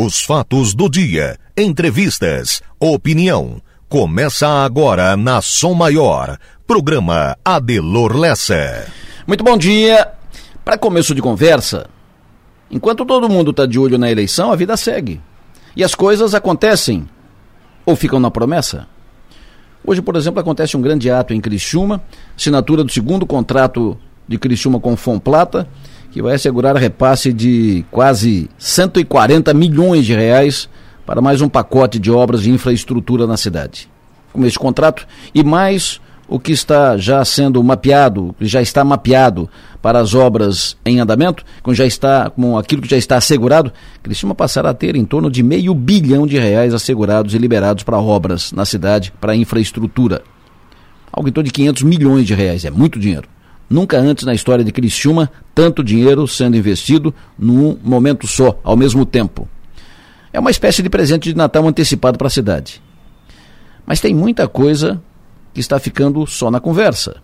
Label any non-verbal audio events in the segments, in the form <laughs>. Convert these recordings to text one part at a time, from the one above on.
Os fatos do dia, entrevistas, opinião. Começa agora na Som Maior. Programa Adelor Lessa. Muito bom dia. Para começo de conversa, enquanto todo mundo está de olho na eleição, a vida segue. E as coisas acontecem ou ficam na promessa. Hoje, por exemplo, acontece um grande ato em Criciúma, assinatura do segundo contrato de Criciúma com Fomplata, que vai assegurar repasse de quase 140 milhões de reais para mais um pacote de obras de infraestrutura na cidade. Com esse contrato e mais o que está já sendo mapeado, já está mapeado para as obras em andamento, com já está com aquilo que já está assegurado, Criciúma passará a ter em torno de meio bilhão de reais assegurados e liberados para obras na cidade, para infraestrutura. Algo em torno de 500 milhões de reais, é muito dinheiro. Nunca antes na história de Criciúma, tanto dinheiro sendo investido num momento só, ao mesmo tempo. É uma espécie de presente de Natal antecipado para a cidade. Mas tem muita coisa que está ficando só na conversa.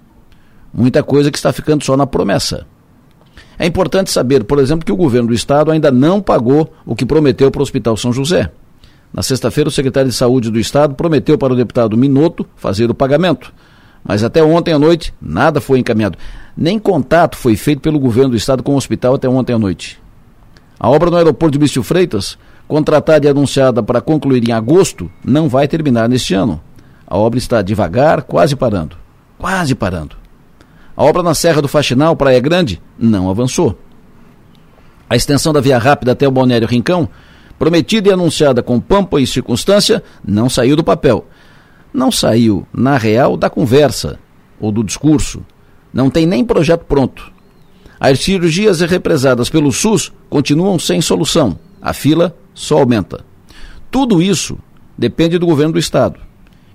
Muita coisa que está ficando só na promessa. É importante saber, por exemplo, que o governo do estado ainda não pagou o que prometeu para o Hospital São José. Na sexta-feira, o secretário de Saúde do estado prometeu para o deputado Minuto fazer o pagamento. Mas até ontem à noite, nada foi encaminhado. Nem contato foi feito pelo governo do estado com o hospital até ontem à noite. A obra no aeroporto de Mício Freitas, contratada e anunciada para concluir em agosto, não vai terminar neste ano. A obra está devagar, quase parando. Quase parando. A obra na Serra do Faxinal, Praia Grande, não avançou. A extensão da via rápida até o Balneário Rincão, prometida e anunciada com pampa e circunstância, não saiu do papel. Não saiu, na real, da conversa ou do discurso. Não tem nem projeto pronto. As cirurgias represadas pelo SUS continuam sem solução. A fila só aumenta. Tudo isso depende do governo do Estado.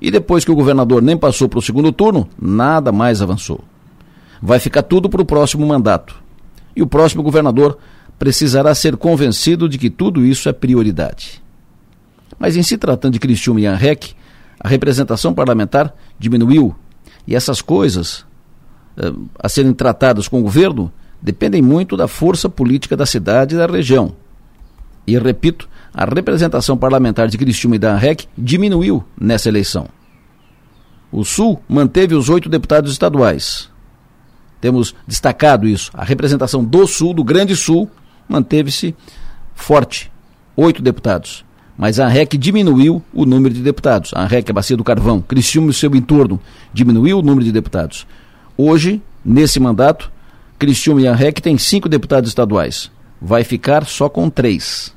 E depois que o governador nem passou para o segundo turno, nada mais avançou. Vai ficar tudo para o próximo mandato. E o próximo governador precisará ser convencido de que tudo isso é prioridade. Mas em se tratando de Cristiúma e a representação parlamentar diminuiu. E essas coisas, eh, a serem tratadas com o governo, dependem muito da força política da cidade e da região. E repito, a representação parlamentar de Cristiúma e da ANREC diminuiu nessa eleição. O Sul manteve os oito deputados estaduais. Temos destacado isso. A representação do Sul, do Grande Sul, manteve-se forte. Oito deputados. Mas a ANREC diminuiu o número de deputados. A ANREC, a Bacia do Carvão, Cristiúma e seu entorno, diminuiu o número de deputados. Hoje, nesse mandato, Cristiúma e a ANREC têm cinco deputados estaduais. Vai ficar só com três.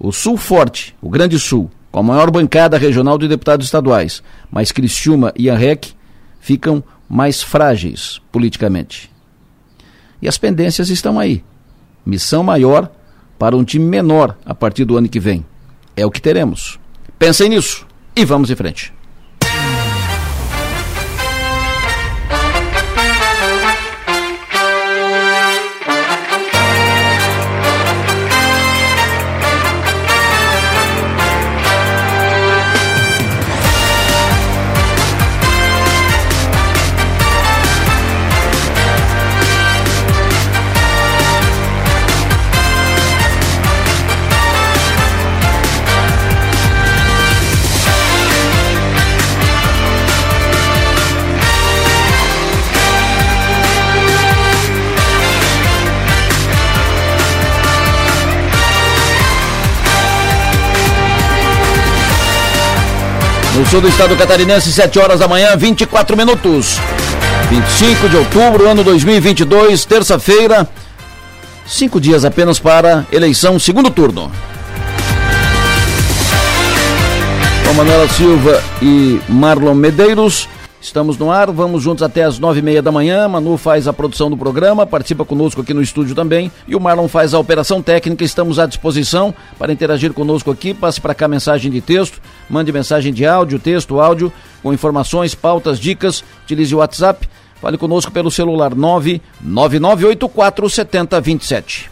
O Sul Forte, o Grande Sul, com a maior bancada regional de deputados estaduais, mas Criciúma e ANREC ficam mais frágeis politicamente. E as pendências estão aí. Missão maior para um time menor a partir do ano que vem. É o que teremos. Pensem nisso e vamos em frente. Sul do estado catarinense, 7 horas da manhã, 24 minutos. 25 de outubro, ano 2022, terça-feira. Cinco dias apenas para eleição, segundo turno. Com Manuela Silva e Marlon Medeiros. Estamos no ar, vamos juntos até as nove e meia da manhã. Manu faz a produção do programa, participa conosco aqui no estúdio também. E o Marlon faz a operação técnica. Estamos à disposição para interagir conosco aqui. Passe para cá mensagem de texto, mande mensagem de áudio, texto, áudio, com informações, pautas, dicas. Utilize o WhatsApp. Fale conosco pelo celular 99984 7027.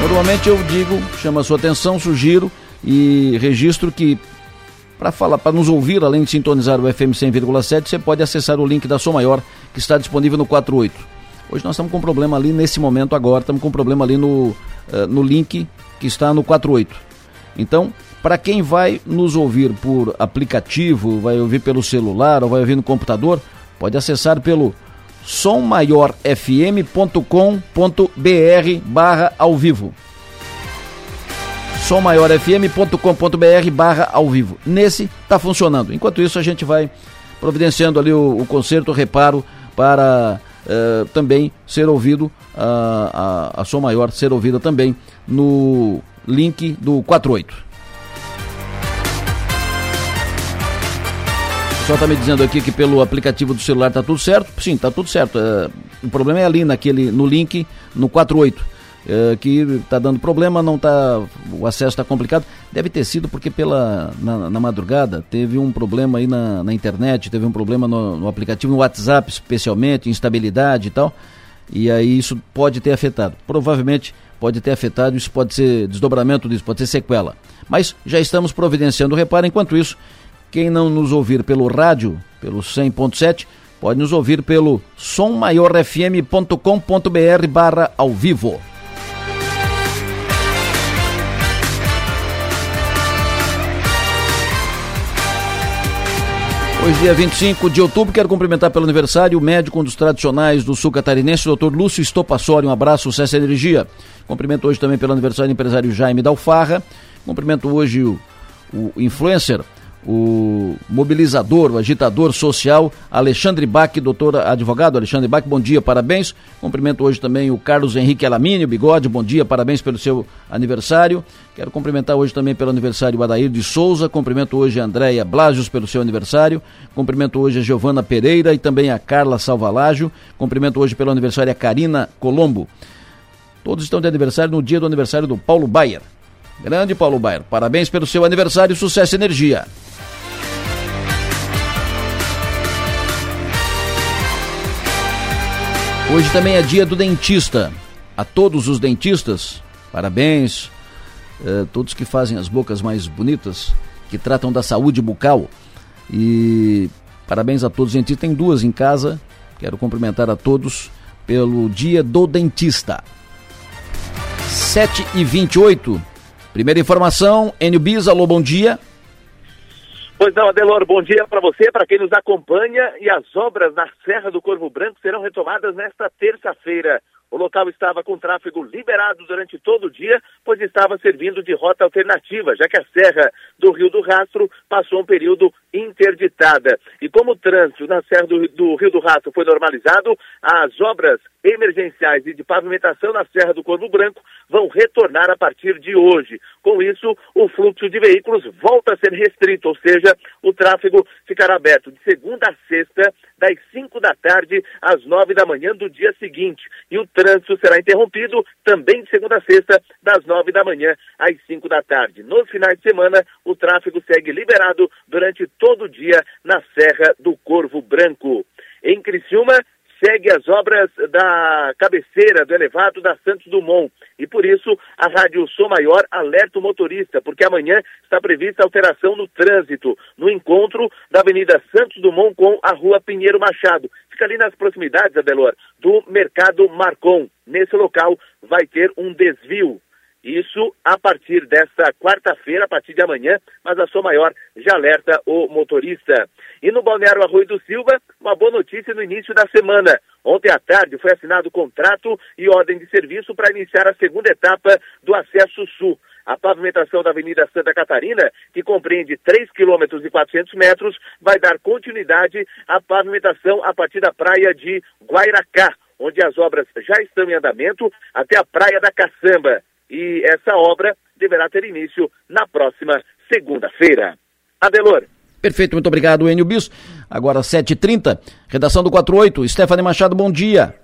Normalmente eu digo, chama a sua atenção, sugiro e registro que para falar, para nos ouvir, além de sintonizar o FM 100,7, você pode acessar o link da Som Maior, que está disponível no 48. Hoje nós estamos com um problema ali nesse momento agora, estamos com um problema ali no, uh, no link que está no 48. Então, para quem vai nos ouvir por aplicativo, vai ouvir pelo celular ou vai ouvir no computador, pode acessar pelo sommaiorfm.com.br barra ao vivo sommaiorfm.com.br barra ao vivo. Nesse está funcionando. Enquanto isso, a gente vai providenciando ali o, o concerto, o reparo para uh, também ser ouvido, a, a, a Som Maior ser ouvida também no link do 48. O pessoal está me dizendo aqui que pelo aplicativo do celular está tudo certo. Sim, está tudo certo. Uh, o problema é ali naquele, no link no 48 é, que está dando problema, não tá, o acesso está complicado. Deve ter sido porque pela na, na, madrugada teve um problema aí na, na internet, teve um problema no, no, aplicativo, no WhatsApp especialmente, instabilidade e tal. E aí isso pode ter afetado. Provavelmente pode ter afetado, isso pode ser desdobramento disso, pode ser sequela. Mas já estamos providenciando o reparo. Enquanto isso, quem não nos ouvir pelo rádio, pelo 100.7, pode nos ouvir pelo sommaiorfm.com.br barra ao vivo. Hoje, dia 25 de outubro, quero cumprimentar pelo aniversário o médico um dos tradicionais do sul catarinense, o doutor Lúcio Estopassori. Um abraço, sucesso e energia. Cumprimento hoje também pelo aniversário do empresário Jaime Dalfarra. Cumprimento hoje o, o influencer o mobilizador, o agitador social Alexandre Bach, doutor advogado Alexandre Bach, bom dia, parabéns. Cumprimento hoje também o Carlos Henrique Alamínio, bigode, bom dia, parabéns pelo seu aniversário. Quero cumprimentar hoje também pelo aniversário o Adair de Souza, cumprimento hoje a Andréia Blasius pelo seu aniversário, cumprimento hoje a Giovana Pereira e também a Carla Salvalágio, cumprimento hoje pelo aniversário a Karina Colombo. Todos estão de aniversário no dia do aniversário do Paulo Baier. Grande Paulo Baier, parabéns pelo seu aniversário, sucesso e energia. Hoje também é dia do dentista. A todos os dentistas, parabéns. Eh, todos que fazem as bocas mais bonitas, que tratam da saúde bucal. E parabéns a todos os dentistas. Tem duas em casa. Quero cumprimentar a todos pelo dia do dentista. 7 e 28 Primeira informação, Enio Bis, alô, bom dia. Pois não, Adelor, bom dia para você, para quem nos acompanha. E as obras na Serra do Corvo Branco serão retomadas nesta terça-feira. O local estava com tráfego liberado durante todo o dia, pois estava servindo de rota alternativa, já que a Serra do Rio do Rastro passou um período interditada. E como o trânsito na Serra do, do Rio do Rastro foi normalizado, as obras emergenciais e de pavimentação na Serra do Corvo Branco vão retornar a partir de hoje. Com isso, o fluxo de veículos volta a ser restrito, ou seja, o tráfego ficará aberto de segunda a sexta, das 5 da tarde às 9 da manhã do dia seguinte. E o trânsito será interrompido também de segunda a sexta, das 9 da manhã às 5 da tarde. Nos finais de semana, o tráfego segue liberado durante todo o dia na Serra do Corvo Branco. Em Criciúma, segue as obras da cabeceira do elevado da Santos Dumont. E por isso a Rádio Som Maior alerta o motorista, porque amanhã está prevista alteração no trânsito, no encontro da Avenida Santos Dumont com a Rua Pinheiro Machado. Fica ali nas proximidades, Adelor, do Mercado Marcon. Nesse local vai ter um desvio. Isso a partir desta quarta-feira, a partir de amanhã, mas a sua maior já alerta o motorista. E no Balneário Arroio do Silva, uma boa notícia no início da semana. Ontem à tarde foi assinado contrato e ordem de serviço para iniciar a segunda etapa do Acesso Sul. A pavimentação da Avenida Santa Catarina, que compreende 3 km e 400 metros, vai dar continuidade à pavimentação a partir da praia de Guairacá, onde as obras já estão em andamento, até a Praia da Caçamba e essa obra deverá ter início na próxima segunda-feira. Adelor. Perfeito, muito obrigado, Enio Bis. Agora 7h30, redação do 48. Stephanie Machado, bom dia.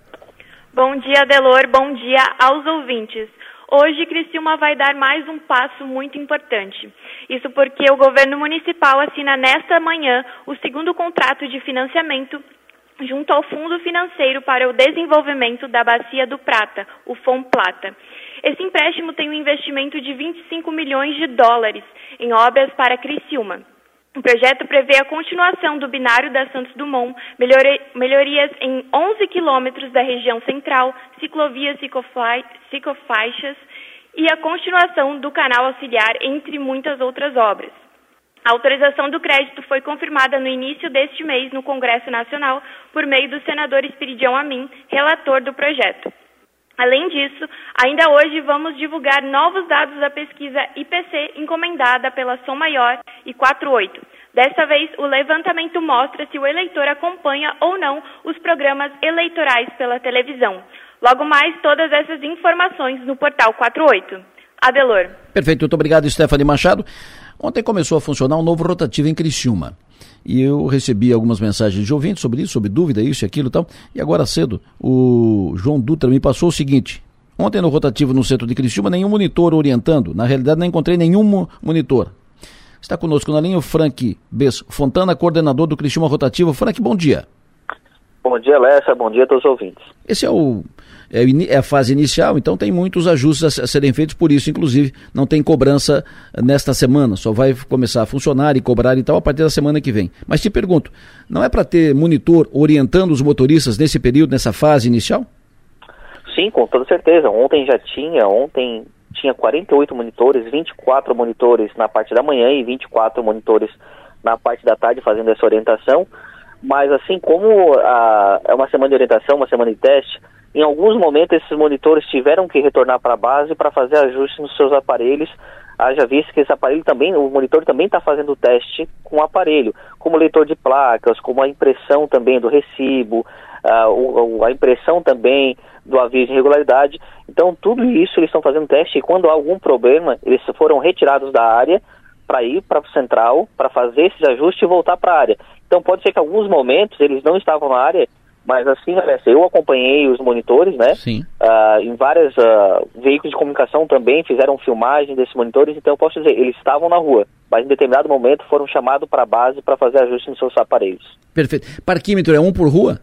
Bom dia, Adelor. Bom dia aos ouvintes. Hoje, Criciúma vai dar mais um passo muito importante. Isso porque o governo municipal assina nesta manhã o segundo contrato de financiamento junto ao Fundo Financeiro para o Desenvolvimento da Bacia do Prata, o FOMPLATA. Esse empréstimo tem um investimento de 25 milhões de dólares em obras para Criciúma. O projeto prevê a continuação do binário da Santos Dumont, melhorias em 11 quilômetros da região central, ciclovias ciclofaixas e a continuação do canal auxiliar, entre muitas outras obras. A autorização do crédito foi confirmada no início deste mês no Congresso Nacional por meio do senador Espiridião Amin, relator do projeto. Além disso, ainda hoje vamos divulgar novos dados da pesquisa IPC encomendada pela Som Maior e 48. Desta vez, o levantamento mostra se o eleitor acompanha ou não os programas eleitorais pela televisão. Logo mais, todas essas informações no portal 48. Adelor. Perfeito, muito obrigado, Stephanie Machado. Ontem começou a funcionar um novo rotativo em Criciúma. E eu recebi algumas mensagens de ouvintes sobre isso, sobre dúvida, isso e aquilo e tal. E agora cedo, o João Dutra me passou o seguinte. Ontem no rotativo no centro de Criciúma, nenhum monitor orientando. Na realidade, não encontrei nenhum monitor. Está conosco na linha o Frank Bess Fontana, coordenador do Criciúma Rotativo. Frank, bom dia. Bom dia, Lessa. Bom dia a todos os ouvintes. Esse é o é, é, a fase inicial, então tem muitos ajustes a, serem feitos, por isso, inclusive, não tem cobrança nesta semana, só vai começar a funcionar e cobrar e tal a partir da semana que vem. Mas te pergunto, não é para ter monitor orientando os motoristas nesse período, nessa fase inicial? Sim, com toda certeza. Ontem já tinha, ontem tinha 48 monitores, 24 monitores na parte da manhã e 24 monitores na parte da tarde fazendo essa orientação. Mas assim como a, é uma semana de orientação, uma semana de teste, em alguns momentos, esses monitores tiveram que retornar para a base para fazer ajustes nos seus aparelhos. Haja visto que esse aparelho também, o monitor também está fazendo teste com o aparelho, como leitor de placas, como a impressão também do recibo, uh, a impressão também do aviso de irregularidade. Então, tudo isso eles estão fazendo teste e quando há algum problema, eles foram retirados da área para ir para o central, para fazer esses ajustes e voltar para a área. Então, pode ser que em alguns momentos eles não estavam na área mas assim, Alessia, eu acompanhei os monitores, né? Sim. Uh, em vários uh, veículos de comunicação também fizeram filmagem desses monitores, então eu posso dizer, eles estavam na rua, mas em determinado momento foram chamados para a base para fazer ajuste nos seus aparelhos. Perfeito. Parquímetro é um por rua?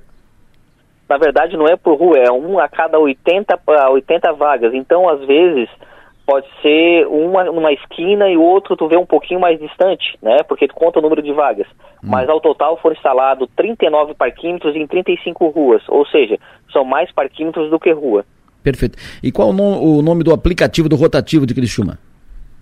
Na verdade, não é por rua, é um a cada 80, 80 vagas. Então, às vezes, pode ser uma numa esquina e o outro tu vê um pouquinho mais distante, né? Porque tu conta o número de vagas. Hum. Mas ao total foram instalados 39 parquímetros em 35 ruas, ou seja, são mais parquímetros do que rua. Perfeito. E qual o, no, o nome do aplicativo do rotativo de Criciúma?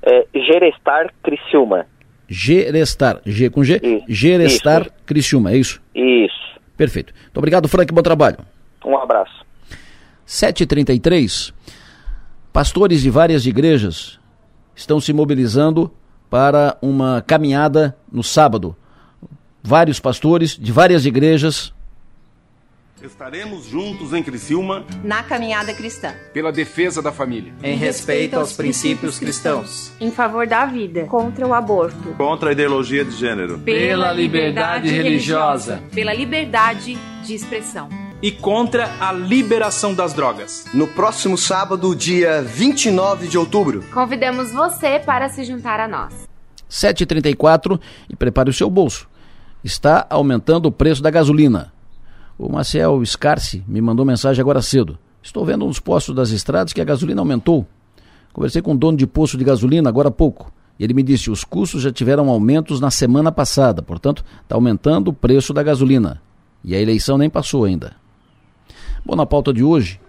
É Gerestar Criciúma. Gerestar, G com G, isso. Gerestar isso. Criciúma, é isso? Isso. Perfeito. Muito obrigado, Frank, bom trabalho. Um abraço. 7h33. Pastores de várias igrejas estão se mobilizando para uma caminhada no sábado. Vários pastores de várias igrejas. Estaremos juntos em Criciúma na caminhada cristã. Pela defesa da família. Em respeito aos princípios cristãos. Em favor da vida. Contra o aborto. Contra a ideologia de gênero. Pela liberdade religiosa. Pela liberdade de expressão e contra a liberação das drogas. No próximo sábado, dia 29 de outubro. Convidamos você para se juntar a nós. 7h34 e prepare o seu bolso. Está aumentando o preço da gasolina. O Marcel Scarce me mandou mensagem agora cedo. Estou vendo nos postos das estradas que a gasolina aumentou. Conversei com o dono de posto de gasolina agora há pouco. E ele me disse: os custos já tiveram aumentos na semana passada, portanto, está aumentando o preço da gasolina. E a eleição nem passou ainda. Bom, na pauta de hoje,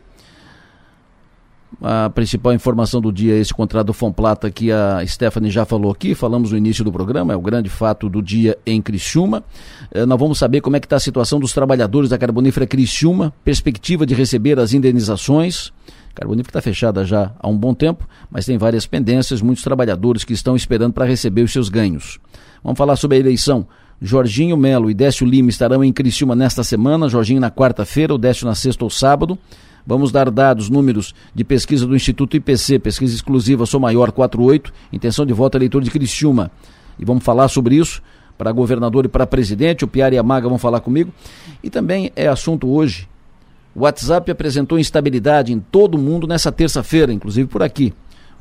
a principal informação do dia é esse contrato do Fomplata que a Stephanie já falou aqui, falamos no início do programa, é o grande fato do dia em Criciúma. Eh, nós vamos saber como é que está a situação dos trabalhadores da Carbonífera Criciúma, perspectiva de receber as indenizações. Carbonífera está fechada já há um bom tempo, mas tem várias pendências, muitos trabalhadores que estão esperando para receber os seus ganhos. Vamos falar sobre a eleição Jorginho Melo e Décio Lima estarão em Criciúma nesta semana, Jorginho na quarta-feira, o Décio na sexta ou sábado. Vamos dar dados, números de pesquisa do Instituto IPC, pesquisa exclusiva Sou Maior 48, intenção de voto eleitor de Criciúma. E vamos falar sobre isso para governador e para presidente. O Piara e a Maga vão falar comigo. E também é assunto hoje. O WhatsApp apresentou instabilidade em todo o mundo nessa terça-feira, inclusive por aqui.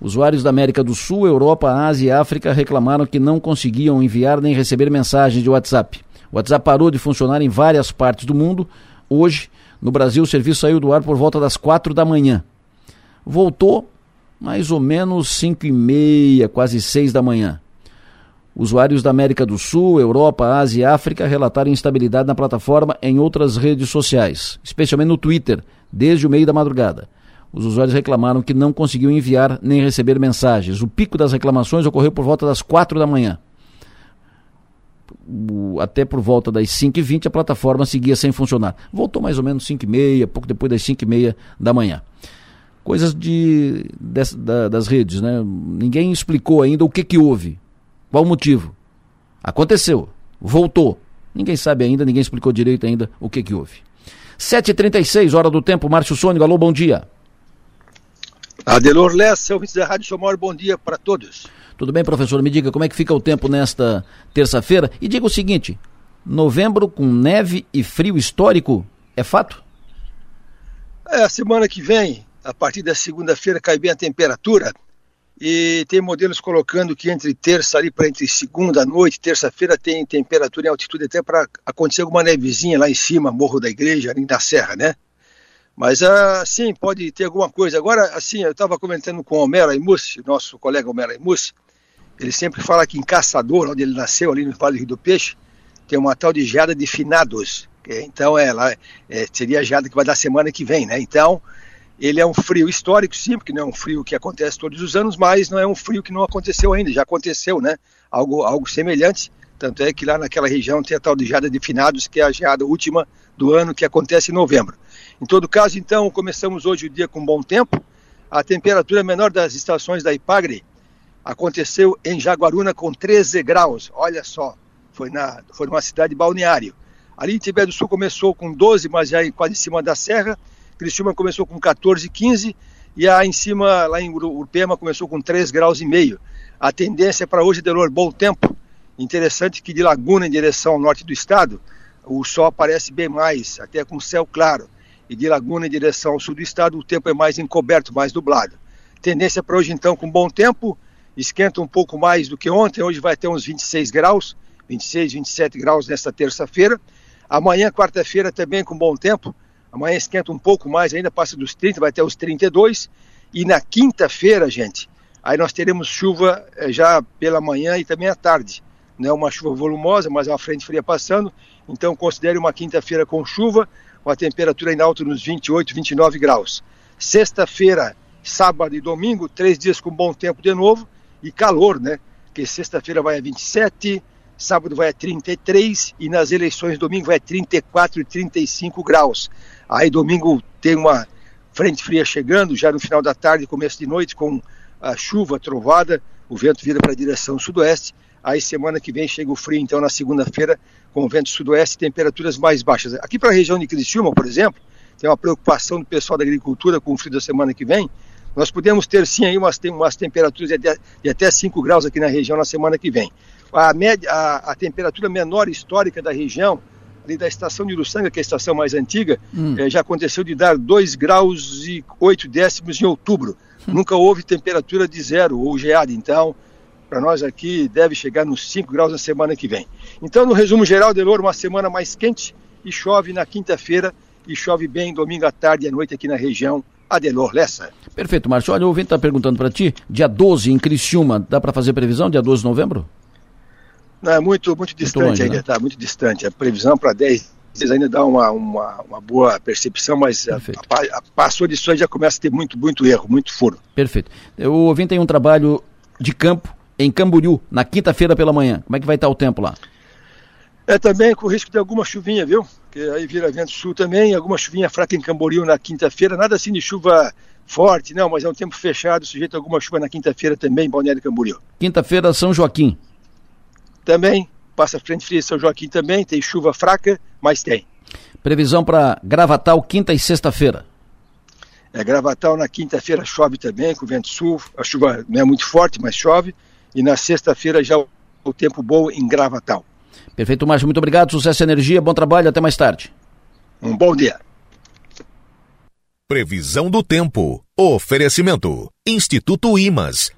Usuários da América do Sul, Europa, Ásia e África reclamaram que não conseguiam enviar nem receber mensagens de WhatsApp. O WhatsApp parou de funcionar em várias partes do mundo. Hoje, no Brasil, o serviço saiu do ar por volta das quatro da manhã. Voltou mais ou menos cinco e meia, quase seis da manhã. Usuários da América do Sul, Europa, Ásia e África relataram instabilidade na plataforma em outras redes sociais, especialmente no Twitter, desde o meio da madrugada. Os usuários reclamaram que não conseguiam enviar nem receber mensagens. O pico das reclamações ocorreu por volta das 4 da manhã. Até por volta das 5h20 a plataforma seguia sem funcionar. Voltou mais ou menos 5h30, pouco depois das 5h30 da manhã. Coisas de, das, das redes, né? Ninguém explicou ainda o que, que houve qual o motivo? Aconteceu, voltou. Ninguém sabe ainda, ninguém explicou direito ainda o que que houve. 7h36, hora do tempo, Márcio Sônico, alô, bom dia. Adelor Lessa, ouvintes da Rádio Somor, bom dia para todos. Tudo bem, professor? Me diga como é que fica o tempo nesta terça-feira. E diga o seguinte: novembro com neve e frio histórico é fato? É, a semana que vem, a partir da segunda-feira, cai bem a temperatura e tem modelos colocando que entre terça ali para entre segunda noite, terça-feira tem temperatura em altitude até para acontecer alguma nevezinha lá em cima, Morro da Igreja, ali na Serra, né? Mas assim, pode ter alguma coisa. Agora, assim, eu estava comentando com o Homero Aimus, nosso colega Homero Aimus, ele sempre fala que em Caçador, onde ele nasceu, ali no Vale do Rio do Peixe, tem uma tal de geada de finados. Então, é, lá, é, seria a geada que vai dar semana que vem, né? Então, ele é um frio histórico, sim, porque não é um frio que acontece todos os anos, mas não é um frio que não aconteceu ainda, já aconteceu, né? Algo, algo semelhante. Tanto é que lá naquela região tem a tal de geada de finados, que é a geada última do ano, que acontece em novembro. Em todo caso, então, começamos hoje o dia com bom tempo. A temperatura menor das estações da Ipagre aconteceu em Jaguaruna com 13 graus. Olha só, foi, na, foi numa cidade balneário. Ali em Tibete do Sul começou com 12, mas já quase em cima da serra. Criciúma começou com 14, 15 e aí em cima, lá em Urupema, começou com 3 graus e meio. A tendência para hoje, Delor, bom tempo. Interessante que de Laguna em direção ao norte do estado, o sol aparece bem mais, até com céu claro. E de Laguna em direção ao sul do estado, o tempo é mais encoberto, mais nublado. Tendência para hoje, então, com bom tempo, esquenta um pouco mais do que ontem. Hoje vai ter uns 26 graus, 26, 27 graus nesta terça-feira. Amanhã, quarta-feira, também com bom tempo, Amanhã esquenta um pouco mais, ainda passa dos 30, vai até os 32. E na quinta-feira, gente, aí nós teremos chuva eh, já pela manhã e também à tarde. Não é uma chuva volumosa, mas é uma frente fria passando. Então considere uma quinta-feira com chuva, com a temperatura ainda alta nos 28, 29 graus. Sexta-feira, sábado e domingo, três dias com bom tempo de novo e calor, né? Porque sexta-feira vai a 27, sábado vai a 33 e nas eleições domingo vai a 34 e 35 graus. Aí domingo tem uma frente fria chegando, já no final da tarde, começo de noite, com a chuva, trovada, o vento vira para a direção sudoeste. Aí semana que vem chega o frio, então na segunda-feira, com vento sudoeste, temperaturas mais baixas. Aqui para a região de Criciúma, por exemplo, tem uma preocupação do pessoal da agricultura com o frio da semana que vem. Nós podemos ter sim aí umas, umas temperaturas de até, de até 5 graus aqui na região na semana que vem. A, média, a, a temperatura menor histórica da região ali da estação de Uruçanga, que é a estação mais antiga, hum. é, já aconteceu de dar 2 graus e 8 décimos em outubro. Hum. Nunca houve temperatura de zero ou geada, então para nós aqui deve chegar nos 5 graus na semana que vem. Então, no resumo geral, Delor, uma semana mais quente e chove na quinta-feira e chove bem domingo à tarde e à noite aqui na região. Adelor Lessa. Perfeito, Márcio. Olha, o ouvinte está perguntando para ti, dia 12 em Criciúma, dá para fazer previsão, dia 12 de novembro? Não, é muito, muito distante muito longe, ainda, né? muito distante. A previsão para 10 dias ainda dá uma, uma, uma boa percepção, mas a, a, a, passou disso aí já começa a ter muito, muito erro, muito furo. Perfeito. O ouvinte tem um trabalho de campo em Camboriú, na quinta-feira pela manhã. Como é que vai estar o tempo lá? É também com risco de alguma chuvinha, viu? Que aí vira vento sul também, alguma chuvinha fraca em Camboriú na quinta-feira, nada assim de chuva forte, não, mas é um tempo fechado, sujeito a alguma chuva na quinta-feira também em Balneário Camboriú. Quinta-feira, São Joaquim também, passa frente fria São Joaquim também, tem chuva fraca, mas tem. Previsão para Gravatal quinta e sexta-feira. É, Gravatal na quinta-feira chove também, com vento sul, a chuva não é muito forte, mas chove, e na sexta-feira já o tempo bom em Gravatal. Perfeito, Márcio, muito obrigado, sucesso e energia, bom trabalho, até mais tarde. Um bom dia. Previsão do tempo. Oferecimento. Instituto Imas.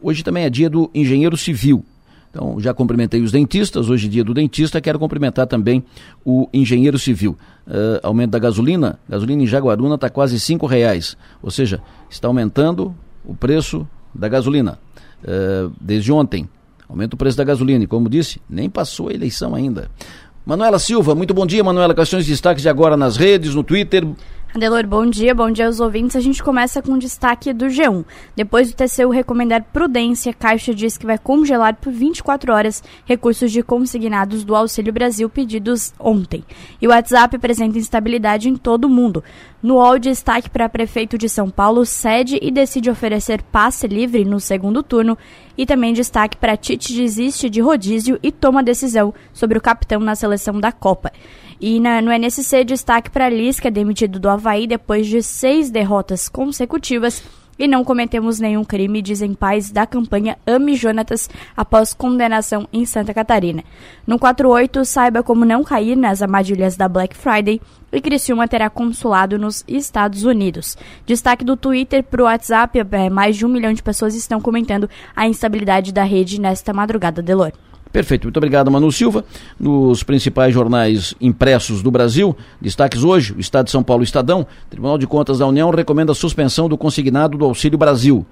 Hoje também é dia do engenheiro civil. Então, já cumprimentei os dentistas, hoje é dia do dentista, quero cumprimentar também o engenheiro civil. Uh, aumento da gasolina, gasolina em Jaguaruna está quase cinco reais, ou seja, está aumentando o preço da gasolina. Uh, desde ontem, Aumenta o preço da gasolina e, como disse, nem passou a eleição ainda. Manuela Silva, muito bom dia, Manuela. Questões de destaques de agora nas redes, no Twitter. Adelor, bom dia, bom dia aos ouvintes. A gente começa com o destaque do G1. Depois do TCU recomendar prudência, Caixa diz que vai congelar por 24 horas recursos de consignados do Auxílio Brasil pedidos ontem. E o WhatsApp apresenta instabilidade em todo o mundo. No UOL, destaque para prefeito de São Paulo cede e decide oferecer passe livre no segundo turno. E também destaque para Tite desiste de rodízio e toma decisão sobre o capitão na seleção da Copa. E na, no NSC, destaque para Lisca, demitido do Havaí depois de seis derrotas consecutivas. E não cometemos nenhum crime, dizem pais da campanha Ame Jonatas após condenação em Santa Catarina. No 48, saiba como não cair nas armadilhas da Black Friday e Criciúma terá consulado nos Estados Unidos. Destaque do Twitter para o WhatsApp, é, mais de um milhão de pessoas estão comentando a instabilidade da rede nesta madrugada, Delor. Perfeito, muito obrigado, Manu Silva. Nos principais jornais impressos do Brasil, destaques hoje: o Estado de São Paulo Estadão, Tribunal de Contas da União recomenda a suspensão do consignado do Auxílio Brasil.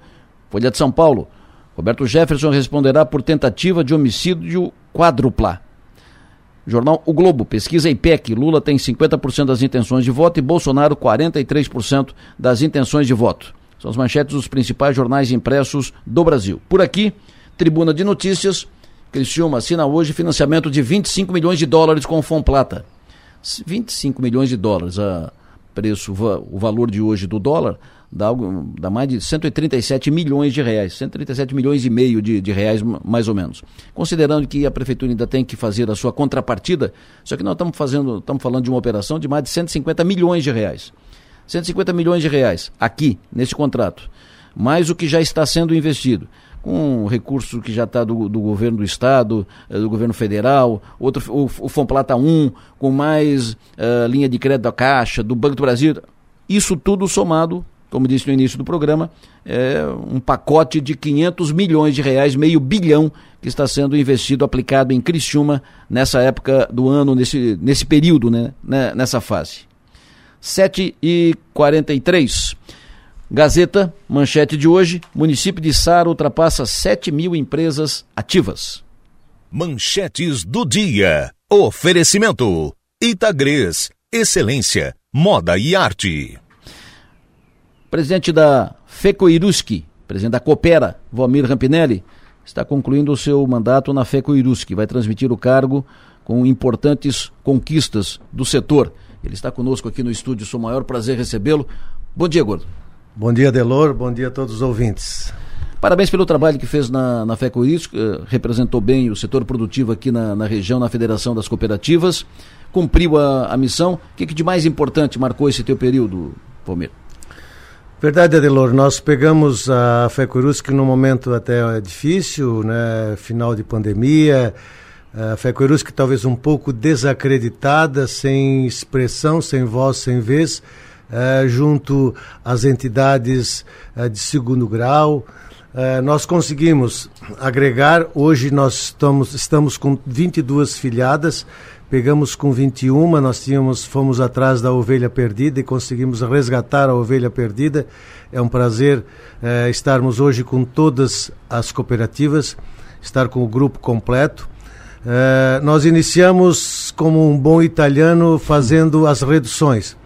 Folha de São Paulo, Roberto Jefferson responderá por tentativa de homicídio quádrupla. Jornal O Globo, pesquisa IPEC, Lula tem 50% das intenções de voto e Bolsonaro 43% das intenções de voto. São as manchetes dos principais jornais impressos do Brasil. Por aqui, Tribuna de Notícias, Criciúma assina hoje financiamento de 25 milhões de dólares com o Fomplata. 25 milhões de dólares, a preço, o valor de hoje do dólar, dá, dá mais de 137 milhões de reais, 137 milhões e meio de, de reais, mais ou menos. Considerando que a prefeitura ainda tem que fazer a sua contrapartida, só que nós estamos fazendo, estamos falando de uma operação de mais de 150 milhões de reais. 150 milhões de reais aqui, nesse contrato, mais o que já está sendo investido com recurso que já está do, do, governo do estado, eh, do governo federal, outro, o, o Fomplata 1, com mais uh, linha de crédito da Caixa, do Banco do Brasil. Isso tudo somado, como disse no início do programa, é um pacote de 500 milhões de reais, meio bilhão, que está sendo investido, aplicado em Criciúma nessa época do ano, nesse, nesse período, né, né nessa fase. 7 e 43 Gazeta, manchete de hoje: município de Sara ultrapassa 7 mil empresas ativas. Manchetes do dia. Oferecimento: Itagres, excelência, moda e arte. Presidente da FECOIRUSC, presidente da Coopera, Vomir Rampinelli, está concluindo o seu mandato na FECOIRUSC. Vai transmitir o cargo com importantes conquistas do setor. Ele está conosco aqui no estúdio, sou o maior prazer recebê-lo. Bom dia, Gordo. Bom dia, Delor. Bom dia a todos os ouvintes. Parabéns pelo trabalho que fez na, na FECOIS, eh, representou bem o setor produtivo aqui na, na região, na Federação das Cooperativas, cumpriu a, a missão. O que, que de mais importante marcou esse teu período, Palmeira? Verdade, Adelor. Nós pegamos a FECOIRUSC num momento até difícil, né? final de pandemia, a FECOIRUSC talvez um pouco desacreditada, sem expressão, sem voz, sem vez, eh, junto às entidades eh, de segundo grau. Eh, nós conseguimos agregar, hoje nós estamos, estamos com 22 filiadas, pegamos com 21, nós tínhamos, fomos atrás da ovelha perdida e conseguimos resgatar a ovelha perdida. É um prazer estarmos hoje com todas as cooperativas, estar com o grupo completo. nós iniciamos como um bom italiano fazendo as reduções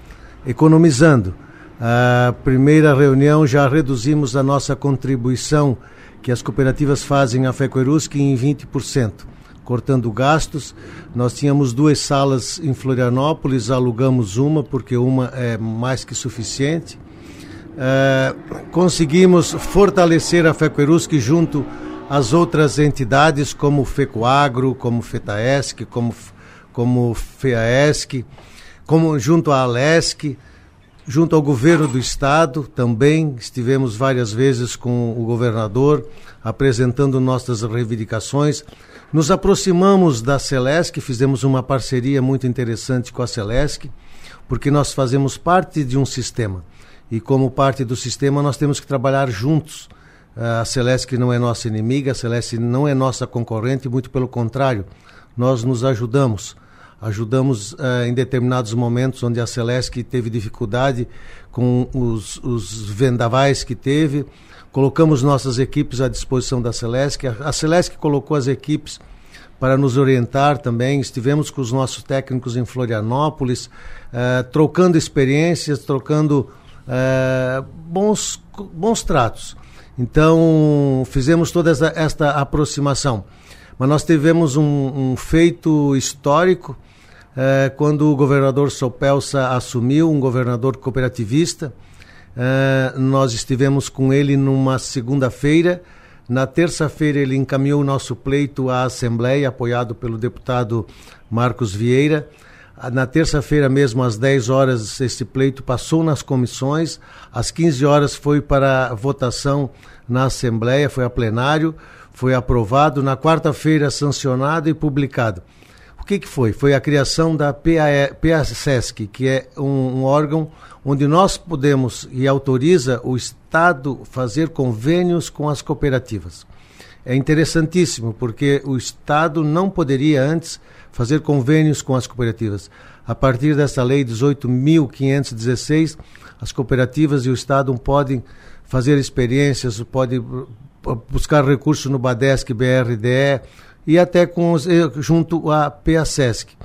economizando. A primeira reunião já reduzimos a nossa contribuição que as cooperativas fazem à FECOERUSC em 20%, cortando gastos. Nós tínhamos duas salas em Florianópolis, alugamos uma porque uma é mais que suficiente. Conseguimos fortalecer a FECOERUSC junto às outras entidades como FECOAGRO, como FETAESC, como, como FEAESC como junto à Alesc, junto ao governo do estado também estivemos várias vezes com o governador apresentando nossas reivindicações. Nos aproximamos da Celesc, fizemos uma parceria muito interessante com a Celesc, porque nós fazemos parte de um sistema. E como parte do sistema, nós temos que trabalhar juntos. A Celesc não é nossa inimiga, a Celeste não é nossa concorrente, muito pelo contrário, nós nos ajudamos ajudamos uh, em determinados momentos onde a Celesc teve dificuldade com os, os vendavais que teve, colocamos nossas equipes à disposição da Celesc. A, a Celesc colocou as equipes para nos orientar também. Estivemos com os nossos técnicos em Florianópolis, uh, trocando experiências, trocando uh, bons, bons tratos. Então, fizemos toda essa, esta aproximação. Mas nós tivemos um, um feito histórico uh, quando o governador Sopelsa assumiu, um governador cooperativista. nós estivemos com ele numa segunda-feira na terça-feira, ele encaminhou o nosso pleito à Assembleia, apoiado pelo deputado Marcos Vieira. Na terça-feira mesmo, às 10 horas, esse pleito passou nas comissões. Às 15 horas foi para votação na Assembleia, foi a plenário, foi aprovado. Na quarta-feira, sancionado e publicado. O que, que foi? Foi a criação da PASESC, que é um, um órgão onde nós podemos e autoriza o Estado fazer convênios com as cooperativas. É interessantíssimo, porque o Estado não poderia antes fazer convênios com as cooperativas. A partir dessa lei 18.516, as cooperativas e o Estado podem fazer experiências, podem buscar recursos no Badesc, BRDE e até com os, eh, junto à PASESC.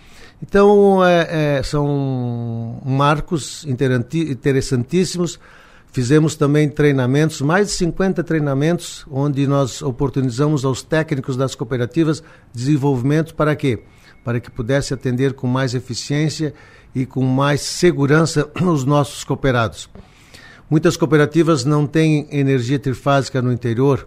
Então, é, é, são marcos interessantíssimos. Fizemos também treinamentos, mais de 50 treinamentos, onde nós oportunizamos aos técnicos das cooperativas desenvolvimento para quê? Para que pudesse atender com mais eficiência e com mais segurança <clears throat> os nossos cooperados. Muitas cooperativas não têm energia trifásica no interior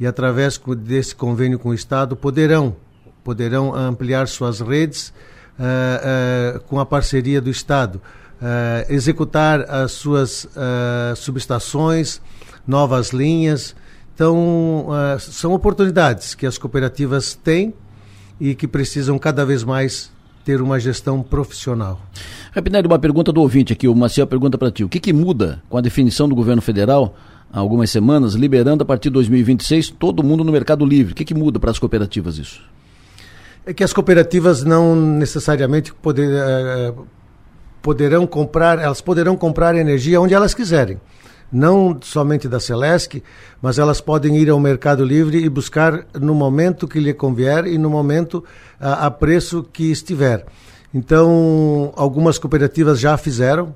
e, através desse convênio com o Estado, poderão, poderão ampliar suas redes uh, uh, com a parceria do Estado, uh, executar as suas subestações, novas linhas. Então, são oportunidades que as cooperativas têm e que precisam cada vez mais ter uma gestão profissional. Rapinelli, uma pergunta do ouvinte aqui, o Maciel pergunta para ti, o que, que muda com a definição do governo federal há algumas semanas, liberando a partir de 2026 todo mundo no mercado livre? O que, que muda para as cooperativas isso? é que as cooperativas não necessariamente poder, uh, poderão comprar, elas poderão comprar energia onde elas quiserem. Não somente da Celesc, mas elas podem ir ao Mercado Livre e buscar no momento que lhe convier e no momento uh, a preço que estiver. Então, algumas cooperativas já fizeram,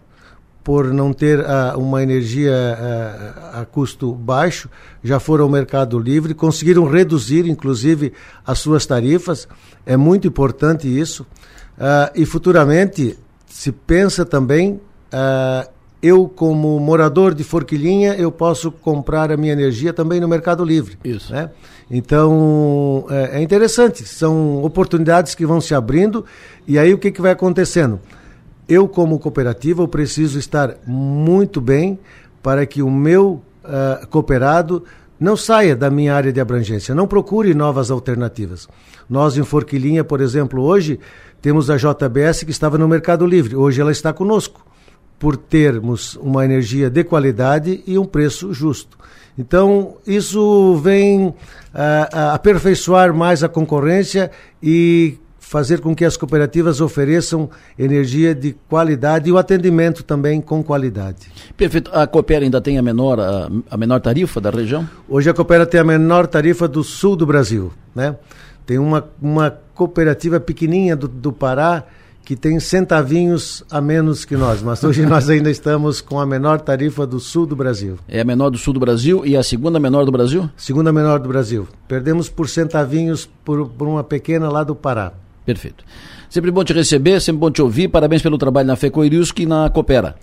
por não ter uh, uma energia uh, a custo baixo, já foram ao mercado livre, conseguiram reduzir, inclusive, as suas tarifas. É muito importante isso. Uh, e futuramente se pensa também, eu como morador de Forquilinha, eu posso comprar a minha energia também no mercado livre. Isso. Né? Então, é, é interessante. São oportunidades que vão se abrindo e aí o que, que vai acontecendo? Eu, como cooperativa, eu preciso estar muito bem para que o meu uh, cooperado não saia da minha área de abrangência, não procure novas alternativas. Nós, em Forquilinha, por exemplo, hoje temos a JBS que estava no Mercado Livre, hoje ela está conosco, por termos uma energia de qualidade e um preço justo. Então, isso vem uh, aperfeiçoar mais a concorrência e fazer com que as cooperativas ofereçam energia de qualidade e o atendimento também com qualidade. Perfeito. A Coopera ainda tem a menor, a, a menor tarifa da região? Hoje a Coopera tem a menor tarifa do sul do Brasil. Né? Tem uma, uma cooperativa pequenininha do, do Pará que tem centavinhos a menos que nós, mas hoje <laughs> nós ainda estamos com a menor tarifa do sul do Brasil. É a menor do sul do Brasil e a segunda menor do Brasil? Segunda menor do Brasil. Perdemos por centavinhos por, por uma pequena lá do Pará. Perfeito. Sempre bom te receber, sempre bom te ouvir. Parabéns pelo trabalho na FECOIRIUSC e na Coopera.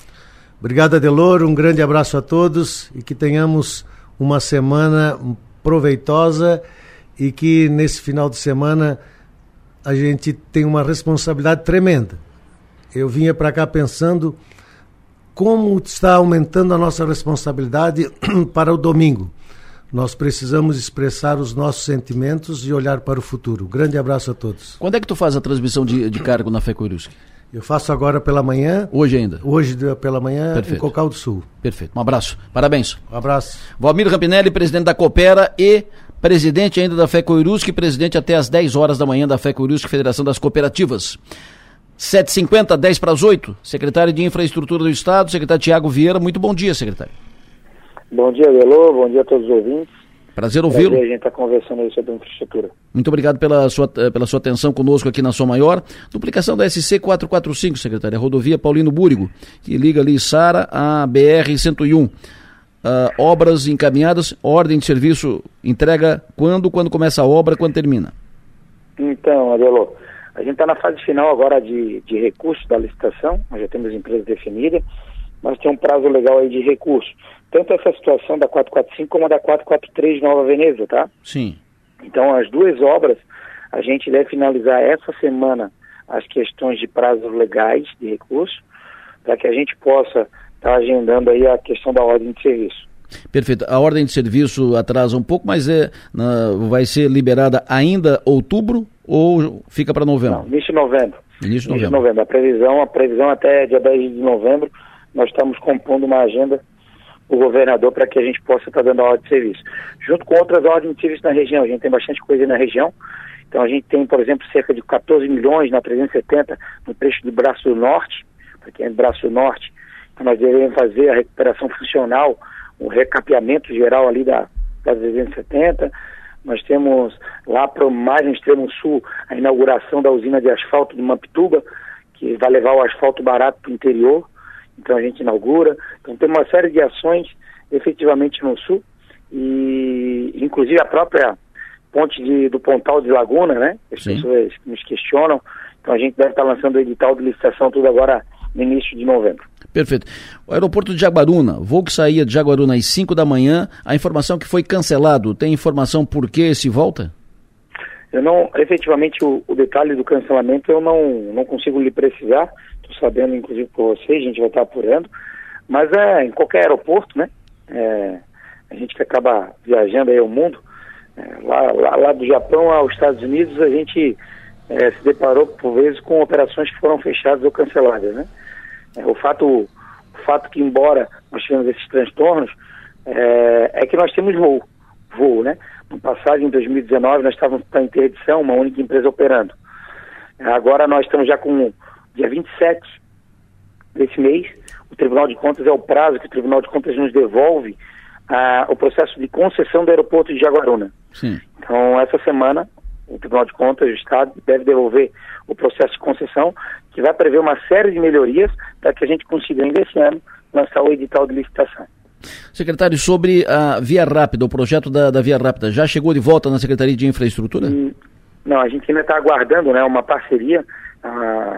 Obrigado, Adelor. Um grande abraço a todos e que tenhamos uma semana proveitosa e que nesse final de semana a gente tem uma responsabilidade tremenda. Eu vinha para cá pensando como está aumentando a nossa responsabilidade <clears throat> para o domingo. Nós precisamos expressar os nossos sentimentos e olhar para o futuro. Grande abraço a todos. Quando é que tu faz a transmissão de, de cargo na FECORUSC? Eu faço agora pela manhã. Hoje ainda? Hoje pela manhã Perfeito. em Cocal do Sul. Perfeito. Um abraço. Parabéns. Um abraço. Valmir Rampinelli, presidente da Coopera e presidente ainda da FECOIRUSC, presidente até às 10 horas da manhã da FECOIRUSC, Federação das Cooperativas. 7h50, 10 para as 8. Secretário de Infraestrutura do Estado, secretário Tiago Vieira. Muito bom dia, secretário. Bom dia, Delô. Bom dia a todos os ouvintes. Prazer ouvi-lo. A gente está conversando aí sobre infraestrutura. Muito obrigado pela sua, pela sua atenção conosco aqui na Som Maior. Duplicação da SC 445, secretária, rodovia Paulino Búrigo, que liga ali Sara à BR 101. Uh, obras encaminhadas, ordem de serviço, entrega quando, quando começa a obra, quando termina? Então, Adelo, a gente está na fase final agora de, de recurso da licitação, nós já temos empresa definida, mas tem um prazo legal aí de recurso. Tanto essa situação da 445 como a da 443 Nova Veneza, tá? Sim. Então, as duas obras, a gente deve finalizar essa semana as questões de prazos legais de recurso, para que a gente possa está agendando aí a questão da ordem de serviço. Perfeito. A ordem de serviço atrasa um pouco, mas é, na, vai ser liberada ainda outubro ou fica para novembro? Não, início de novembro. Início de novembro. de novembro. A previsão, a previsão até dia 10 de novembro, nós estamos compondo uma agenda o governador para que a gente possa estar tá dando a ordem de serviço. Junto com outras ordens de serviço na região, a gente tem bastante coisa na região. Então a gente tem, por exemplo, cerca de 14 milhões na 370 no trecho do Braço do Norte, para quem é do Braço do Norte, nós devemos fazer a recuperação funcional, o recapeamento geral ali da, da 370. Nós temos lá para mais no extremo sul a inauguração da usina de asfalto de Mampituba, que vai levar o asfalto barato para o interior. Então a gente inaugura. Então tem uma série de ações efetivamente no sul e inclusive a própria ponte de, do Pontal de Laguna, né? As Sim. pessoas nos questionam. Então a gente deve estar lançando o edital de licitação tudo agora no início de novembro. Perfeito. O aeroporto de Jaguaruna, voo que saía de Jaguaruna às 5 da manhã, a informação que foi cancelado, tem informação por que se volta? Eu não, efetivamente, o, o, detalhe do cancelamento eu não, não consigo lhe precisar, estou sabendo, inclusive, por você, a gente vai estar apurando, mas é em qualquer aeroporto, né? É, a gente que acaba viajando aí ao mundo, é, lá, lá, lá, do Japão aos Estados Unidos, a gente é, se deparou, por vezes, com operações que foram fechadas ou canceladas, né? É, o fato, o fato que, embora nós tivemos esses transtornos, é, é que nós temos voo, voo, né? No passado, em 2019, nós estávamos para interdição, uma única empresa operando. Agora nós estamos já com dia 27 desse mês, o Tribunal de Contas é o prazo que o Tribunal de Contas nos devolve ah, o processo de concessão do aeroporto de Jaguaruna. Sim. Então, essa semana, o Tribunal de Contas do Estado deve devolver o processo de concessão, que vai prever uma série de melhorias para que a gente consiga, ainda esse ano, lançar o edital de licitação. Secretário, sobre a Via Rápida, o projeto da, da Via Rápida, já chegou de volta na Secretaria de Infraestrutura? Hum, não, a gente ainda está aguardando né, uma parceria.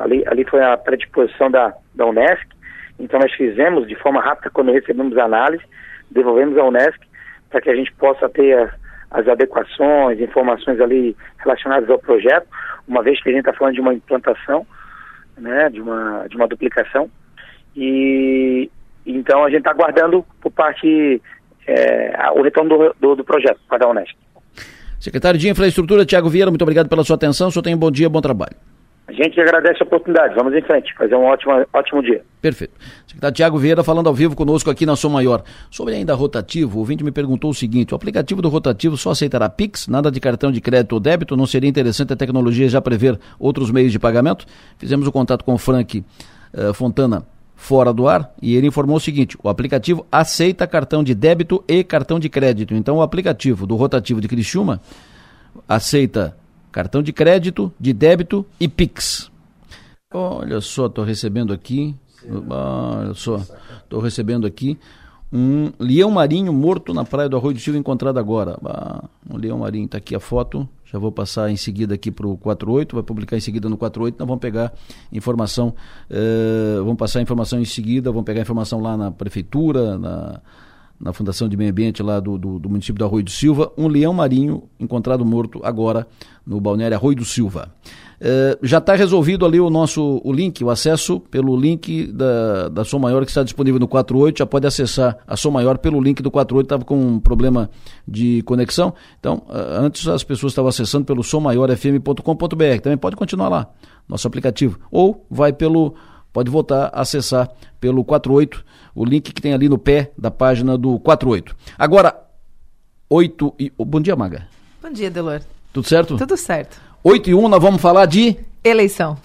Ali, ali foi a predisposição da, da Unesc, então nós fizemos de forma rápida quando recebemos a análise, devolvemos à Unesc para que a gente possa ter as adequações, informações ali relacionadas ao projeto, uma vez que a gente está falando de uma implantação, né, de uma, de uma duplicação. E então a gente está aguardando por parte é, o retorno do, do, do projeto para a Unesco. Secretário de Infraestrutura, Tiago Vieira, muito obrigado pela sua atenção. O senhor tem um bom dia, bom trabalho. A gente agradece a oportunidade. Vamos em frente. Fazer um ótimo, ótimo dia. Perfeito. Secretário Tiago Vieira falando ao vivo conosco aqui na Som Maior. Sobre ainda rotativo, o ouvinte me perguntou o seguinte: o aplicativo do rotativo só aceitará Pix, nada de cartão de crédito ou débito? Não seria interessante a tecnologia já prever outros meios de pagamento? Fizemos o contato com o Frank uh, Fontana fora do ar e ele informou o seguinte: o aplicativo aceita cartão de débito e cartão de crédito. Então, o aplicativo do rotativo de Criciúma aceita cartão de crédito, de débito e Pix. Olha só, estou recebendo aqui, olha só, estou recebendo aqui um leão marinho morto na praia do Arroio do Silva encontrado agora. Um leão marinho, está aqui a foto, já vou passar em seguida aqui para o 48, vai publicar em seguida no 48, nós vamos pegar informação, eh, vamos passar a informação em seguida, vamos pegar informação lá na prefeitura, na na Fundação de Meio Ambiente lá do, do, do, município do Arroio do Silva, um leão marinho encontrado morto agora no balneário Arroio do Silva. É, já está resolvido ali o nosso o link, o acesso pelo link da, da Som Maior que está disponível no 48, já pode acessar a Som Maior pelo link do 48, estava com um problema de conexão, então antes as pessoas estavam acessando pelo sommaiorfm.com.br, também pode continuar lá, nosso aplicativo, ou vai pelo, pode voltar a acessar pelo 48, o link que tem ali no pé da página do 48. Agora, 8 e. Oh, bom dia, Maga. Bom dia, Delor. Tudo certo? Tudo certo. 8 e 1, nós vamos falar de. Eleição.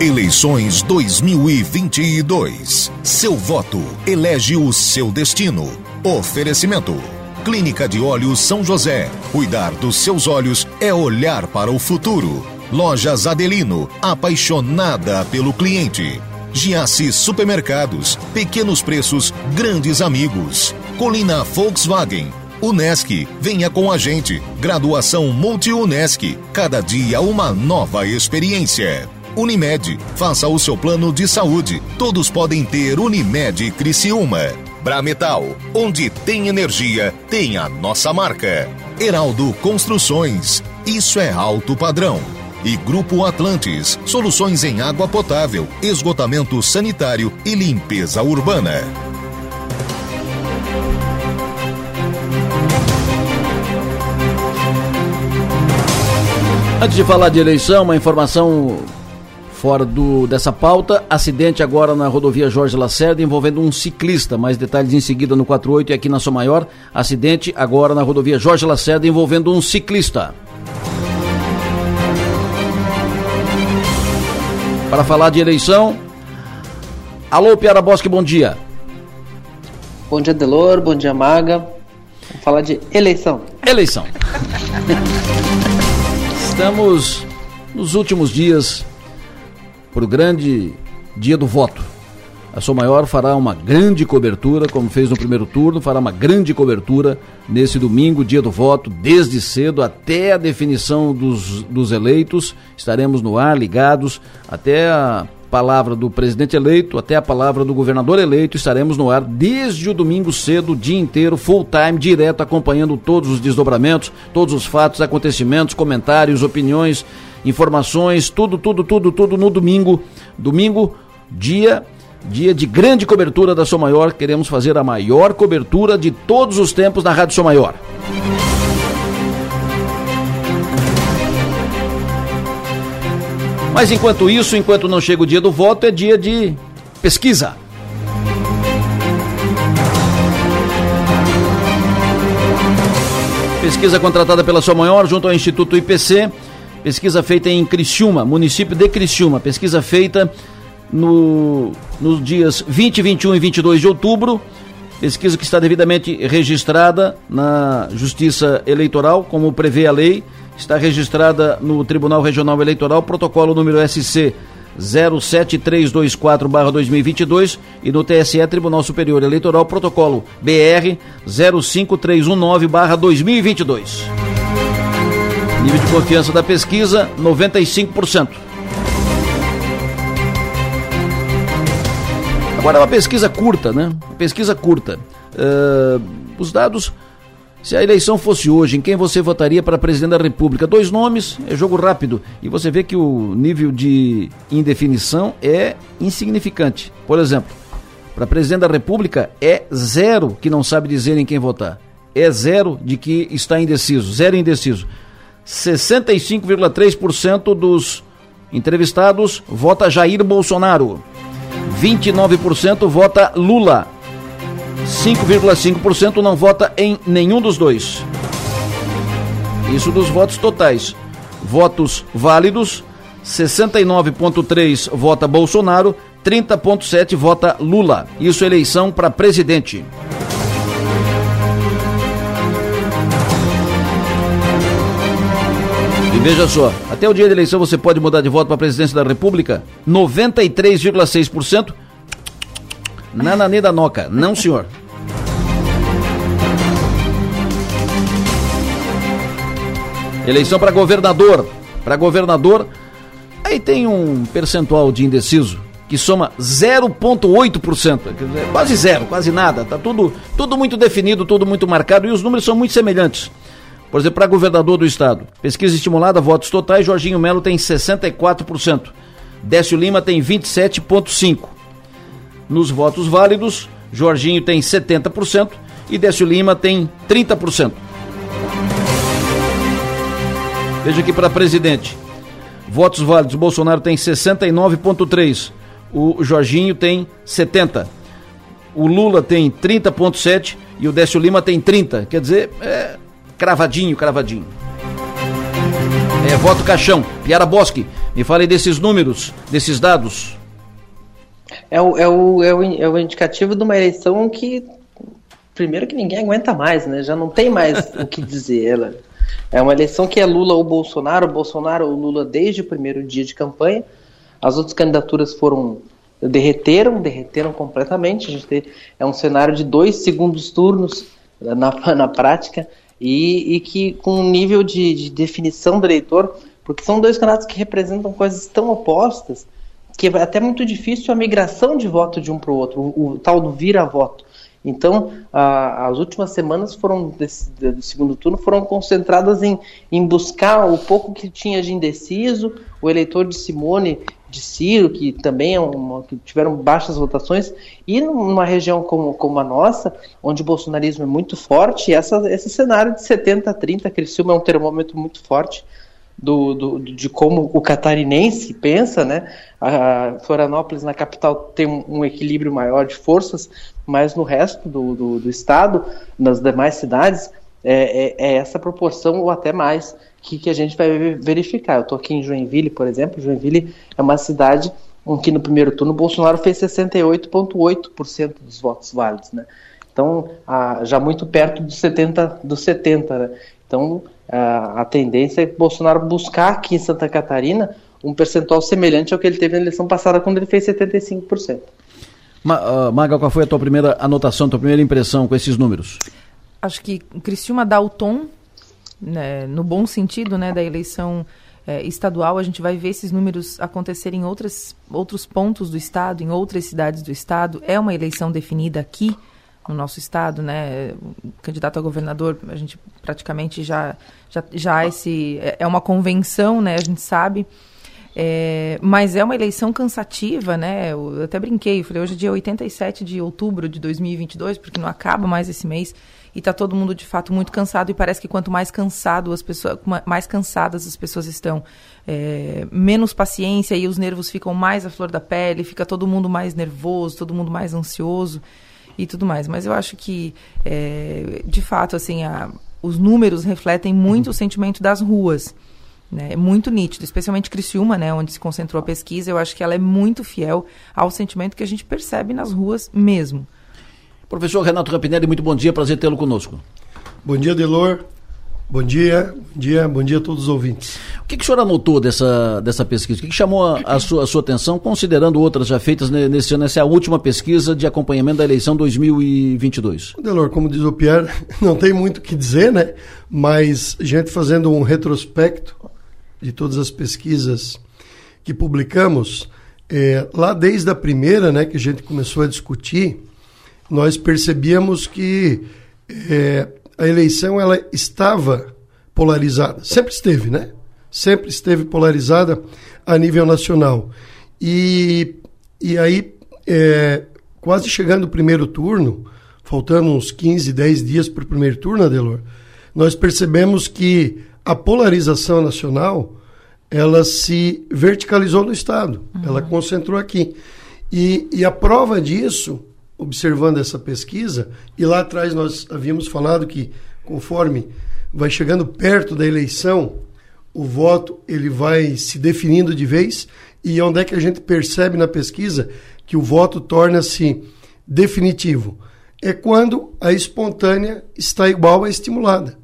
Eleições 2022. Seu voto elege o seu destino. Oferecimento. Clínica de Olhos São José. Cuidar dos seus olhos é olhar para o futuro. Lojas Adelino, apaixonada pelo cliente. Giasse Supermercados, pequenos preços, grandes amigos. Colina Volkswagen, Unesc, venha com a gente. Graduação Multi-Unesc, cada dia uma nova experiência. Unimed, faça o seu plano de saúde. Todos podem ter Unimed Criciúma. Brametal, onde tem energia, tem a nossa marca. Heraldo Construções, isso é alto padrão. E Grupo Atlantes, soluções em água potável, esgotamento sanitário e limpeza urbana. Antes de falar de eleição, uma informação fora do, dessa pauta. Acidente agora na rodovia Jorge Lacerda envolvendo um ciclista. Mais detalhes em seguida no 48 e aqui na Sua Maior. Acidente agora na rodovia Jorge Lacerda envolvendo um ciclista. Para falar de eleição. Alô, Piara Bosque, bom dia. Bom dia, Delor. Bom dia, Maga. Vamos falar de eleição. Eleição. <laughs> Estamos nos últimos dias para o grande dia do voto. A Sou Maior fará uma grande cobertura, como fez no primeiro turno, fará uma grande cobertura nesse domingo, dia do voto, desde cedo até a definição dos, dos eleitos. Estaremos no ar, ligados, até a palavra do presidente eleito, até a palavra do governador eleito. Estaremos no ar desde o domingo cedo, dia inteiro, full time, direto, acompanhando todos os desdobramentos, todos os fatos, acontecimentos, comentários, opiniões informações, tudo, tudo, tudo, tudo no domingo. Domingo, dia dia de grande cobertura da Som Maior. Queremos fazer a maior cobertura de todos os tempos na Rádio Som Maior. Mas enquanto isso, enquanto não chega o dia do voto, é dia de pesquisa. Pesquisa contratada pela Sua Maior junto ao Instituto IPC Pesquisa feita em Criciúma, município de Criciúma. Pesquisa feita no, nos dias 20, 21 e 22 de outubro. Pesquisa que está devidamente registrada na Justiça Eleitoral, como prevê a lei. Está registrada no Tribunal Regional Eleitoral, protocolo número SC 07324-2022 e no TSE Tribunal Superior Eleitoral, protocolo BR 05319-2022. Nível de confiança da pesquisa, 95%. Agora, uma pesquisa curta, né? Pesquisa curta. Uh, os dados, se a eleição fosse hoje, em quem você votaria para presidente da República? Dois nomes, é jogo rápido. E você vê que o nível de indefinição é insignificante. Por exemplo, para presidente da República é zero que não sabe dizer em quem votar. É zero de que está indeciso, zero indeciso. 65,3% dos entrevistados vota Jair Bolsonaro. 29% vota Lula. 5,5% não vota em nenhum dos dois. Isso dos votos totais. Votos válidos: 69,3% vota Bolsonaro, 30,7% vota Lula. Isso eleição para presidente. Veja só, até o dia da eleição você pode mudar de voto para a presidência da República? 93,6%. Nananê da Noca. Não, senhor. Eleição para governador. Para governador, aí tem um percentual de indeciso que soma 0,8%. Quase zero, quase nada. Tá tudo, tudo muito definido, tudo muito marcado e os números são muito semelhantes. Por exemplo, para governador do estado, pesquisa estimulada, votos totais, Jorginho Melo tem 64%. Décio Lima tem 27,5%. Nos votos válidos, Jorginho tem 70% e Décio Lima tem 30%. Veja aqui para presidente. Votos válidos, Bolsonaro tem 69,3%. O Jorginho tem 70%. O Lula tem 30,7% e o Décio Lima tem 30%. Quer dizer, é, Cravadinho, cravadinho. É, voto caixão. Piara Bosque. Me fale desses números, desses dados. É o, é o, é o, é o indicativo de uma eleição que, primeiro que ninguém aguenta mais, né? Já não tem mais <laughs> o que dizer. Ela é uma eleição que é Lula ou Bolsonaro, Bolsonaro ou Lula desde o primeiro dia de campanha. As outras candidaturas foram derreteram, derreteram completamente. A gente tem, é um cenário de dois segundos turnos na, <laughs> na prática e, e que com um nível de, de definição do eleitor, porque são dois candidatos que representam coisas tão opostas que é até muito difícil a migração de voto de um para o outro, o, tal do vira-voto. Então, a, as últimas semanas foram desse, do segundo turno foram concentradas em, em buscar o pouco que tinha de indeciso, o eleitor de Simone, de Ciro, que também é uma, que tiveram baixas votações, e numa região como, como a nossa, onde o bolsonarismo é muito forte, essa, esse cenário de 70 a 30, Criciúma é um termômetro muito forte, do, do, de como o catarinense pensa, né? A Florianópolis na capital tem um, um equilíbrio maior de forças, mas no resto do, do, do estado, nas demais cidades, é, é, é, essa proporção ou até mais que, que a gente vai verificar. Eu estou aqui em Joinville, por exemplo. Joinville é uma cidade em que no primeiro turno Bolsonaro fez 68,8% dos votos válidos, né? Então, já muito perto dos 70, dos 70, né? Então, a, a tendência é Bolsonaro buscar aqui em Santa Catarina um percentual semelhante ao que ele teve na eleição passada, quando ele fez 75%. Ma, uh, Maga, qual foi a tua primeira anotação, tua primeira impressão com esses números? Acho que Criciúma dá o tom, né, no bom sentido, né, da eleição é, estadual. A gente vai ver esses números acontecerem em outras, outros pontos do estado, em outras cidades do estado. É uma eleição definida aqui no nosso estado, né? Candidato a governador, a gente praticamente já já, já esse é, é uma convenção, né? A gente sabe. É, mas é uma eleição cansativa, né? Eu até brinquei, falei, hoje é dia 87 de outubro de 2022, porque não acaba mais esse mês, e está todo mundo de fato muito cansado, e parece que quanto mais cansado as pessoas, mais cansadas as pessoas estão, é, menos paciência e os nervos ficam mais à flor da pele, fica todo mundo mais nervoso, todo mundo mais ansioso e tudo mais. Mas eu acho que, é, de fato, assim, a, os números refletem muito o sentimento das ruas. Né? É muito nítido, especialmente Criciúma, né, onde se concentrou a pesquisa. Eu acho que ela é muito fiel ao sentimento que a gente percebe nas ruas mesmo. Professor Renato Rampinelli, muito bom dia, prazer tê-lo conosco. Bom dia, Delor. Bom dia, bom dia, bom dia a todos os ouvintes. O que, que o senhor anotou dessa, dessa pesquisa? O que, que chamou a, a, sua, a sua atenção, considerando outras já feitas nesse ano? Essa é a última pesquisa de acompanhamento da eleição 2022. Delor, como diz o Pierre, <laughs> não tem muito o que dizer, né? Mas gente fazendo um retrospecto de todas as pesquisas que publicamos, é, lá desde a primeira, né, que a gente começou a discutir, nós percebíamos que é, a eleição ela estava polarizada. Sempre esteve, né? Sempre esteve polarizada a nível nacional. E, e aí, é, quase chegando o primeiro turno, faltando uns 15, 10 dias para o primeiro turno, Adelor, nós percebemos que a polarização nacional ela se verticalizou no Estado, uhum. ela concentrou aqui. E, e a prova disso observando essa pesquisa, e lá atrás nós havíamos falado que conforme vai chegando perto da eleição, o voto ele vai se definindo de vez, e onde é que a gente percebe na pesquisa que o voto torna-se definitivo? É quando a espontânea está igual à estimulada.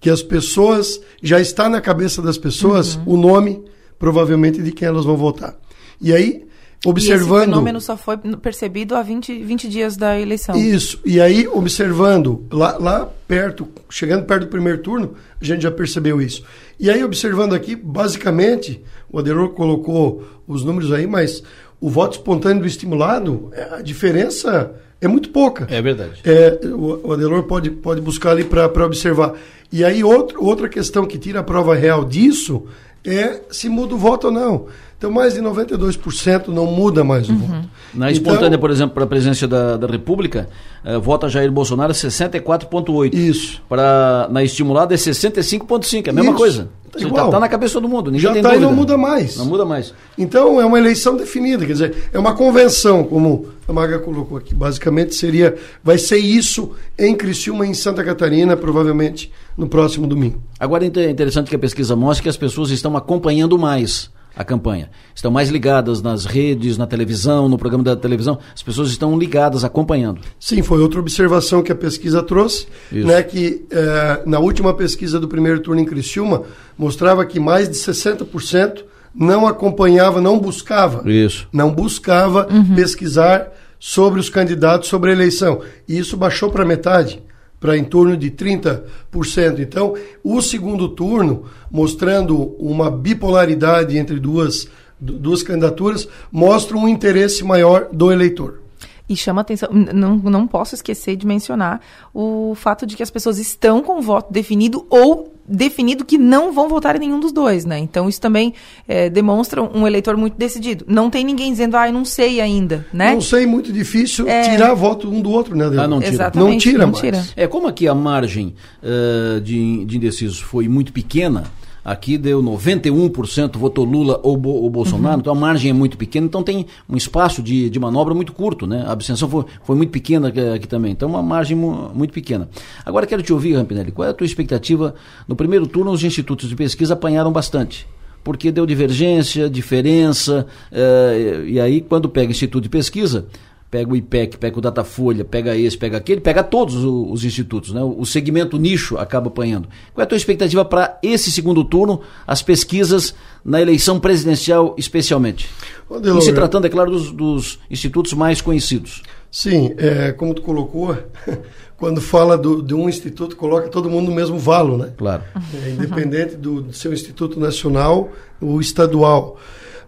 Que as pessoas, já está na cabeça das pessoas uhum. o nome, provavelmente, de quem elas vão votar. E aí, observando. E esse fenômeno só foi percebido há 20, 20 dias da eleição. Isso. E aí, observando, lá, lá perto, chegando perto do primeiro turno, a gente já percebeu isso. E aí, observando aqui, basicamente, o Adelor colocou os números aí, mas o voto espontâneo do estimulado, é, a diferença é muito pouca. É verdade. É, o, o Adelor pode, pode buscar ali para observar. E aí, outro, outra questão que tira a prova real disso é se muda o voto ou não. Então, mais de 92% não muda mais o uhum. voto. Na espontânea, então, por exemplo, para a presidência da, da República, eh, vota Jair Bolsonaro 64,8%. Isso. Para, na estimulada é 65,5%, é a mesma Isso. coisa. Está tá na cabeça todo mundo, ninguém Já tem tá dúvida. e não muda mais. Não muda mais. Então, é uma eleição definida, quer dizer, é uma convenção, como a Maga colocou aqui. Basicamente, seria, vai ser isso em Criciúma, em Santa Catarina, provavelmente no próximo domingo. Agora, é interessante que a pesquisa mostra que as pessoas estão acompanhando mais a campanha. Estão mais ligadas nas redes, na televisão, no programa da televisão. As pessoas estão ligadas, acompanhando. Sim, foi outra observação que a pesquisa trouxe, Isso. né, que eh, na última pesquisa do primeiro turno em Criciúma, mostrava que mais de 60% não acompanhava, não buscava, Isso. não buscava pesquisar sobre os candidatos, sobre a eleição. E isso baixou para metade, para em torno de 30%. Então, o segundo turno, mostrando uma bipolaridade entre duas, du- duas candidaturas, mostra um interesse maior do eleitor. E chama atenção, não, não posso esquecer de mencionar o fato de que as pessoas estão com o voto definido ou definido que não vão votar em nenhum dos dois, né? Então isso também eh, demonstra um eleitor muito decidido. Não tem ninguém dizendo, ah, eu não sei ainda, né? Não sei, muito difícil É. tirar voto um do outro, né? Ah, não tira. Exatamente, Não tira não mais. tira. É, como aqui a margem eh, de, de indecisos foi muito pequena, aqui deu 91% votou Lula ou, Bo- ou Bolsonaro, então a margem é muito pequena, então tem um espaço de, de manobra muito curto, né? A abstenção foi, foi muito pequena aqui, também, então uma margem mu- muito pequena. Agora quero te ouvir, Rampinelli, qual é a tua expectativa? No primeiro turno, os institutos de pesquisa apanharam bastante. Porque deu divergência, diferença, eh, e aí quando pega instituto de pesquisa, pega o IPEC, pega o Datafolha, pega esse, pega aquele, pega todos os institutos, né? O segmento nicho acaba apanhando. Qual é a tua expectativa para esse segundo turno, as pesquisas na eleição presidencial especialmente? E se tratando, é claro, dos, dos institutos mais conhecidos. Sim, é, como tu colocou, <laughs> quando fala do, de um instituto, coloca todo mundo no mesmo valo, né? Claro. É, independente do, do seu instituto nacional ou estadual.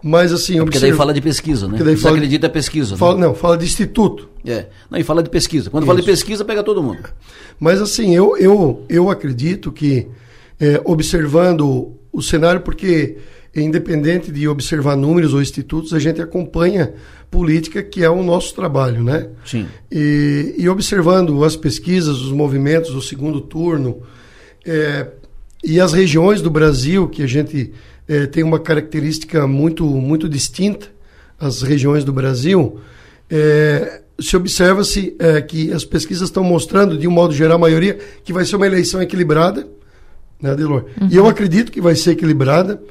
Mas assim, É porque daí observa- fala de pesquisa, né? Porque daí fala- Desacredita a pesquisa. né? fala- não, fala de instituto. É. Não, e fala de pesquisa. Quando fala de Isso. pesquisa, pega todo mundo. Mas assim, eu, eu, eu acredito que, é, observando o cenário, porque independente de observar números ou institutos, a gente acompanha política, que é o nosso trabalho, né? Sim. E, e observando as pesquisas, os movimentos, o segundo turno, é, e as regiões do Brasil, que a gente é, tem uma característica muito, muito distinta, as regiões do Brasil, é, se observa-se é, que as pesquisas estão mostrando, de um modo geral, a maioria, que vai ser uma eleição equilibrada, né, Delor? E eu acredito que vai ser equilibrada.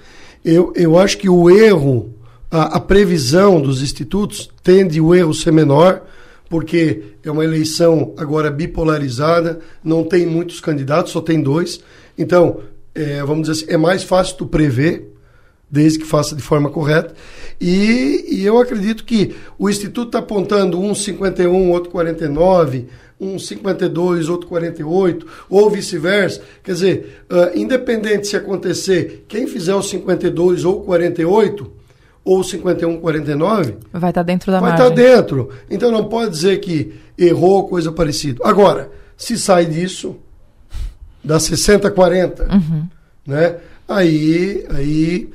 Eu, eu acho que o erro, a, a previsão dos institutos tende o erro ser menor, porque é uma eleição agora bipolarizada, não tem muitos candidatos, só tem dois. Então, é, vamos dizer assim, é mais fácil tu prever, desde que faça de forma correta. E, e eu acredito que o Instituto está apontando um 51, outro 49, um 52, outro 48, ou vice-versa. Quer dizer, ah, independente se acontecer, quem fizer o 52 ou 48, ou 51, 49, Vai estar dentro da vai margem. estar dentro. Então não pode dizer que errou, coisa parecida. Agora, se sai disso, dá 60, 40, Uhum. né? Aí, aí,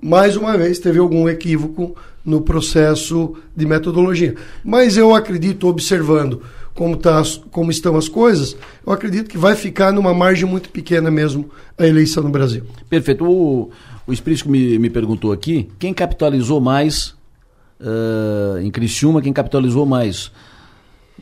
mais uma vez, teve algum equívoco no processo de metodologia. Mas eu acredito, observando como, tá, como estão as coisas, eu acredito que vai ficar numa margem muito pequena mesmo a eleição no Brasil. Perfeito. O, o Espírito me, me perguntou aqui, quem capitalizou mais eh, em Criciúma, quem capitalizou mais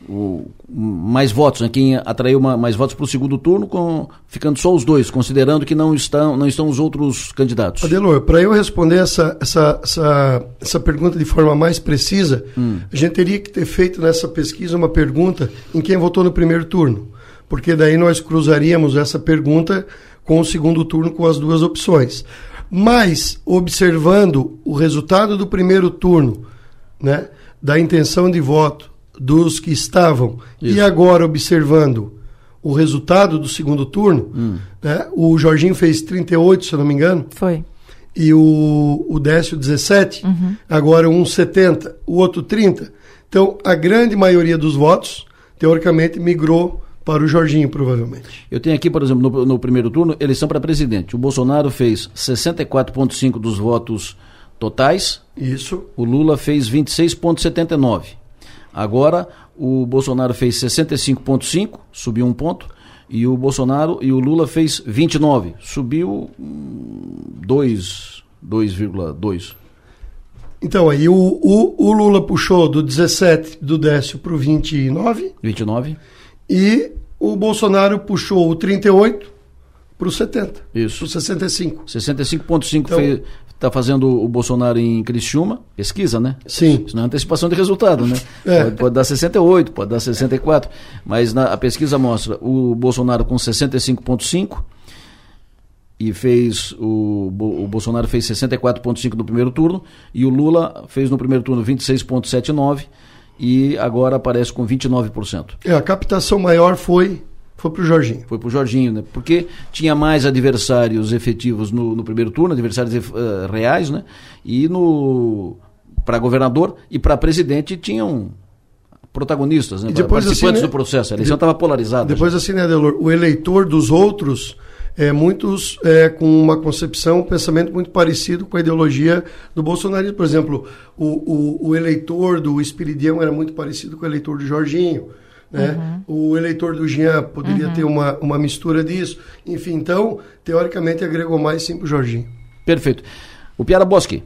o, mais votos, né? quem atraiu ma- mais votos para o segundo turno, com, ficando só os dois, considerando que não estão, não estão os outros candidatos. Adelor, para eu responder essa, essa, essa, essa pergunta de forma mais precisa, a gente teria que ter feito nessa pesquisa uma pergunta em quem votou no primeiro turno. Porque daí nós cruzaríamos essa pergunta com o segundo turno com as duas opções. Mas, observando o resultado do primeiro turno, né, da intenção de voto dos que estavam, e agora observando o resultado do segundo turno, né, o Jorginho fez 38, se eu não me engano. Foi. E o, o Décio 17, Uhum. agora um 70, o outro 30. Então, a grande maioria dos votos, teoricamente, migrou para o Jorginho, provavelmente. Eu tenho aqui, por exemplo, no, no primeiro turno, eleição para presidente. O Bolsonaro fez 64,5% dos votos totais. Isso. O Lula fez 26,79%. Agora, o Bolsonaro fez 65,5%, subiu um ponto. E o Bolsonaro e o Lula fez 29%, subiu hum, 2, 2,2%. Então, aí o, o, o Lula puxou do 17 do Décio para o 29 29%. e o Bolsonaro puxou o 38 para o 70. Isso. Para o 65. 65,5% Então- fez- está fazendo o Bolsonaro em Criciúma, pesquisa, né? Sim. Isso não é antecipação de resultado, né? <laughs> É. Pode, pode, dar 68, pode dar 64, mas na, a pesquisa mostra o Bolsonaro com 65,5 e fez o, o Bolsonaro fez 64,5 no primeiro turno e o Lula fez no primeiro turno 26,79 e agora aparece com 29%. É, a captação maior foi foi para o Jorginho. Foi para o Jorginho, né? Porque tinha mais adversários efetivos no, no primeiro turno, adversários uh, reais, né? E no para governador e para presidente tinham protagonistas, né? participantes assim, né? do processo. A eleição estava de, polarizada. Depois já. assim, né, Delor? O eleitor dos outros é, muitos é, com uma concepção, um pensamento muito parecido com a ideologia do bolsonarismo. Por exemplo, o, o, o eleitor do Espiridião era muito parecido com o eleitor do Jorginho. Né? Uhum. O eleitor do Jean poderia uhum. ter uma, uma mistura disso. Enfim, então, teoricamente, agregou mais sim para o Jorginho. Perfeito. O Piara Boschi.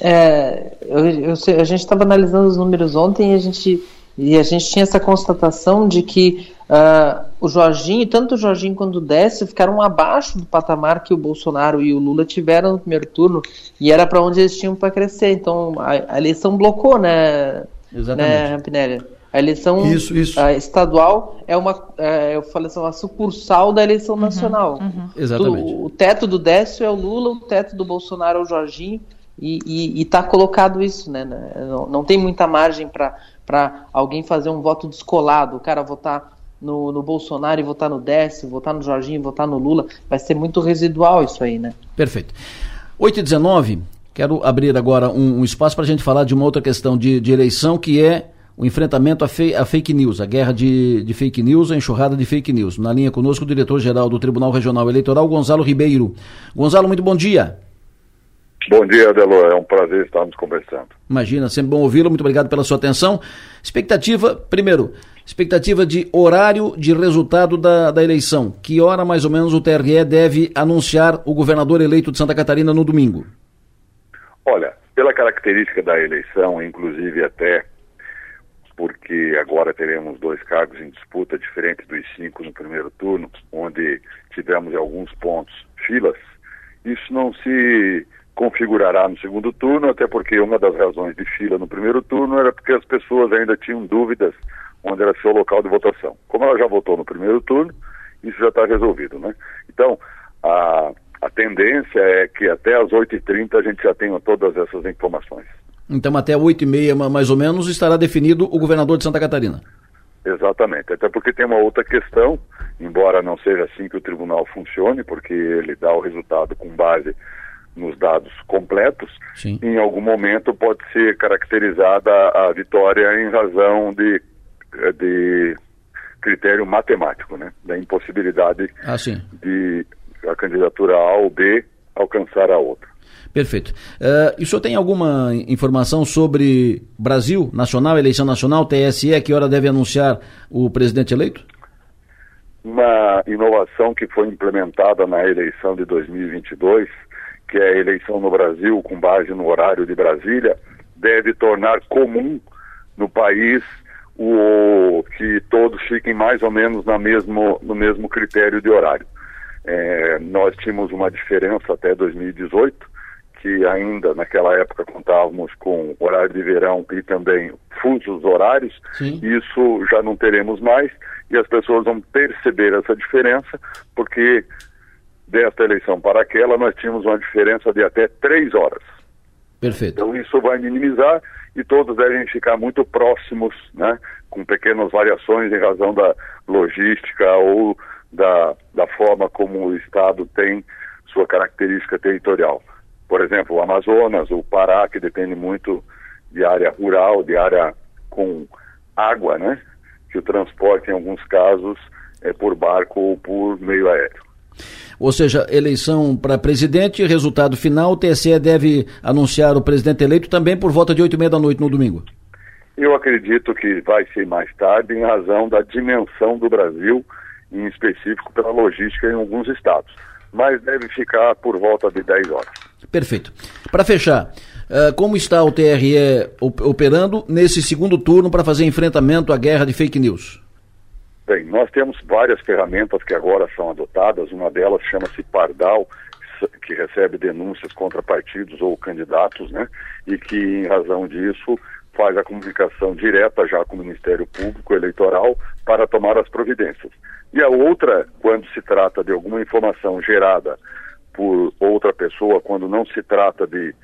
É, eu, eu, a gente estava analisando os números ontem e a gente, e a gente tinha essa constatação de que uh, o Jorginho, tanto o Jorginho quanto o Décio, ficaram abaixo do patamar que o Bolsonaro e o Lula tiveram no primeiro turno e era para onde eles tinham para crescer. Então a, a eleição blocou, né, Exatamente. né? A eleição isso, isso. estadual é uma, é, eu falei assim, uma sucursal da eleição uhum, nacional. Uhum. Exatamente. o teto do Décio é o Lula, o teto do Bolsonaro é o Jorginho, e está colocado isso, né? né? Não, não tem muita margem para alguém fazer um voto descolado, o cara votar no, no Bolsonaro e votar no Décio, votar no Jorginho, votar no Lula, vai ser muito residual isso aí, né? Perfeito. 8 e 19, Quero abrir agora um, um espaço para a gente falar de uma outra questão de, de eleição, que é o enfrentamento fei, a, fake news, a guerra de, de, fake news, a enxurrada de fake news. Na linha conosco, o diretor-geral do Tribunal Regional Eleitoral, Gonzalo Ribeiro. Gonzalo, muito bom dia. Bom dia, Adelor. É um prazer estarmos conversando. Imagina, sempre bom ouvi-lo. Muito obrigado pela sua atenção. Expectativa, primeiro, expectativa de horário de resultado da, da eleição. Que hora mais ou menos o TRE deve anunciar o governador eleito de Santa Catarina no domingo? Olha, pela característica da eleição, inclusive até porque agora teremos dois cargos em disputa, diferente dos cinco no primeiro turno, onde tivemos em alguns pontos filas, isso não se configurará no segundo turno, até porque uma das razões de fila no primeiro turno era porque as pessoas ainda tinham dúvidas onde era seu local de votação. Como ela já votou no primeiro turno, isso já está resolvido, né? Então, a a tendência é que até as 8h30 a gente já tenha todas essas informações. Então, até 8h30, mais ou menos, estará definido o governador de Santa Catarina. Exatamente, até porque tem uma outra questão, embora não seja assim que o tribunal funcione, porque ele dá o resultado com base nos dados completos, Sim. em algum momento pode ser caracterizada a vitória em razão de, de critério matemático, né? Da impossibilidade ah, de a candidatura A ou B alcançar a outra. Perfeito. Uh, e o senhor tem alguma informação sobre Brasil, nacional, eleição nacional, TSE, que hora deve anunciar o presidente eleito? Uma inovação que foi implementada na eleição de 2022, que é a eleição no Brasil com base no horário de Brasília, deve tornar comum no país o que todos fiquem mais ou menos na mesmo, no mesmo critério de horário. É, nós tínhamos uma diferença até 2018, que ainda naquela época contávamos com horário de verão e também fusos horários. Sim. Isso já não teremos mais e as pessoas vão perceber essa diferença, porque desta eleição para aquela nós tínhamos uma diferença de até três horas. Perfeito. Então isso vai minimizar e todos devem ficar muito próximos, né, com pequenas variações em razão da logística ou da, da forma como o Estado tem sua característica territorial. Por exemplo, o Amazonas, o Pará, que depende muito de área rural, de área com água, né? Que o transporte, em alguns casos, é por barco ou por meio aéreo. Ou seja, eleição para presidente, resultado final, o TSE deve anunciar o presidente eleito também por volta de oito e meia da noite no domingo. Eu acredito que vai ser mais tarde em razão da dimensão do Brasil em específico pela logística em alguns estados. Mas deve ficar por volta de 10 horas. Perfeito. Para fechar, uh, como está o TRE operando nesse segundo turno para fazer enfrentamento à guerra de fake news? Bem, nós temos várias ferramentas que agora são adotadas, uma delas chama-se Pardal, que recebe denúncias contra partidos ou candidatos, né? E que, em razão disso, faz a comunicação direta já com o Ministério Público Eleitoral para tomar as providências. E a outra, quando se trata de alguma informação gerada por outra pessoa, quando não se trata de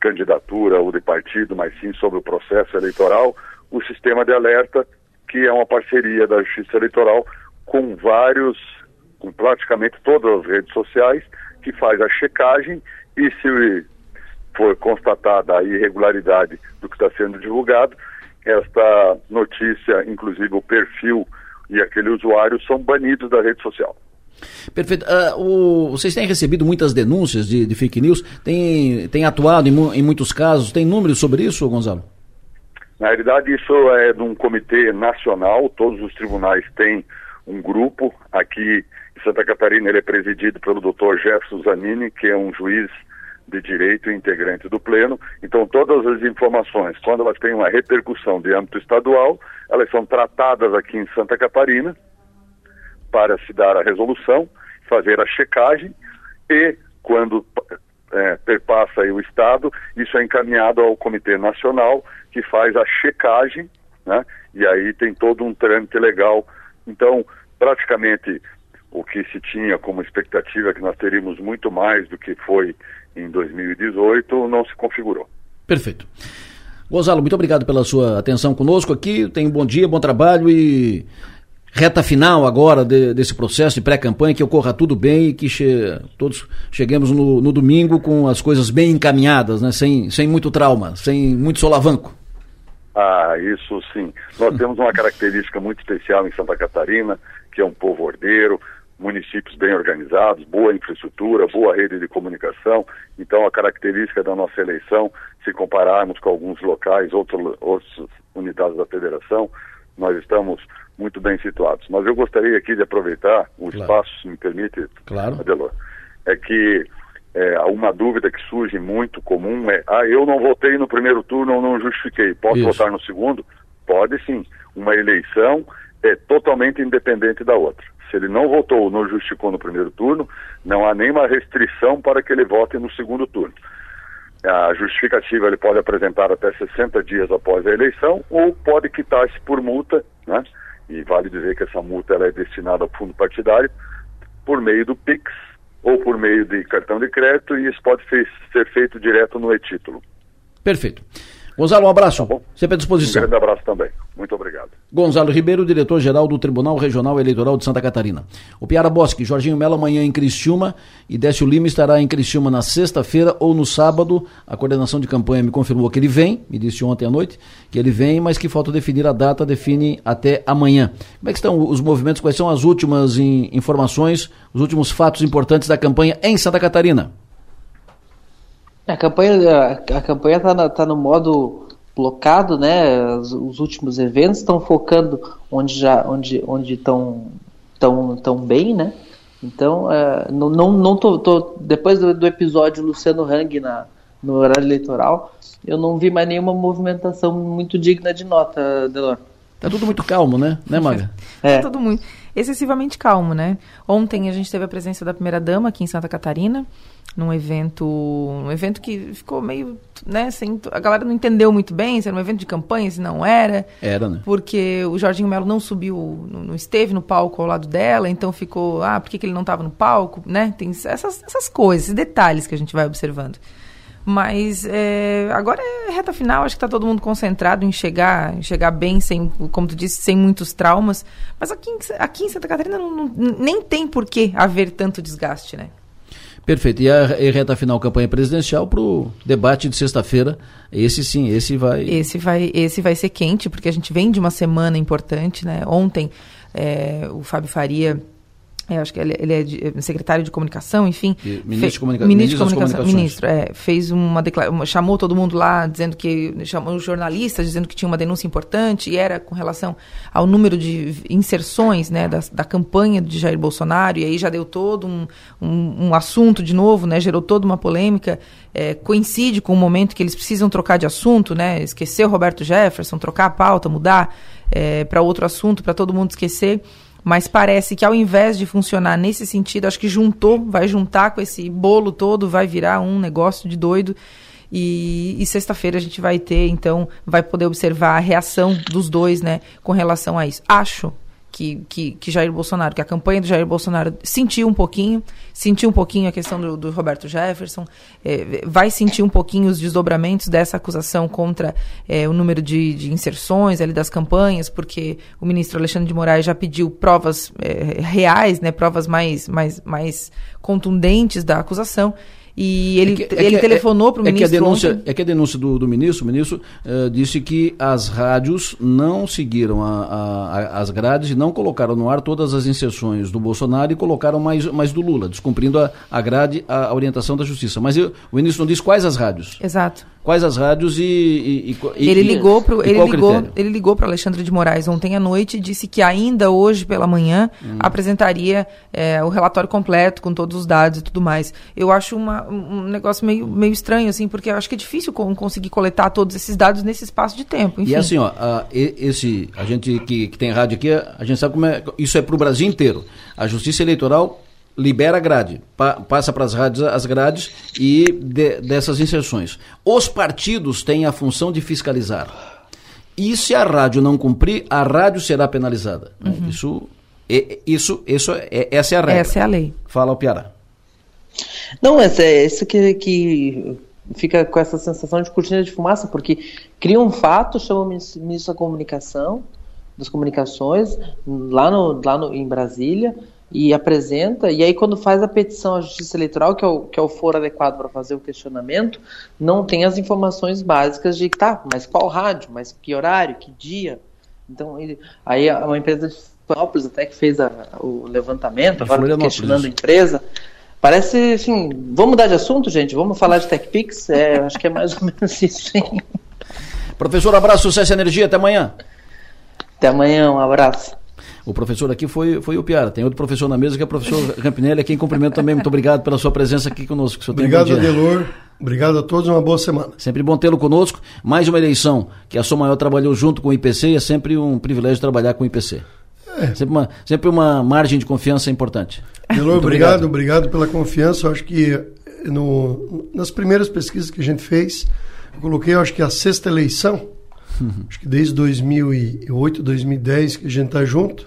candidatura ou de partido, mas sim sobre o processo eleitoral, o sistema de alerta, que é uma parceria da Justiça Eleitoral com vários, com praticamente todas as redes sociais, que faz a checagem e se for constatada a irregularidade do que está sendo divulgado, esta notícia, inclusive o perfil e aquele usuário, são banidos da rede social. Perfeito. Uh, o, vocês têm recebido muitas denúncias de, de fake news? Tem, tem atuado em, em, muitos casos? Tem números sobre isso, Gonzalo? Na realidade, isso é de um comitê nacional. Todos os tribunais têm um grupo. Aqui em Santa Catarina, ele é presidido pelo Dr. Jefferson Zanini, que é um juiz de direito integrante do Pleno. Então, todas as informações, quando elas têm uma repercussão de âmbito estadual, elas são tratadas aqui em Santa Catarina para se dar a resolução, fazer a checagem e, quando é, perpassa o Estado, isso é encaminhado ao Comitê Nacional, que faz a checagem, né? e aí tem todo um trâmite legal. Então, praticamente, o que se tinha como expectativa é que nós teríamos muito mais do que foi em 2018, não se configurou. Perfeito. Gonzalo, muito obrigado pela sua atenção conosco aqui. Tenha um bom dia, bom trabalho e reta final agora de, desse processo de pré-campanha, que ocorra tudo bem e que che todos cheguemos no, no, domingo com as coisas bem encaminhadas, né? sem, sem muito trauma, sem muito solavanco. Ah, isso sim. Nós temos uma característica muito especial em Santa Catarina, que é um povo ordeiro, municípios bem organizados, boa infraestrutura, boa rede de comunicação. Então, a característica da nossa eleição, se compararmos com alguns locais, outros, outras unidades da federação, nós estamos muito bem situados. Mas eu gostaria aqui de aproveitar o claro. espaço, se me permite, claro. Adelor, é que é, uma dúvida que surge muito comum é, ah, eu não votei no primeiro turno ou não justifiquei, posso Isso. votar no segundo? Pode sim. Uma eleição é totalmente independente da outra. Se ele não votou ou não justificou no primeiro turno, não há nenhuma restrição para que ele vote no segundo turno. A justificativa ele pode apresentar até 60 dias após a eleição ou pode quitar-se por multa, né? E vale dizer que essa multa ela é destinada ao fundo partidário por meio do PIX ou por meio de cartão de crédito e isso pode ser feito direto no e-título. Perfeito. Gonzalo, um abraço. Tá Sempre à disposição. Um grande abraço também. Muito obrigado. Gonzalo Ribeiro, diretor-geral do Tribunal Regional Eleitoral de Santa Catarina. O Piara Bosque, Jorginho Mello amanhã em Criciúma e Décio Lima estará em Criciúma na sexta-feira ou no sábado. A coordenação de campanha me confirmou que ele vem, me disse ontem à noite que ele vem, mas que falta definir a data, define até amanhã. Como é que estão os movimentos? Quais são as últimas informações, os últimos fatos importantes da campanha em Santa Catarina? A campanha, a, a campanha tá, tá no modo blocado, né? Os, os últimos eventos estão focando onde já, onde, onde estão tão, tão bem, né? Então, uh, não, não, não tô, tô depois do, do, episódio Luciano Hang na, no horário eleitoral, eu não vi mais nenhuma movimentação muito digna de nota, Delor. Tá tudo muito calmo, né? Né, Maga? É. Tá tudo muito excessivamente calmo, né? Ontem a gente teve a presença da primeira dama aqui em Santa Catarina, num evento, um evento que ficou meio, né, sem, a galera não entendeu muito bem se era um evento de campanha, se não era. Era, né? Porque o Jorginho Melo não subiu, não, não esteve no palco ao lado dela, então ficou, ah, por que, que ele não estava no palco, né? Tem essas, essas coisas, esses detalhes que a gente vai observando. Mas é, agora é reta final, acho que está todo mundo concentrado em chegar, em chegar bem, sem, como tu disse, sem muitos traumas. Mas aqui, aqui em Santa Catarina não, não, nem tem por que haver tanto desgaste, né? Perfeito. E a reta final campanha presidencial para o debate de sexta-feira. Esse sim, esse vai. Esse vai, esse vai ser quente, porque a gente vem de uma semana importante, né? Ontem é, o Fábio Faria é, acho que ele, ele é, de, é secretário de comunicação, enfim. E ministro, de, comunica ministro de comunicação. Ministro, é, fez uma declaração, chamou todo mundo lá, dizendo que. chamou os jornalistas, dizendo que tinha uma denúncia importante, e era com relação ao número de inserções né, da, da campanha de Jair Bolsonaro, e aí já deu todo um, um, um assunto de novo, né, gerou toda uma polêmica. É, coincide com o momento que eles precisam trocar de assunto, né, esquecer o Roberto Jefferson, trocar a pauta, mudar é, para outro assunto, para todo mundo esquecer. Mas parece que ao invés de funcionar nesse sentido, acho que juntou, vai juntar com esse bolo todo, vai virar um negócio de doido. E, e sexta-feira a gente vai ter, então, vai poder observar a reação dos dois, né, com relação a isso. Acho que, que, que, Jair Bolsonaro, que a campanha do Jair Bolsonaro sentiu um pouquinho, sentiu um pouquinho a questão do, do Roberto Jefferson, é, vai sentir um pouquinho os desdobramentos dessa acusação contra é, o número de, de, inserções ali das campanhas, porque o ministro Alexandre de Moraes já pediu provas é, reais, né, provas mais, mais, mais contundentes da acusação. E ele, é que, é ele que, telefonou para o é ministro. Que a denúncia, ontem. É que a denúncia do, do ministro, o ministro uh, disse que as rádios não seguiram a, a, as grades e não colocaram no ar todas as inserções do Bolsonaro e colocaram mais, mais do Lula, descumprindo a, a grade, a, a orientação da justiça. Mas eu, o ministro não disse quais as rádios. Exato quais as rádios e, e, e ele ligou para ele ligou ele ligou para Alexandre de Moraes ontem à noite e disse que ainda hoje pela manhã hum. apresentaria é, o relatório completo com todos os dados e tudo mais eu acho uma, um negócio meio, meio estranho assim porque eu acho que é difícil conseguir coletar todos esses dados nesse espaço de tempo enfim. e assim ó a, esse a gente que, que tem rádio aqui a gente sabe como é isso é para o Brasil inteiro a Justiça Eleitoral libera a grade, pa, passa para as rádios as grades e de, dessas inserções. Os partidos têm a função de fiscalizar. E se a rádio não cumprir, a rádio será penalizada. Uhum. Isso, isso, isso é, essa é a regra. Essa é a lei. Fala o Piara. Não, mas é isso que, que fica com essa sensação de cortina de fumaça, porque cria um fato, chama o ministro da comunicação, das comunicações, lá, no, lá no, em Brasília, e apresenta, e aí quando faz a petição à Justiça Eleitoral, que é o, que é o foro adequado para fazer o questionamento, não tem as informações básicas de, tá, mas qual rádio, mas que horário, que dia. Então, ele, aí uma empresa de Florianópolis até que fez a, o levantamento, agora tá questionando a empresa. Parece, assim, vamos mudar de assunto, gente? Vamos falar de TechPix? É, acho que é mais ou menos isso, sim. Professor, abraço, sucesso e energia, até amanhã. Até amanhã, um abraço. O professor aqui foi, foi o Piara. Tem outro professor na mesa que é o professor Campinelli, a quem cumprimento também. Muito obrigado pela sua presença aqui conosco. Obrigado, Adelor. Obrigado a todos, uma boa semana. Sempre bom tê-lo conosco. Mais uma eleição que a Som Maior trabalhou junto com o IPC e é sempre um privilégio trabalhar com o IPC. É. Sempre, uma, sempre uma margem de confiança importante. Adelor, obrigado, obrigado, pela confiança. Eu acho que no, nas primeiras pesquisas que a gente fez, eu coloquei, eu acho que a sexta eleição, uhum. acho que desde 2008, 2010 que a gente está junto,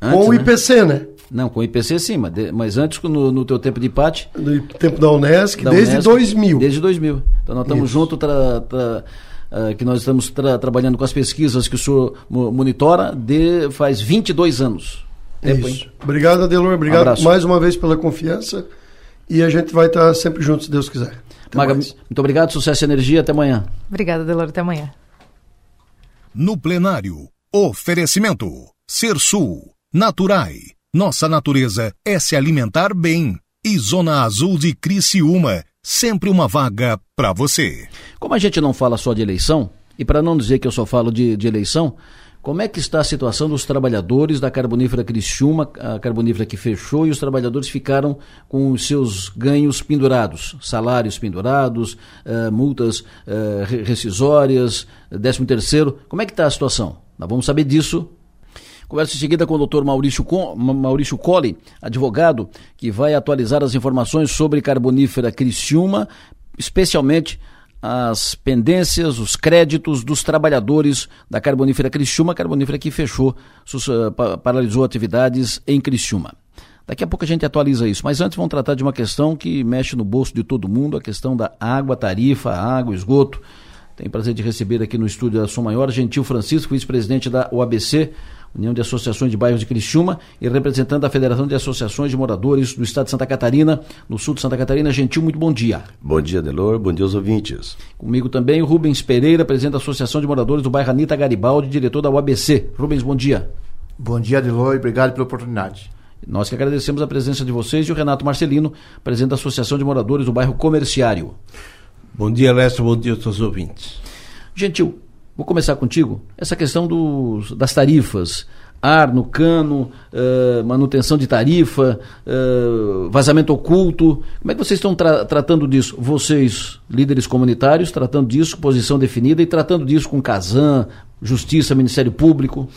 Antes, com o IPC, né? né? Não, com o IPC sim, mas, de, mas antes, no, no teu tempo de empate... No tempo da Unesc, da desde Unesc, 2000. Desde 2000. Então nós estamos juntos, uh, que nós estamos tra, trabalhando com as pesquisas que o senhor monitora de, faz 22 anos. Tempo, Isso. Hein? Obrigado, Adelor. Obrigado um mais uma vez pela confiança. E a gente vai estar sempre juntos, se Deus quiser. Até Maga, mais. muito obrigado, sucesso e energia. Até amanhã. Obrigada, Adelor. Até amanhã. No plenário, oferecimento. Ser Sul. Naturai. Nossa natureza é se alimentar bem. E Zona Azul de Criciúma. Sempre uma vaga para você. Como a gente não fala só de eleição, e para não dizer que eu só falo de, de eleição, como é que está a situação dos trabalhadores da Carbonífera Criciúma, a Carbonífera que fechou e os trabalhadores ficaram com os seus ganhos pendurados, salários pendurados, uh, multas uh, rescisórias, décimo terceiro, como é que está a situação? Nós vamos saber disso Conversa em seguida com o doutor Maurício, Maurício Colli, advogado, que vai atualizar as informações sobre carbonífera Criciúma, especialmente as pendências, os créditos dos trabalhadores da Carbonífera Criciúma, Carbonífera que fechou, paralisou atividades em Criciúma. Daqui a pouco a gente atualiza isso, mas antes vamos tratar de uma questão que mexe no bolso de todo mundo, a questão da água, tarifa, água, esgoto. Tenho prazer de receber aqui no estúdio da Som Maior, Gentil Francisco, vice-presidente da OABC, União de Associações de Bairros de Criciúma, e representante da Federação de Associações de Moradores do Estado de Santa Catarina, no sul de Santa Catarina. Gentil, muito bom dia. Bom dia, Delor. Bom dia aos ouvintes. Comigo também o Rubens Pereira, presidente da Associação de Moradores do bairro Anitta Garibaldi, diretor da UABC. Rubens, bom dia. Bom dia, Delor, e obrigado pela oportunidade. Nós que agradecemos a presença de vocês e o Renato Marcelino, presidente da Associação de Moradores do bairro Comerciário. Bom dia, Lester. Bom dia aos seus ouvintes. Gentil, vou começar contigo. Essa questão dos, das tarifas ar no cano, uh, manutenção de tarifa, uh, vazamento oculto. Como é que vocês estão tra tratando disso? Vocês, líderes comunitários, tratando disso, posição definida e tratando disso com Casan, Justiça, Ministério Público?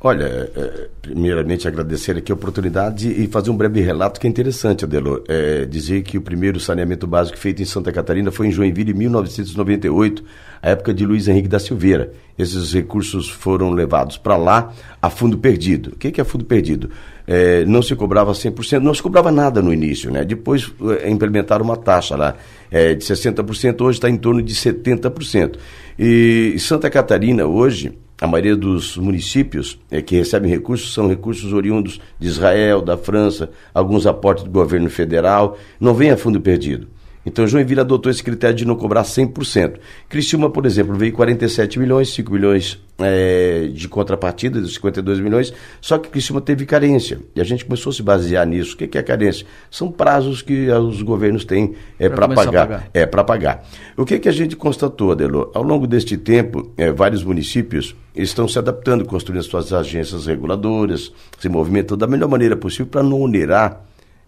Olha, é, primeiramente agradecer aqui a oportunidade e fazer um breve relato que é interessante, Adelor. É, dizer que o primeiro saneamento básico feito em Santa Catarina foi em Joinville, em 1998, a época de Luiz Henrique da Silveira. Esses recursos foram levados para lá a fundo perdido. O que é fundo perdido? É, não se cobrava 100%, não se cobrava nada no início, né? Depois é, implementaram uma taxa lá é, de 60%, hoje está em torno de 70%. E Santa Catarina, hoje, a maioria dos municípios é, que recebem recursos são recursos oriundos de Israel, da França, alguns aportes do governo federal, não vem a fundo perdido. Então Joinville adotou esse critério de não cobrar 100%. Criciúma, por exemplo, veio 47 milhões, 5 milhões é, de contrapartida, dos 52 milhões, só que Criciúma teve carência. E a gente começou a se basear nisso. O que é carência? São prazos que os governos têm é, para pagar. pagar. É, para pagar. O que, que a gente constatou, Adelô? Ao longo deste tempo, é, vários municípios estão se adaptando, construindo suas agências reguladoras, se movimentando da melhor maneira possível para não onerar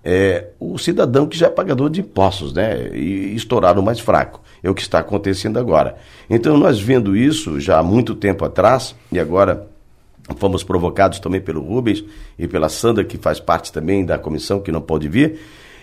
é, o cidadão que já é pagador de impostos, né? E estourar o mais fraco. É o que está acontecendo agora. Então, nós vendo isso já há muito tempo atrás, e agora fomos provocados também pelo Rubens e pela Sandra, que faz parte também da comissão, que não pode vir,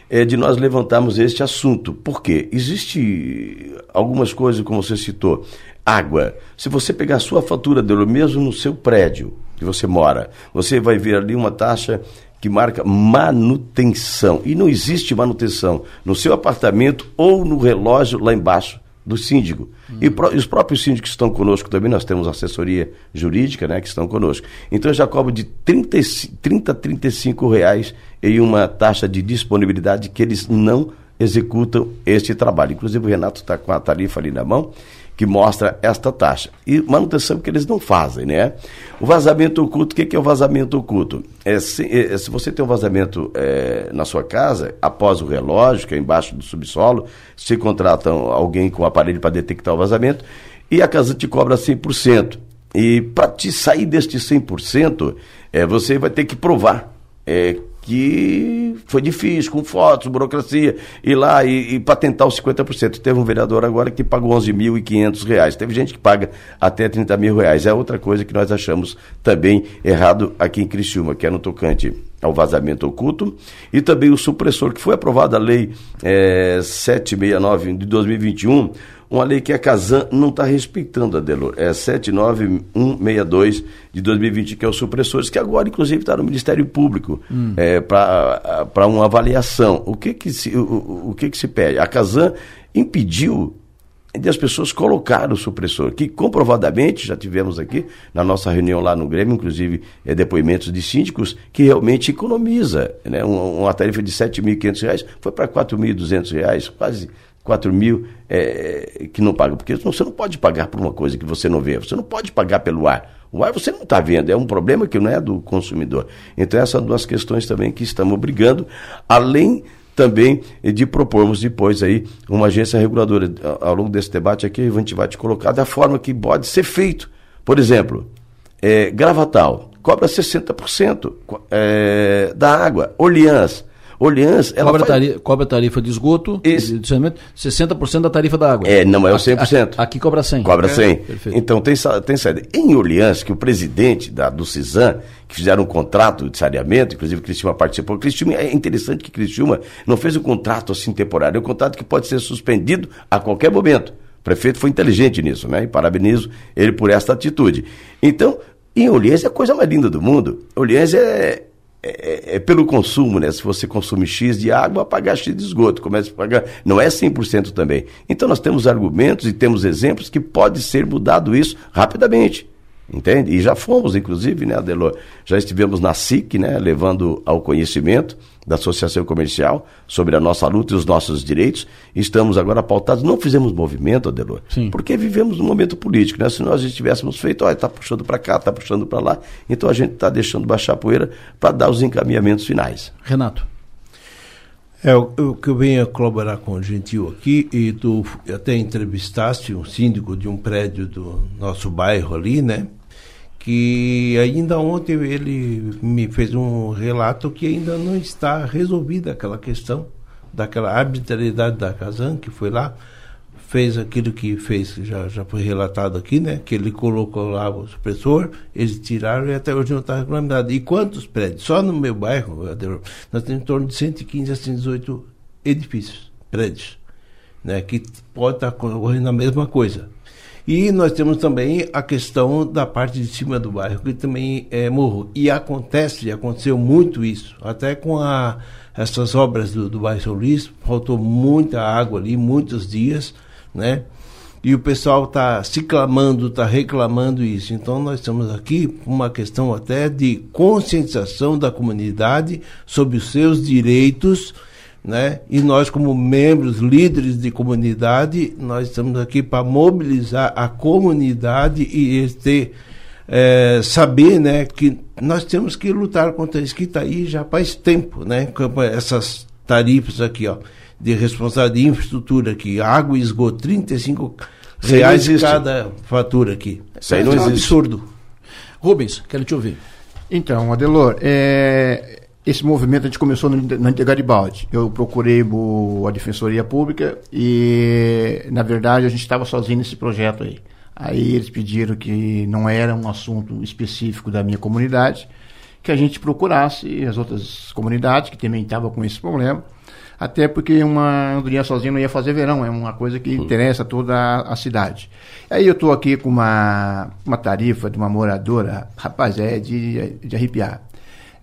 é de nós levantarmos este assunto. Por quê? Existe algumas coisas, como você citou, água. Se você pegar a sua fatura dele mesmo no seu prédio que você mora, você vai ver ali uma taxa que marca manutenção. E não existe manutenção no seu apartamento ou no relógio lá embaixo do síndico. E, pro, e, os próprios síndicos que estão conosco também, nós temos assessoria jurídica, né, que estão conosco. Então eu já cobro de 30, 30 a 35 reais em uma taxa de disponibilidade que eles não executam este trabalho. Inclusive o Renato está com a tarifa ali na mão que mostra esta taxa. E manutenção que eles não fazem, né? O vazamento oculto, o que, é o vazamento oculto? É se, é, se você tem um vazamento é, na sua casa, após o relógio, que é embaixo do subsolo, se contratam alguém com aparelho para detectar o vazamento, e a casa te cobra 100%. E para te sair deste 100%, é, você vai ter que provar é, que foi difícil, com fotos, burocracia, ir lá e, e patentar os 50%. Teve um vereador agora que pagou 11.500 reais. Teve gente que paga até 30 mil reais. É outra coisa que nós achamos também errado aqui em Criciúma, que é no tocante ao vazamento oculto, e também o supressor, que foi aprovada a lei é, 769 de 2021, uma lei que a Casan não está respeitando, Adelor. É 79162 de 2020, que é o supressores, que agora, inclusive, está no Ministério Público hum. é, para uma avaliação. O que que se, o, o que que se pede? A Casan impediu de as pessoas colocar o supressor, que comprovadamente, já tivemos aqui na nossa reunião lá no Grêmio, inclusive é, depoimentos de síndicos, que realmente economiza. Né? Uma, uma tarifa de R$ 7.500 foi para R$ 4.200, quase 4 mil é, que não pagam. Porque você não pode pagar por uma coisa que você não vê. Você não pode pagar pelo ar. O ar você não está vendo, é um problema que não é do consumidor. Então, essas são duas questões também que estamos brigando, além também de propormos depois aí uma agência reguladora. Ao longo desse debate aqui, a gente vai te colocar da forma que pode ser feito. Por exemplo, é, Gravatal cobra 60% é, da água. Orleans Orleans, ela cobra, faz... tarifa, cobra tarifa de esgoto, Esse... de 60% da tarifa da água. É, não é o 100%. Aqui, aqui cobra 100. Cobra 100. É, então tem, tem saída. Em Orleans, que o presidente da, do CISAM, que fizeram um contrato de saneamento, inclusive Cristina participou. Cristina, é interessante que Cristina não fez um contrato assim temporário, é um contrato que pode ser suspendido a qualquer momento. O prefeito foi inteligente nisso, né? E parabenizo ele por esta atitude. Então, em Orleans é a coisa mais linda do mundo. Orleans é, é, é, é, pelo consumo, né? Se você consome X de água, pagar X de esgoto. Começa a pagar. Não é 100% também. Então nós temos argumentos e temos exemplos que pode ser mudado isso rapidamente. Entende? E já fomos, inclusive, né, Adelor? Já estivemos na SIC, né, levando ao conhecimento da Associação Comercial sobre a nossa luta e os nossos direitos. Estamos agora pautados. Não fizemos movimento, Adelor, Sim. porque vivemos um momento político, né? Se nós estivéssemos feito, olha, está puxando para cá, está puxando para lá. Então a gente está deixando baixar a poeira para dar os encaminhamentos finais. Renato. É, o, o, que eu venho a colaborar com o Gentil aqui, e tu até entrevistaste um síndico de um prédio do nosso bairro ali, né? Que ainda ontem ele me fez um relato que ainda não está resolvida aquela questão daquela arbitrariedade da Casan, que foi lá, fez aquilo que fez, já, já foi relatado aqui, né? Que ele colocou lá o supressor, eles tiraram e até hoje não está regulamentado. E quantos prédios? Só no meu bairro, nós temos em torno de 115 a 118 edifícios, prédios, né? Que pode estar ocorrendo a mesma coisa. E nós temos também a questão da parte de cima do bairro, que também é morro. E acontece, aconteceu muito isso, até com a, essas obras do, do bairro São Luís, faltou muita água ali, muitos dias, né? E o pessoal está se clamando, está reclamando isso. Então nós estamos aqui uma questão até de conscientização da comunidade sobre os seus direitos, né? E nós, como membros, líderes de comunidade, nós estamos aqui para mobilizar a comunidade e ter, é, saber né, que nós temos que lutar contra isso que está aí já faz tempo, né? Essas tarifas aqui, ó, de responsabilidade de infraestrutura aqui, água e esgoto, 35 reais cada fatura aqui. Isso aí não é um existe. absurdo. Rubens, quero te ouvir. Então, Adelor, é, esse movimento a gente começou no Garibaldi. Eu procurei a Defensoria Pública e, na verdade, a gente estava sozinho nesse projeto aí. Aí eles pediram que não era um assunto específico da minha comunidade, que a gente procurasse as outras comunidades que também estavam com esse problema, até porque uma andorinha sozinha não ia fazer verão, é uma coisa que interessa toda a, a cidade. Aí eu estou aqui com uma, uma tarifa de uma moradora, rapaz, é de, de arrepiar.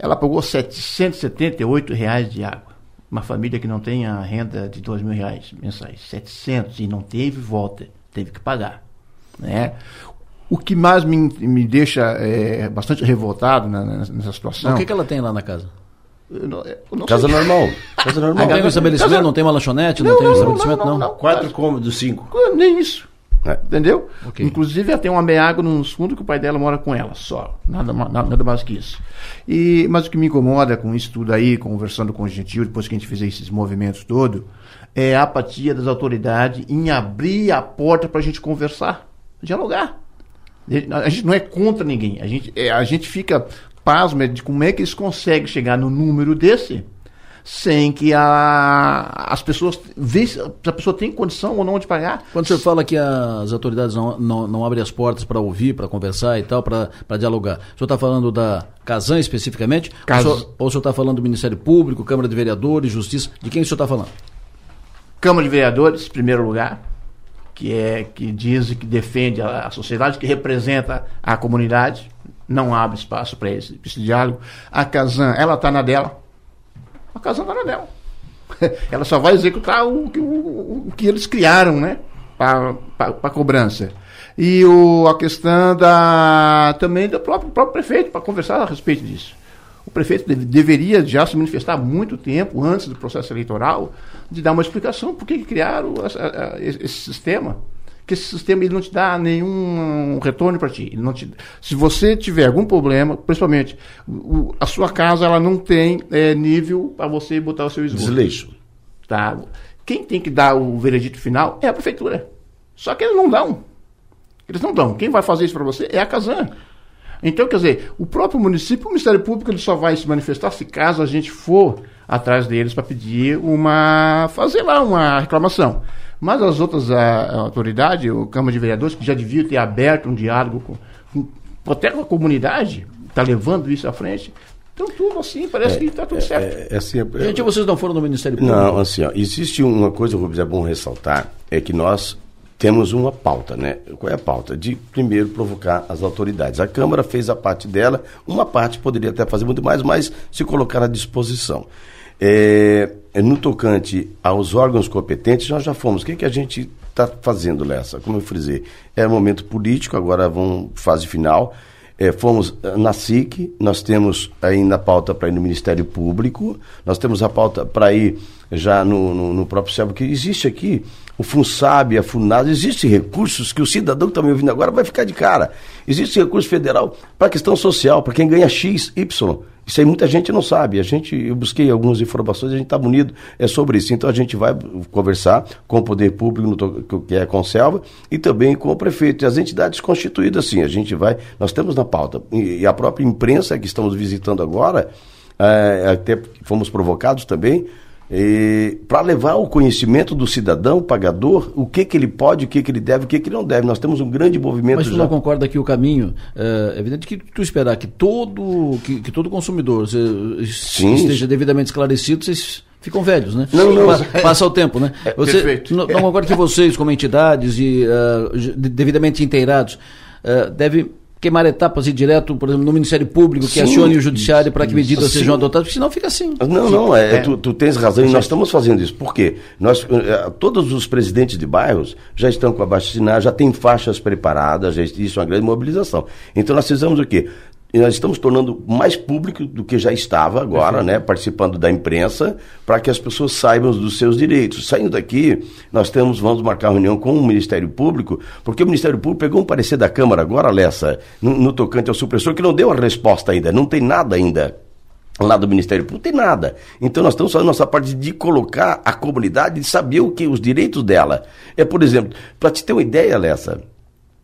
Ela pagou 778 reais de água. Uma família que não tem a renda de 2 mil reais mensais. 700 e não teve volta, teve que pagar. Né? O que mais me, me deixa é, bastante revoltado na, nessa situação. O que, que ela tem lá na casa? Não, Casa sei. normal. <laughs> Casa normal. Não tem um estabelecimento, Casa- não tem uma lanchonete, não, Não, tem um estabelecimento, não, não. não, não. Quatro cômodos, cinco. Nem isso. É. Entendeu? Ok. Inclusive, ela tem uma meago nos fundos que o pai dela mora com ela, só. Nada, nada, nada mais que isso. E, mas o que me incomoda com isso tudo aí, conversando com o Gentil, depois que a gente fez esses movimentos todos, é a apatia das autoridades em abrir a porta para a gente conversar, dialogar. A gente não é contra ninguém. A gente, é, a gente fica pasmo de como é que eles conseguem chegar no número desse sem que a, as pessoas vejam se a pessoa tem condição ou não de pagar. Quando o senhor fala que as autoridades não, não, não abrem as portas para ouvir, para conversar e tal, para dialogar, o senhor está falando da Casan especificamente? Cas- Ou o senhor- ou o senhor está falando do Ministério Público, Câmara de Vereadores, Justiça? De quem o senhor está falando? Câmara de Vereadores, em primeiro lugar, que é que diz e que defende a, a sociedade, que representa a comunidade, não abre espaço para esse, esse diálogo. A Casan, ela está na dela. A Casan está na dela. <laughs> ela só vai executar o, que- o, o que eles criaram, né? Para cobrança. E o, a questão da também do próprio, próprio prefeito, para conversar a respeito disso. O prefeito deve- deveria já se manifestar muito tempo, antes do processo eleitoral, de dar uma explicação por que criaram esse sistema. Que esse sistema ele não te dá nenhum retorno para ti. Ele não te, se você tiver algum problema, principalmente o- a sua casa ela não tem eh, nível para você botar o seu esgoto. Desleixo. Tá? Quem tem que dar o veredito final é a prefeitura. Só que eles não dão. Eles não dão. Quem vai fazer isso para você é a Casan. Então, quer dizer, o próprio município, o Ministério Público, ele só vai se manifestar se caso a gente for atrás deles para pedir uma. fazer lá uma reclamação. Mas as outras a, autoridades, o Câmara de Vereadores, que já devia ter aberto um diálogo com, com até com a comunidade, está levando isso à frente. Então, tudo assim, parece que está tudo certo. É, é assim, é- Gente, vocês não foram no Ministério Público? Não, assim, ó, existe uma coisa, Rubens, é bom ressaltar, é que nós temos uma pauta, né? Qual é a pauta? De, primeiro, provocar as autoridades. A Câmara fez a parte dela, uma parte poderia até fazer muito mais, mas se colocar à disposição. É, é, no tocante aos órgãos competentes, nós já fomos. O que, que a gente está fazendo, Lessa? Como eu frisei, é momento político, agora vão fase final. É, fomos eh, na SIC, nós temos ainda a pauta para ir no Ministério Público, nós temos a pauta para ir já no, no, no próprio céu, porque existe aqui o FUNSAB, a FUNAS, existem recursos que o cidadão que está me ouvindo agora vai ficar de cara. Existe recurso federal para questão social, para quem ganha X, Y. Isso aí muita gente não sabe. A gente, eu busquei algumas informações, a gente está unido é sobre isso. Então a gente vai conversar com o poder público, que é a Conselva, e também com o prefeito e as entidades constituídas, sim. A gente vai, nós temos na pauta. E, e a própria imprensa que estamos visitando agora, é, até fomos provocados também, para levar o conhecimento do cidadão, pagador, o que, que ele pode, o que, que ele deve, o que, que ele não deve. Nós temos um grande movimento. Mas tu já. não concorda que o caminho é evidente que tu esperar que todo que, que todo consumidor se, esteja devidamente esclarecido, vocês ficam velhos, né? Não, não. Passa, passa o tempo, né? É, Você, perfeito. Não, não concorda que vocês, como entidades e uh, devidamente inteirados, uh, devem queimar etapas e ir direto, por exemplo, no Ministério Público, que Sim. acione o Judiciário para que medidas sejam adotadas, porque senão fica assim. Não, não, é, Tu, tu tens razão e nós estamos fazendo isso. Por quê? Nós, eh, todos os presidentes de bairros já estão com a vacina, já têm faixas preparadas, já, isso é uma grande mobilização. Então nós fizemos o quê? E nós estamos tornando mais público do que já estava agora, né, participando da imprensa, para que as pessoas saibam dos seus direitos. Saindo daqui, nós temos, vamos marcar reunião com o Ministério Público, porque o Ministério Público pegou um parecer da Câmara agora, Lessa, no, no tocante ao supressor, que não deu a resposta ainda, não tem nada ainda lá do Ministério Público, não tem nada. Então nós estamos fazendo nossa parte de colocar a comunidade, de saber o que os direitos dela. É, por exemplo, para te ter uma ideia, Lessa,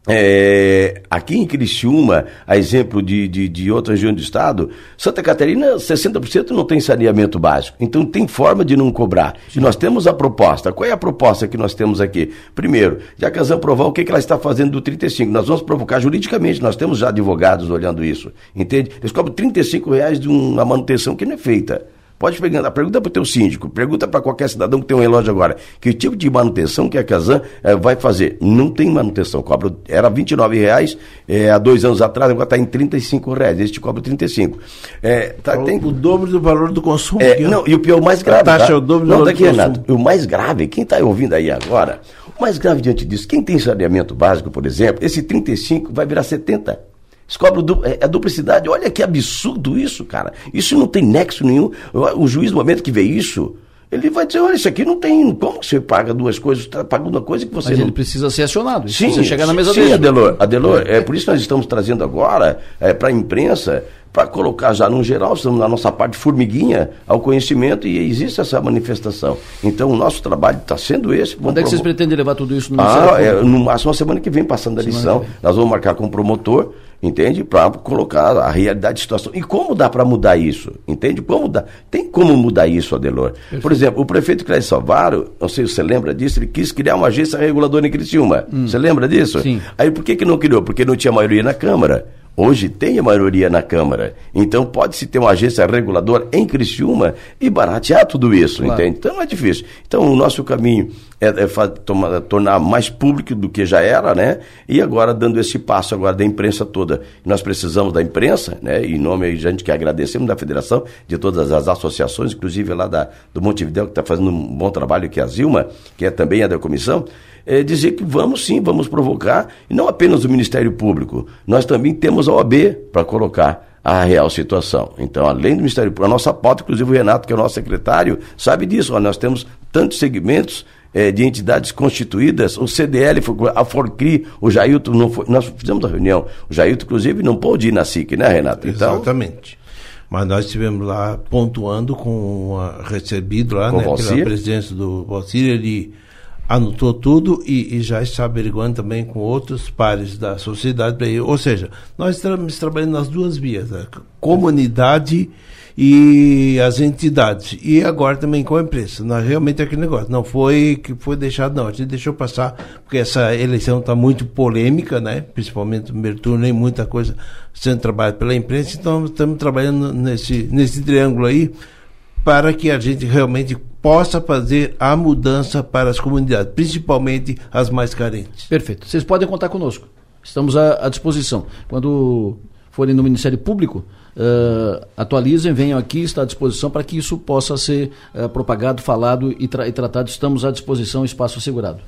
é, aqui em Criciúma, a exemplo de, de, de outra região do estado, Santa Catarina, 60% não tem saneamento básico. Então tem forma de não cobrar. E nós temos a proposta. Qual é a proposta que nós temos aqui? Primeiro, já que a provar o que, que ela está fazendo do 35. Nós vamos provocar juridicamente, nós temos já advogados olhando isso. Entende? Eles cobram 35 reais de uma manutenção que não é feita. Pode perguntar, pergunta para o teu síndico, pergunta para qualquer cidadão que tem um relógio agora, que tipo de manutenção que a Casan eh, vai fazer. Não tem manutenção, cobra, era 29 reais eh, há dois anos atrás, agora está em 35 reais, este te cobra 35. É, tá, o, tem... o dobro do valor do consumo. É, não, e o pior, o mais grave. A taxa tá? é o dobro do não, valor do consumo. Renato, o mais grave, quem está ouvindo aí agora, o mais grave diante disso, quem tem saneamento básico, por exemplo, esse 35 vai virar 70. Eles cobram du é, a duplicidade. Olha que absurdo isso, cara. Isso não tem nexo nenhum. O, juiz, no momento que vê isso, ele vai dizer, olha, isso aqui não tem. Como você paga duas coisas? Está pagando uma coisa que você Mas não... ele precisa ser acionado. Isso Sim, chegar na mesa sim, dele. Adelor, Adelor, é por isso que nós estamos trazendo agora é, para a imprensa, para colocar já no geral, estamos na nossa parte formiguinha ao conhecimento e existe essa manifestação. Então o nosso trabalho está sendo esse. Quando é que vocês pretendem levar tudo isso no ah, Ministério é, Público? no máximo a semana que vem, passando a Semana lição. Nós vamos marcar com o promotor, entende? Para colocar a realidade da situação. E como dá para mudar isso? Entende? Como dá? Tem como mudar isso, Adelor? Por exemplo, o prefeito Clécio Salvaro, não sei se você lembra disso, ele quis criar uma agência reguladora em Criciúma. Você lembra disso? Hum. Sim. Aí por que, que não criou? Porque não tinha maioria na Câmara. Hoje tem a maioria na Câmara. Então pode-se ter uma agência reguladora em Criciúma e baratear tudo isso, Claro. entende? Então é difícil. Então o nosso caminho é, é toma- tornar mais público do que já era, né? E agora dando esse passo agora da imprensa toda. Nós precisamos da imprensa, né? Em nome a gente que agradecemos da federação, de todas as associações, inclusive lá da, do Montevidéu, que está fazendo um bom trabalho, que é a Zilma, que é também a da comissão, é dizer que vamos sim, vamos provocar, e não apenas o Ministério Público, nós também temos a OAB para colocar a real situação. Então, além do Ministério Público, a nossa pauta, inclusive o Renato, que é o nosso secretário, sabe disso, nós temos tantos segmentos eh, de entidades constituídas, o CDL, a Forcri, o Jailton, não foi, nós fizemos a reunião, o Jailton, inclusive, não pôde ir na SIC, né, Renato? Então, Exatamente. Mas nós estivemos lá pontuando com a, recebido lá, Com né, pela presidência do Valcir, ele anotou tudo e, e já está averiguando também com outros pares da sociedade. Ou seja, nós estamos trabalhando nas duas vias, a comunidade e as entidades. E agora também com a imprensa. Nós realmente é aquele negócio. Não foi que foi deixado, não. A gente deixou passar, porque essa eleição está muito polêmica, né? Principalmente no primeiro turno, nem muita coisa sendo trabalhada pela imprensa. Então estamos trabalhando nesse, nesse triângulo aí para que a gente realmente possa fazer a mudança para as comunidades, principalmente as mais carentes. Perfeito. Vocês podem contar conosco. Estamos à, à disposição. Quando forem no Ministério Público, eh, atualizem, venham aqui, está à disposição para que isso possa ser eh, propagado, falado e, tra- e tratado. Estamos à disposição, espaço assegurado.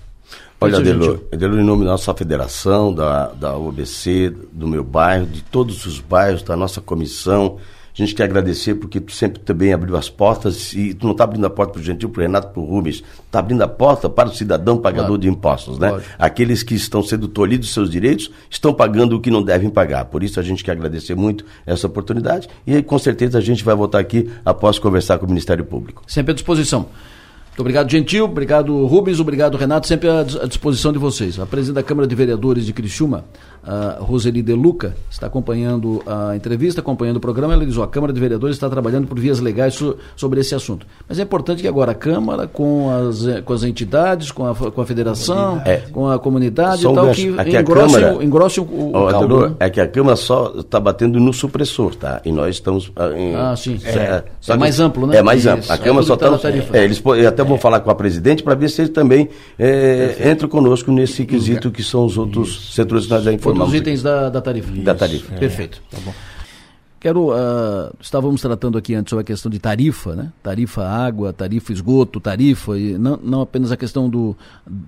Olha. Adelor, em nome da nossa federação, da, da OBC, do meu bairro, de todos os bairros, da nossa comissão, a gente quer agradecer porque tu sempre também abriu as portas e tu não está abrindo a porta para o Gentil, para o Renato, para o Rubens, está abrindo a porta para o cidadão pagador Claro. de impostos, né? Lógico. Aqueles que estão sendo tolhidos dos seus direitos estão pagando o que não devem pagar. Por isso a gente quer agradecer muito essa oportunidade e com certeza a gente vai voltar aqui após conversar com o Ministério Público. Sempre à disposição. Muito obrigado, Gentil. Obrigado, Rubens. Obrigado, Renato. Sempre à disposição de vocês. A presidente da Câmara de Vereadores de Criciúma, a Roseli De Luca está acompanhando a entrevista, acompanhando o programa. Ela diz: a Câmara de Vereadores está trabalhando por vias legais so, sobre esse assunto. Mas é importante que agora a Câmara, com as, com as entidades, com a, com a federação, é. com a comunidade e tal, que engrosse, Câmara, engrosse o, o, caldo, né? É que a Câmara só está batendo no supressor, tá? E nós estamos. Ah, em, ah, sim. É, é mais amplo, né? É mais amplo. A Câmara só está. Tá é, eles até vou falar com a presidente para ver se ele também é, entra conosco nesse quesito que são os outros setores que já informamos. Outros itens da, da tarifa. Da tarifa. Perfeito. Tá bom. Quero, uh, estávamos tratando aqui antes sobre a questão de tarifa, né? Tarifa água, tarifa esgoto, tarifa, e não, não apenas a questão do,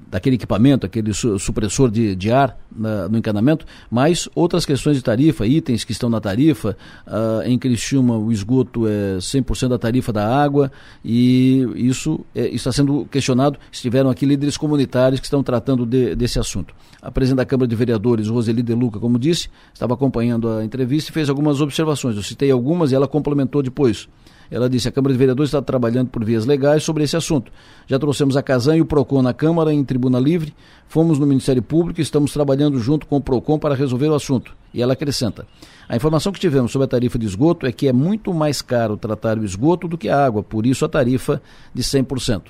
daquele equipamento, aquele su supressor de, de ar na, no encanamento, mas outras questões de tarifa, itens que estão na tarifa. Uh, em Criciúma, o esgoto é 100% da tarifa da água e isso é, está sendo questionado. Estiveram aqui líderes comunitários que estão tratando de, desse assunto. A presidente da Câmara de Vereadores, Roseli De Luca, como disse, estava acompanhando a entrevista e fez algumas observações eu citei algumas e ela complementou depois. Ela disse: a Câmara de Vereadores está trabalhando por vias legais sobre esse assunto. Já trouxemos a Casan e o PROCON na Câmara em tribuna livre, fomos no Ministério Público e estamos trabalhando junto com o PROCON para resolver o assunto. E ela acrescenta: a informação que tivemos sobre a tarifa de esgoto é que é muito mais caro tratar o esgoto do que a água, por isso a tarifa de 100%.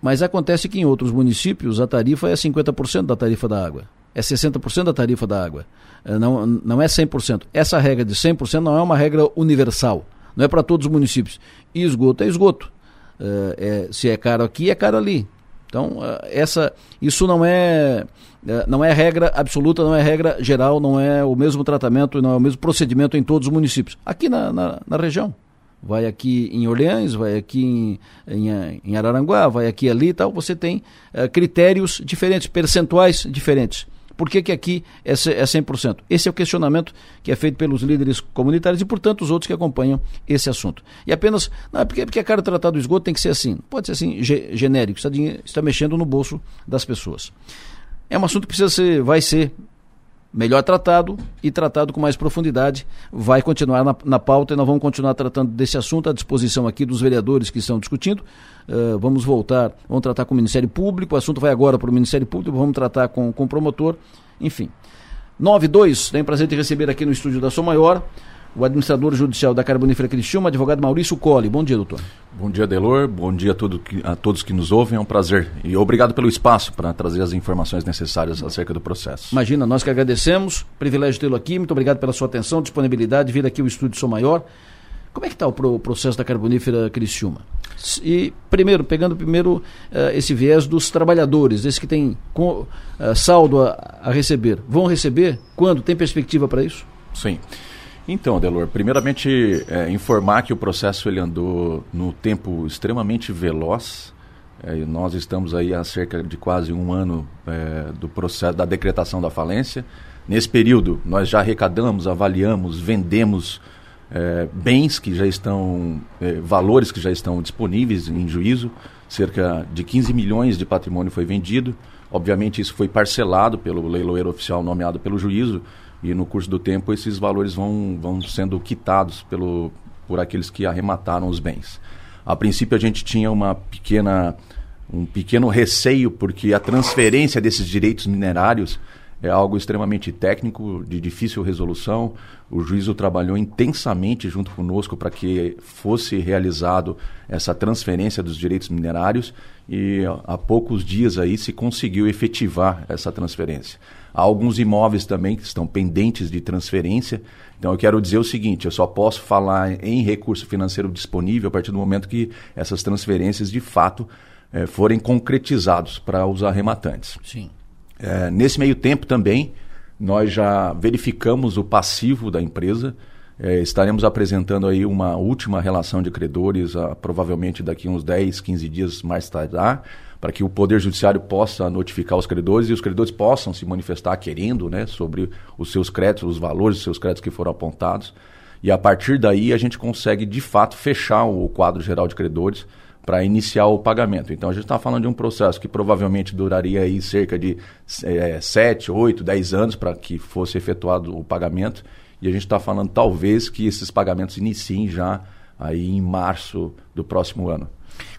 Mas acontece que em outros municípios a tarifa é 50% da tarifa da água é 60% da tarifa da água. É, não, não é 100%. Essa regra de 100% não é uma regra universal. Não é para todos os municípios. E esgoto é esgoto. É, é, se é caro aqui, é caro ali. Então, é, essa, isso não é, é, não é regra absoluta, não é regra geral, não é o mesmo tratamento, não é o mesmo procedimento em todos os municípios. Aqui na, na, na região. Vai aqui em Orleans, vai aqui em, em, em Araranguá, vai aqui ali e tal. Você tem uh, critérios diferentes, percentuais diferentes. Por que, que aqui é 100%? É Esse é o questionamento que é feito pelos líderes comunitários e por tantos outros que acompanham esse assunto. E apenas, não, é porque, porque a cara tratar do esgoto tem que ser assim. Pode ser assim, genérico, está, está mexendo no bolso das pessoas. É um assunto que precisa ser, vai ser melhor tratado e tratado com mais profundidade. Vai continuar na, na, pauta e nós vamos continuar tratando desse assunto à disposição aqui dos vereadores que estão discutindo. Uh, vamos voltar, vamos tratar com o Ministério Público, o assunto vai agora para o Ministério Público, vamos tratar com, com o promotor, enfim. 92, tenho prazer de receber aqui no estúdio da Som Maior o administrador judicial da Carbonífera Criciúma, advogado Maurício Colli. Bom dia, doutor. Bom dia, Delor. Bom dia a, todo, a todos que nos ouvem. É um prazer. E obrigado pelo espaço para trazer as informações necessárias acerca do processo. Imagina, nós que agradecemos. Privilégio tê-lo aqui. Muito obrigado pela sua atenção, disponibilidade, vir aqui ao estúdio Sou Maior. Como é que está o pro processo da Carbonífera Criciúma? E, primeiro, pegando primeiro uh, esse viés dos trabalhadores, esses que têm com, uh, saldo a, a receber. Vão receber? Quando? Tem perspectiva para isso? Sim. Então, Delor, primeiramente é, informar que o processo ele andou no tempo extremamente veloz. É, nós estamos aí há cerca de quase um ano é, do processo da decretação da falência. Nesse período, nós já arrecadamos, avaliamos, vendemos é, bens que já estão, é, valores que já estão disponíveis em juízo. Cerca de 15 milhões de patrimônio foi vendido. Obviamente, isso foi parcelado pelo leiloeiro oficial nomeado pelo juízo e no curso do tempo esses valores vão, vão sendo quitados pelo, por aqueles que arremataram os bens. A princípio a gente tinha uma pequena, um pequeno receio porque a transferência desses direitos minerários é algo extremamente técnico, de difícil resolução. O juízo trabalhou intensamente junto conosco para que fosse realizado essa transferência dos direitos minerários e há poucos dias aí se conseguiu efetivar essa transferência. Há alguns imóveis também que estão pendentes de transferência. Então eu quero dizer o seguinte: eu só posso falar em recurso financeiro disponível a partir do momento que essas transferências de fato eh, forem concretizados para os arrematantes. Sim. É, nesse meio tempo também, nós já verificamos o passivo da empresa. É, estaremos apresentando aí uma última relação de credores, a, provavelmente daqui uns 10, 15 dias mais tardar para que o Poder Judiciário possa notificar os credores e os credores possam se manifestar querendo né, sobre os seus créditos, os valores dos seus créditos que foram apontados. E a partir daí a gente consegue, de fato, fechar o quadro geral de credores para iniciar o pagamento. Então a gente está falando de um processo que provavelmente duraria aí cerca de é, 7, 8, 10 anos para que fosse efetuado o pagamento. E a gente está falando talvez que esses pagamentos iniciem já aí em março do próximo ano.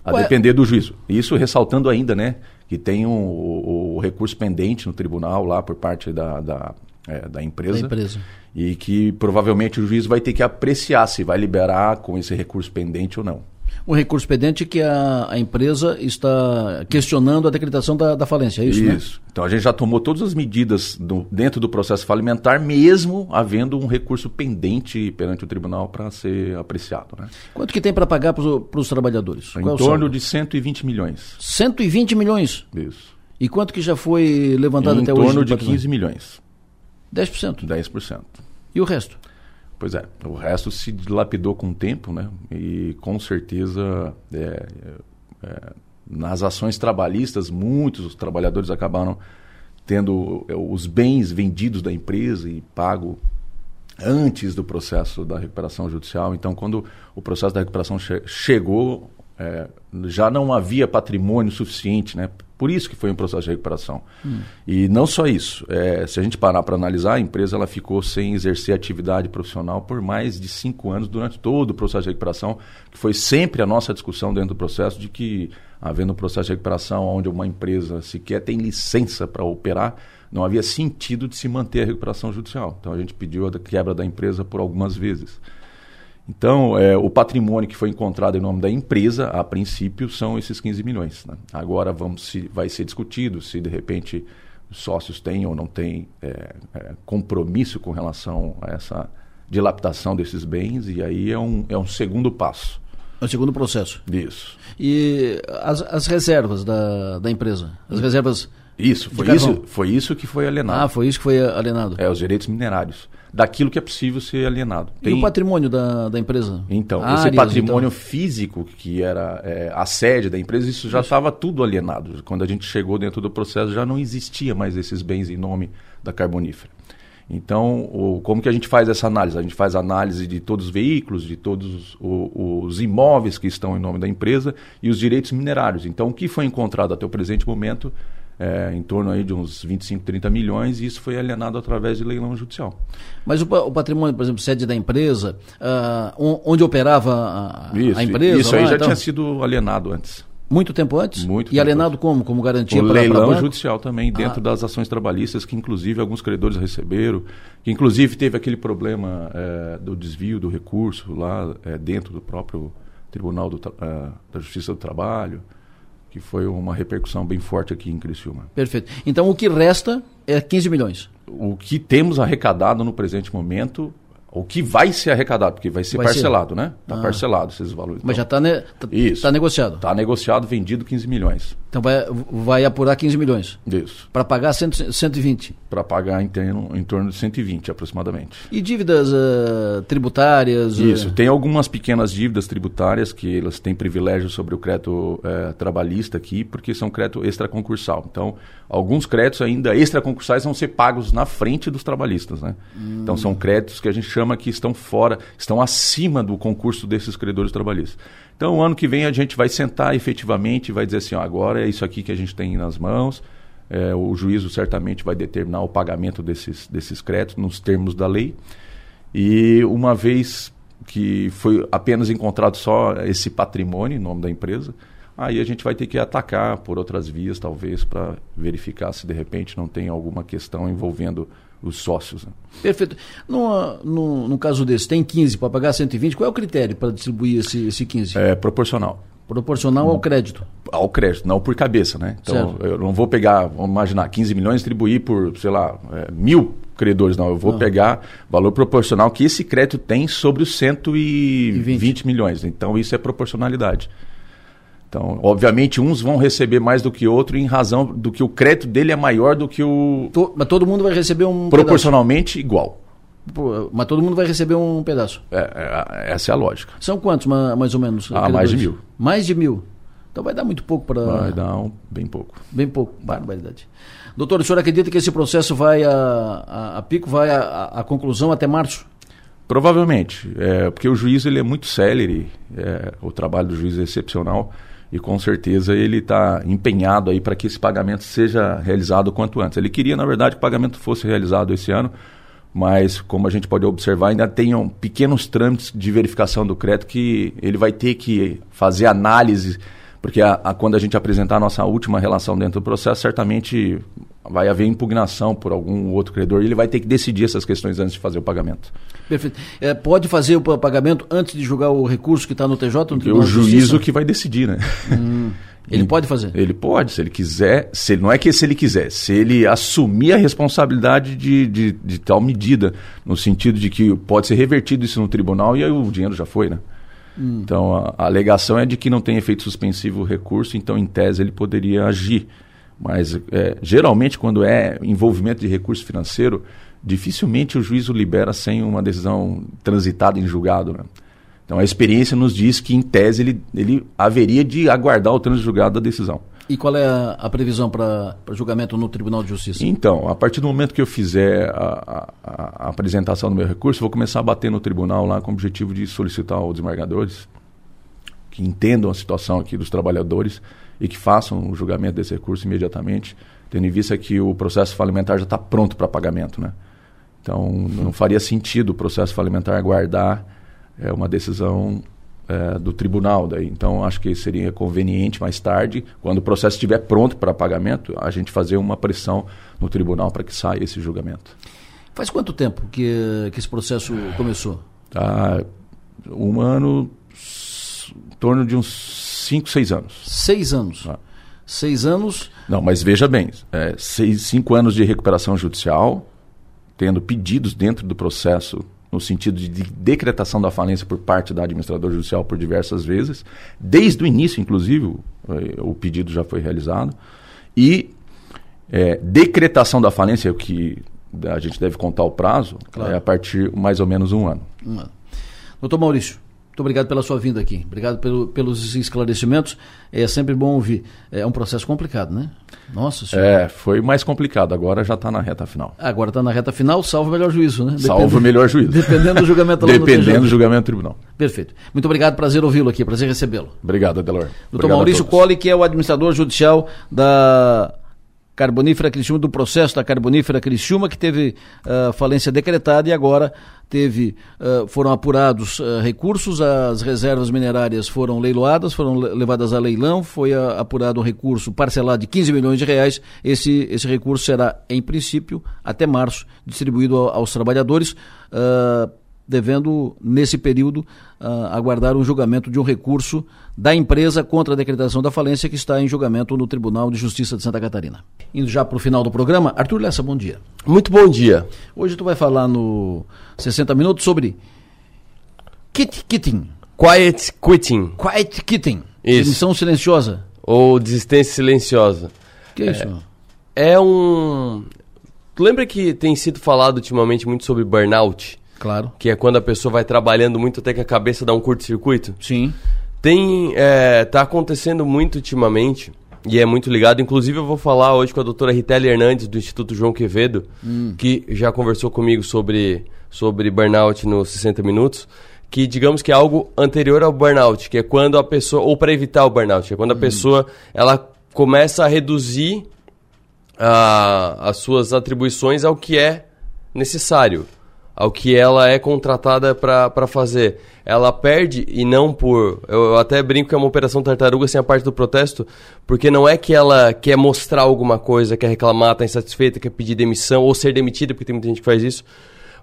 A depender do juízo. Isso ressaltando ainda, né, que tem um, o, o, recurso pendente no tribunal lá por parte da, da, é, da, empresa, da empresa. E que provavelmente o juiz vai ter que apreciar se vai liberar com esse recurso pendente ou não um recurso pendente que a, a empresa está questionando a decretação da, da falência, é isso? Né? Isso. Né? Então a gente já tomou todas as medidas do, dentro do processo falimentar, mesmo havendo um recurso pendente perante o tribunal para ser apreciado. Né? Quanto que tem para pagar para os trabalhadores? Em Qual é torno de 120 milhões. 120 milhões? Isso. E quanto que já foi levantado em até hoje? Em torno de 15 milhões. 10%? 10%. E o resto? Pois é, o resto se dilapidou com o tempo, né? E com certeza é, é, nas ações trabalhistas, muitos trabalhadores acabaram tendo é, os bens vendidos da empresa e pago antes do processo da recuperação judicial. Então, quando o processo da recuperação che chegou, é, já não havia patrimônio suficiente, né? Por isso que foi um processo de recuperação. Hum. E não só isso. É, se a gente parar para analisar, a empresa ela ficou sem exercer atividade profissional por mais de cinco anos durante todo o processo de recuperação, que foi sempre a nossa discussão dentro do processo de que, havendo um processo de recuperação onde uma empresa sequer tem licença para operar, não havia sentido de se manter a recuperação judicial. Então a gente pediu a quebra da empresa por algumas vezes. Então, é, o patrimônio que foi encontrado em nome da empresa, a princípio, são esses 15 milhões. Né? Agora vamos se, vai ser discutido se, de repente, os sócios têm ou não têm é, é, compromisso com relação a essa dilapidação desses bens, e aí é um, é um segundo passo. É o segundo processo. Isso. E as, as reservas da, da empresa? As reservas. Isso, foi isso, foi isso que foi alienado. Ah, foi isso que foi alienado. É, os direitos minerários daquilo que é possível ser alienado. Tem... E o patrimônio da, da empresa? Então, ah, esse patrimônio então... físico, que era é, a sede da empresa, isso já estava tudo alienado. Quando a gente chegou dentro do processo, já não existia mais esses bens em nome da carbonífera. Então, o, como que a gente faz essa análise? A gente faz análise de todos os veículos, de todos os, os imóveis que estão em nome da empresa e os direitos minerários. Então, o que foi encontrado até o presente momento é, em torno aí de uns 25, 30 milhões, e isso foi alienado através de leilão judicial. Mas o, o patrimônio, por exemplo, sede da empresa, uh, onde operava a, isso, a empresa? Isso aí lá, já então... tinha sido alienado antes. Muito tempo antes? Muito E alienado antes. como? Como garantia para leilão pra judicial também, dentro ah. das ações trabalhistas, que inclusive alguns credores receberam, que inclusive teve aquele problema é, do desvio do recurso lá é, dentro do próprio Tribunal do, é, da Justiça do Trabalho que foi uma repercussão bem forte aqui em Criciúma. Perfeito. Então o que resta é 15 milhões. O que temos arrecadado no presente momento o que vai ser arrecadado, porque vai ser vai parcelado, ser. né? Está ah. parcelado esses valores. Mas então, já está ne tá. Tá negociado. Está negociado, vendido 15 milhões. Então vai, vai apurar 15 milhões. Isso. Para pagar 100, 120. Para pagar em, termo, em torno de 120 aproximadamente. E dívidas uh, tributárias? Isso. Uh... Tem algumas pequenas dívidas tributárias que elas têm privilégio sobre o crédito uh, trabalhista aqui, porque são crédito extraconcursal. Então, alguns créditos ainda extraconcursais vão ser pagos na frente dos trabalhistas, né? Hum. Então são créditos que a gente chama que estão fora, estão acima do concurso desses credores trabalhistas. Então, o ano que vem a gente vai sentar efetivamente e vai dizer assim: ó, agora é isso aqui que a gente tem nas mãos. É, o juízo certamente vai determinar o pagamento desses, desses créditos nos termos da lei. E uma vez que foi apenas encontrado só esse patrimônio em nome da empresa, aí a gente vai ter que atacar por outras vias, talvez, para verificar se de repente não tem alguma questão envolvendo os sócios. Né? Perfeito. No, no, no, caso desse, tem 15 para pagar 120, qual é o critério para distribuir esse, esse 15? É proporcional. Proporcional ao crédito? Ao crédito, não por cabeça, né? Então, certo. eu não vou pegar, vamos imaginar, 15 milhões e distribuir por, sei lá, é, mil credores, não. Eu vou não. pegar valor proporcional que esse crédito tem sobre os 120 milhões. Então, isso é proporcionalidade. Então, obviamente, uns vão receber mais do que outro em razão do que o crédito dele é maior do que o. To, mas todo mundo vai receber um. Proporcionalmente pedaço. igual. Pô, mas todo mundo vai receber um pedaço. É, é, essa é a lógica. São quantos, mais ou menos? Ah, mais de mil. Mais de mil. Então vai dar muito pouco para. Vai dar um, bem pouco. Bem pouco, barbaridade. Doutor, o senhor acredita que esse processo vai a, a, a pico, vai a, a, conclusão até março? Provavelmente, é, porque o juiz ele é muito célere, é, o trabalho do juiz é excepcional e com certeza ele está empenhado aí para que esse pagamento seja realizado o quanto antes. Ele queria, na verdade, que o pagamento fosse realizado esse ano, mas como a gente pode observar, ainda tem um, pequenos trâmites de verificação do crédito que ele vai ter que fazer análise, porque a, a, quando a gente apresentar a nossa última relação dentro do processo, certamente vai haver impugnação por algum outro credor e ele vai ter que decidir essas questões antes de fazer o pagamento. Perfeito. É, pode fazer o pagamento antes de julgar o recurso que está no TJ? No o juízo que vai decidir, né? Hum. Ele <laughs> pode fazer? Ele pode, se ele quiser. Se ele, não é que se ele quiser, se ele assumir a responsabilidade de, de, de tal medida, no sentido de que pode ser revertido isso no tribunal e aí o dinheiro já foi, né? Hum. Então a, a, alegação é de que não tem efeito suspensivo o recurso, então em tese ele poderia agir. Mas é, geralmente quando é envolvimento de recurso financeiro, dificilmente o juízo libera sem uma decisão transitada em julgado. Né? Então a experiência nos diz que, em tese, ele, ele haveria de aguardar o trânsito julgado da decisão. E qual é a, a previsão para julgamento no Tribunal de Justiça? Então, a partir do momento que eu fizer a, a, a, apresentação do meu recurso, vou começar a bater no tribunal lá com o objetivo de solicitar aos desembargadores que entendam a situação aqui dos trabalhadores e que façam o julgamento desse recurso imediatamente, tendo em vista que o processo falimentar já está pronto para pagamento. Né? Então, não faria sentido o processo falimentar aguardar é uma decisão é, do tribunal. Daí. Então, acho que seria conveniente mais tarde, quando o processo estiver pronto para pagamento, a gente fazer uma pressão no tribunal para que saia esse julgamento. Faz quanto tempo que, que esse processo começou? Tá, um ano, em torno de uns 5, 6 anos. Seis anos? Ah. Seis anos. Não, mas veja bem, é, seis, cinco anos de recuperação judicial, tendo pedidos dentro do processo no sentido de decretação da falência por parte da administradora judicial por diversas vezes, desde o início, inclusive, o, pedido já foi realizado, e é, decretação da falência, o que a gente deve contar o prazo, claro. é a partir mais ou menos um ano. Um ano. Doutor Maurício, muito obrigado pela sua vinda aqui. Obrigado pelo, pelos esclarecimentos. É sempre bom ouvir. É um processo complicado, né? Nossa senhora. É, foi mais complicado. Agora já está na reta final. Agora está na reta final, salvo o melhor juízo, né? Salvo o melhor juízo. Dependendo do julgamento lá Dependendo do julgamento do tribunal. Perfeito. Muito obrigado, prazer ouvi-lo aqui, prazer recebê-lo. Obrigado, Adelor. Doutor Maurício Colli, que é o administrador judicial da Carbonífera Criciúma, do processo da Carbonífera Criciúma, que teve uh, falência decretada e agora teve, uh, foram apurados uh, recursos, as reservas minerárias foram leiloadas, foram levadas a leilão, foi apurado um recurso parcelado de 15 milhões de reais. Esse, esse recurso será, em princípio, até março, distribuído aos trabalhadores devendo, nesse período, uh, aguardar um julgamento de um recurso da empresa contra a decretação da falência que está em julgamento no Tribunal de Justiça de Santa Catarina. Indo já para o final do programa, Arthur Lessa, bom dia. Muito bom dia. Hoje tu vai falar no 60 Minutos sobre kit kitting. Quiet quitting. Quiet quitting. Isso. Demissão silenciosa. Ou desistência silenciosa. Que é isso? É, é um... Tu lembra que tem sido falado ultimamente muito sobre burnout? Claro. Que é quando a pessoa vai trabalhando muito até que a cabeça dá um curto-circuito. Sim. Tem. É, tá acontecendo muito ultimamente. E é muito ligado. Inclusive, eu vou falar hoje com a doutora Ritele Hernandes, do Instituto João Quevedo, hum. que já conversou comigo sobre, sobre burnout nos 60 Minutos. Que digamos que é algo anterior ao burnout, que é quando a pessoa. Ou para evitar o burnout, é quando a hum. pessoa ela começa a reduzir a, as suas atribuições ao que é necessário ao que ela é contratada para fazer. Ela perde e não por. Eu, até brinco que é uma operação tartaruga sem a parte do protesto, porque não é que ela quer mostrar alguma coisa, quer reclamar, está insatisfeita, quer pedir demissão ou ser demitida, porque tem muita gente que faz isso.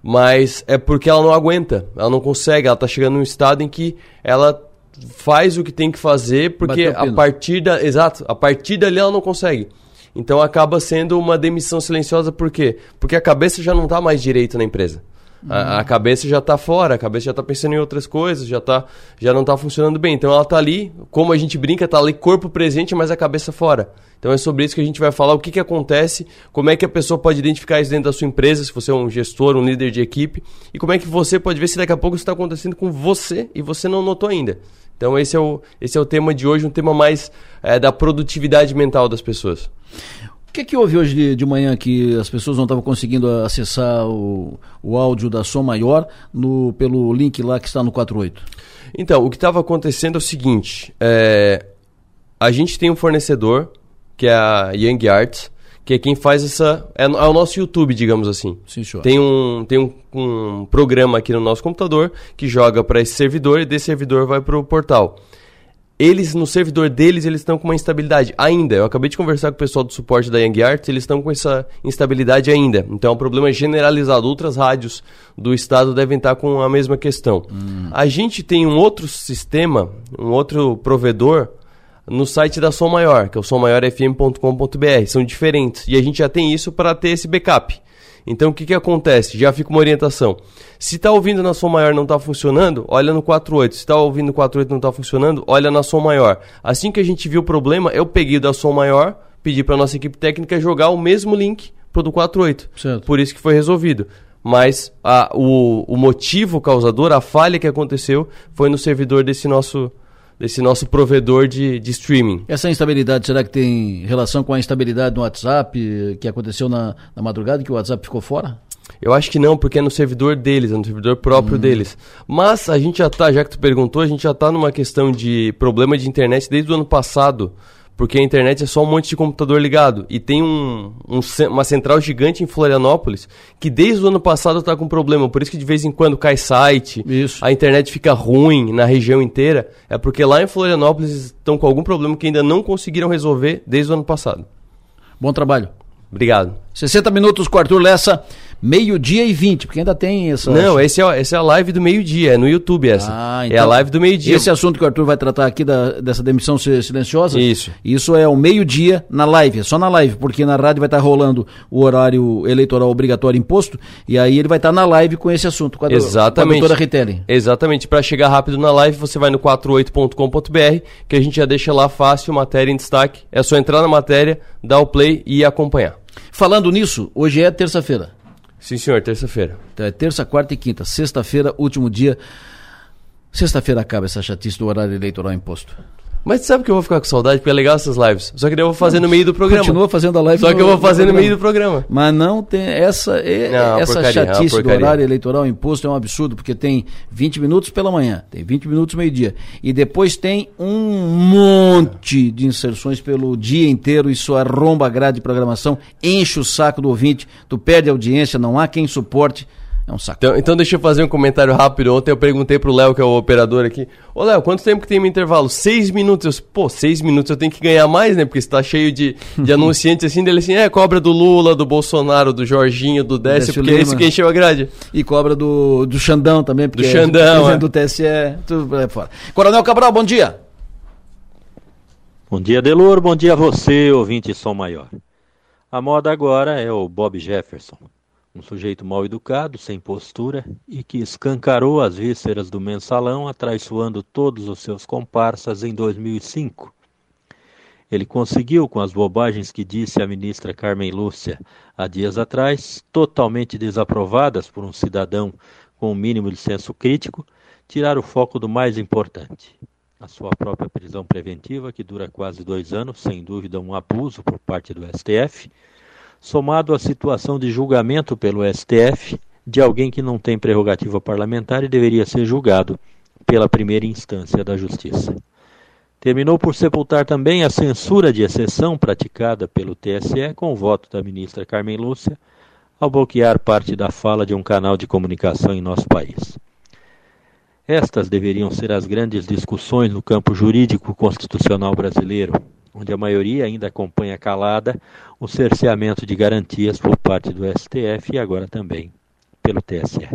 Mas é porque ela não aguenta, ela não consegue, ela está chegando num estado em que ela faz o que tem que fazer, porque a partir da. Exato, a partir dali ela não consegue. Então acaba sendo uma demissão silenciosa, por quê? Porque a cabeça já não está mais direito na empresa. A, a, cabeça já está fora, a cabeça já está pensando em outras coisas, já, tá, já não está funcionando bem. Então ela está ali, como a gente brinca, está ali corpo presente, mas a cabeça fora. Então é sobre isso que a gente vai falar, o que, que acontece, como é que a pessoa pode identificar isso dentro da sua empresa, se você é um gestor, um líder de equipe, e como é que você pode ver se daqui a pouco isso está acontecendo com você e você não notou ainda. Então esse é o, esse é o tema de hoje, um tema mais é, da produtividade mental das pessoas que, que houve hoje de, de manhã que as pessoas não estavam conseguindo acessar o, o áudio da Som Maior no, pelo link lá que está no 48? Então, o que estava acontecendo é o seguinte: é, a gente tem um fornecedor, que é a Young Arts, que é quem faz essa. É, é o nosso YouTube, digamos assim. Sim, senhor. Tem um, tem um, um programa aqui no nosso computador que joga para esse servidor e desse servidor vai para o portal eles, no servidor deles, eles estão com uma instabilidade ainda. Eu acabei de conversar com o pessoal do suporte da Young Arts, eles estão com essa instabilidade ainda. Então é um problema generalizado. Outras rádios do estado devem estar com a mesma questão. Hum. A gente tem um outro sistema, um outro provedor no site da Som Maior, que é o sommaiorfm.com.br. São diferentes. E a gente já tem isso para ter esse backup. Então o que, que acontece? Já fica uma orientação. Se está ouvindo na som maior não está funcionando, olha no 48. Se está ouvindo no 48 não está funcionando, olha na som maior. Assim que a gente viu o problema, eu peguei da som maior, pedi para nossa equipe técnica jogar o mesmo link pro do 48. Certo. Por isso que foi resolvido. Mas a, o, o motivo causador, a falha que aconteceu, foi no servidor desse nosso desse nosso provedor de, de streaming. Essa instabilidade, será que tem relação com a instabilidade no WhatsApp que aconteceu na, na madrugada, que o WhatsApp ficou fora? Eu acho que não, porque é no servidor deles, é no servidor próprio hum. deles. Mas a gente já tá, já que tu perguntou, a gente já tá numa questão de problema de internet desde o ano passado porque a internet é só um monte de computador ligado. E tem um, um, uma central gigante em Florianópolis que desde o ano passado está com problema. Por isso que de vez em quando cai site, isso. a internet fica ruim na região inteira. É porque lá em Florianópolis estão com algum problema que ainda não conseguiram resolver desde o ano passado. Bom trabalho. Obrigado. 60 minutos com Arthur Lessa, meio-dia e 20, porque ainda tem essa. Não, esse é, esse é a live do meio-dia, é no YouTube essa. Ah, então, é a então, live do meio-dia. Esse assunto que o Arthur vai tratar aqui da, dessa demissão silenciosa. Isso. Isso é o meio-dia na live, é só na live, porque na rádio vai estar rolando o horário eleitoral obrigatório imposto, e aí ele vai estar na live com esse assunto, com a, Exatamente. com a doutora Ritelli. Exatamente. Para chegar rápido na live, você vai no 48.com.br, que a gente já deixa lá fácil, matéria em destaque. É só entrar na matéria, dar o play e acompanhar. Falando nisso, hoje é terça-feira. Sim, senhor, terça-feira. Então é terça, quarta e quinta. Sexta-feira, último dia. Sexta-feira acaba essa chatice do horário eleitoral imposto. Mas sabe que eu vou ficar com saudade, porque é legal essas lives. Só que daí eu vou fazer no meio do programa. Continua fazendo a live. Só no, que eu vou fazer no, no, meio do programa. Mas não tem essa é, não, essa porcaria, é chatice do horário eleitoral imposto é um absurdo, porque tem 20 minutos pela manhã, tem 20 minutos meio-dia e depois tem um monte de inserções pelo dia inteiro, isso arromba a grade de programação, enche o saco do ouvinte, tu perde a audiência, não há quem suporte. É um saco. Então, então, deixa eu fazer um comentário rápido. Ontem eu perguntei pro Léo, que é o operador aqui. Ô Léo, quanto tempo que tem um intervalo? Seis minutos. Eu, Pô, seis minutos eu tenho que ganhar mais, né? Porque está cheio de, de <laughs> anunciantes assim, dele assim, é, cobra do Lula, do Bolsonaro, do Jorginho, do Décio, porque Lima. é esse que encheu a grade. E cobra do, do Xandão também, porque do Xandão, é, do TSE, tudo é fora. Coronel Cabral, bom dia. Bom dia, Delor, bom dia a você, ouvinte Som Maior. A moda agora é o Bob Jefferson um sujeito mal educado, sem postura e que escancarou as vísceras do mensalão, atraiçoando todos os seus comparsas em 2005. Ele conseguiu, com as bobagens que disse a ministra Carmen Lúcia há dias atrás, totalmente desaprovadas por um cidadão com o um mínimo de senso crítico, tirar o foco do mais importante. A sua própria prisão preventiva, que dura quase dois anos, sem dúvida um abuso por parte do STF, somado à situação de julgamento pelo STF de alguém que não tem prerrogativa parlamentar e deveria ser julgado pela primeira instância da Justiça. Terminou por sepultar também a censura de exceção praticada pelo TSE com o voto da ministra Carmen Lúcia ao bloquear parte da fala de um canal de comunicação em nosso país. Estas deveriam ser as grandes discussões no campo jurídico constitucional brasileiro, onde a maioria ainda acompanha calada o cerceamento de garantias por parte do STF e agora também pelo TSE.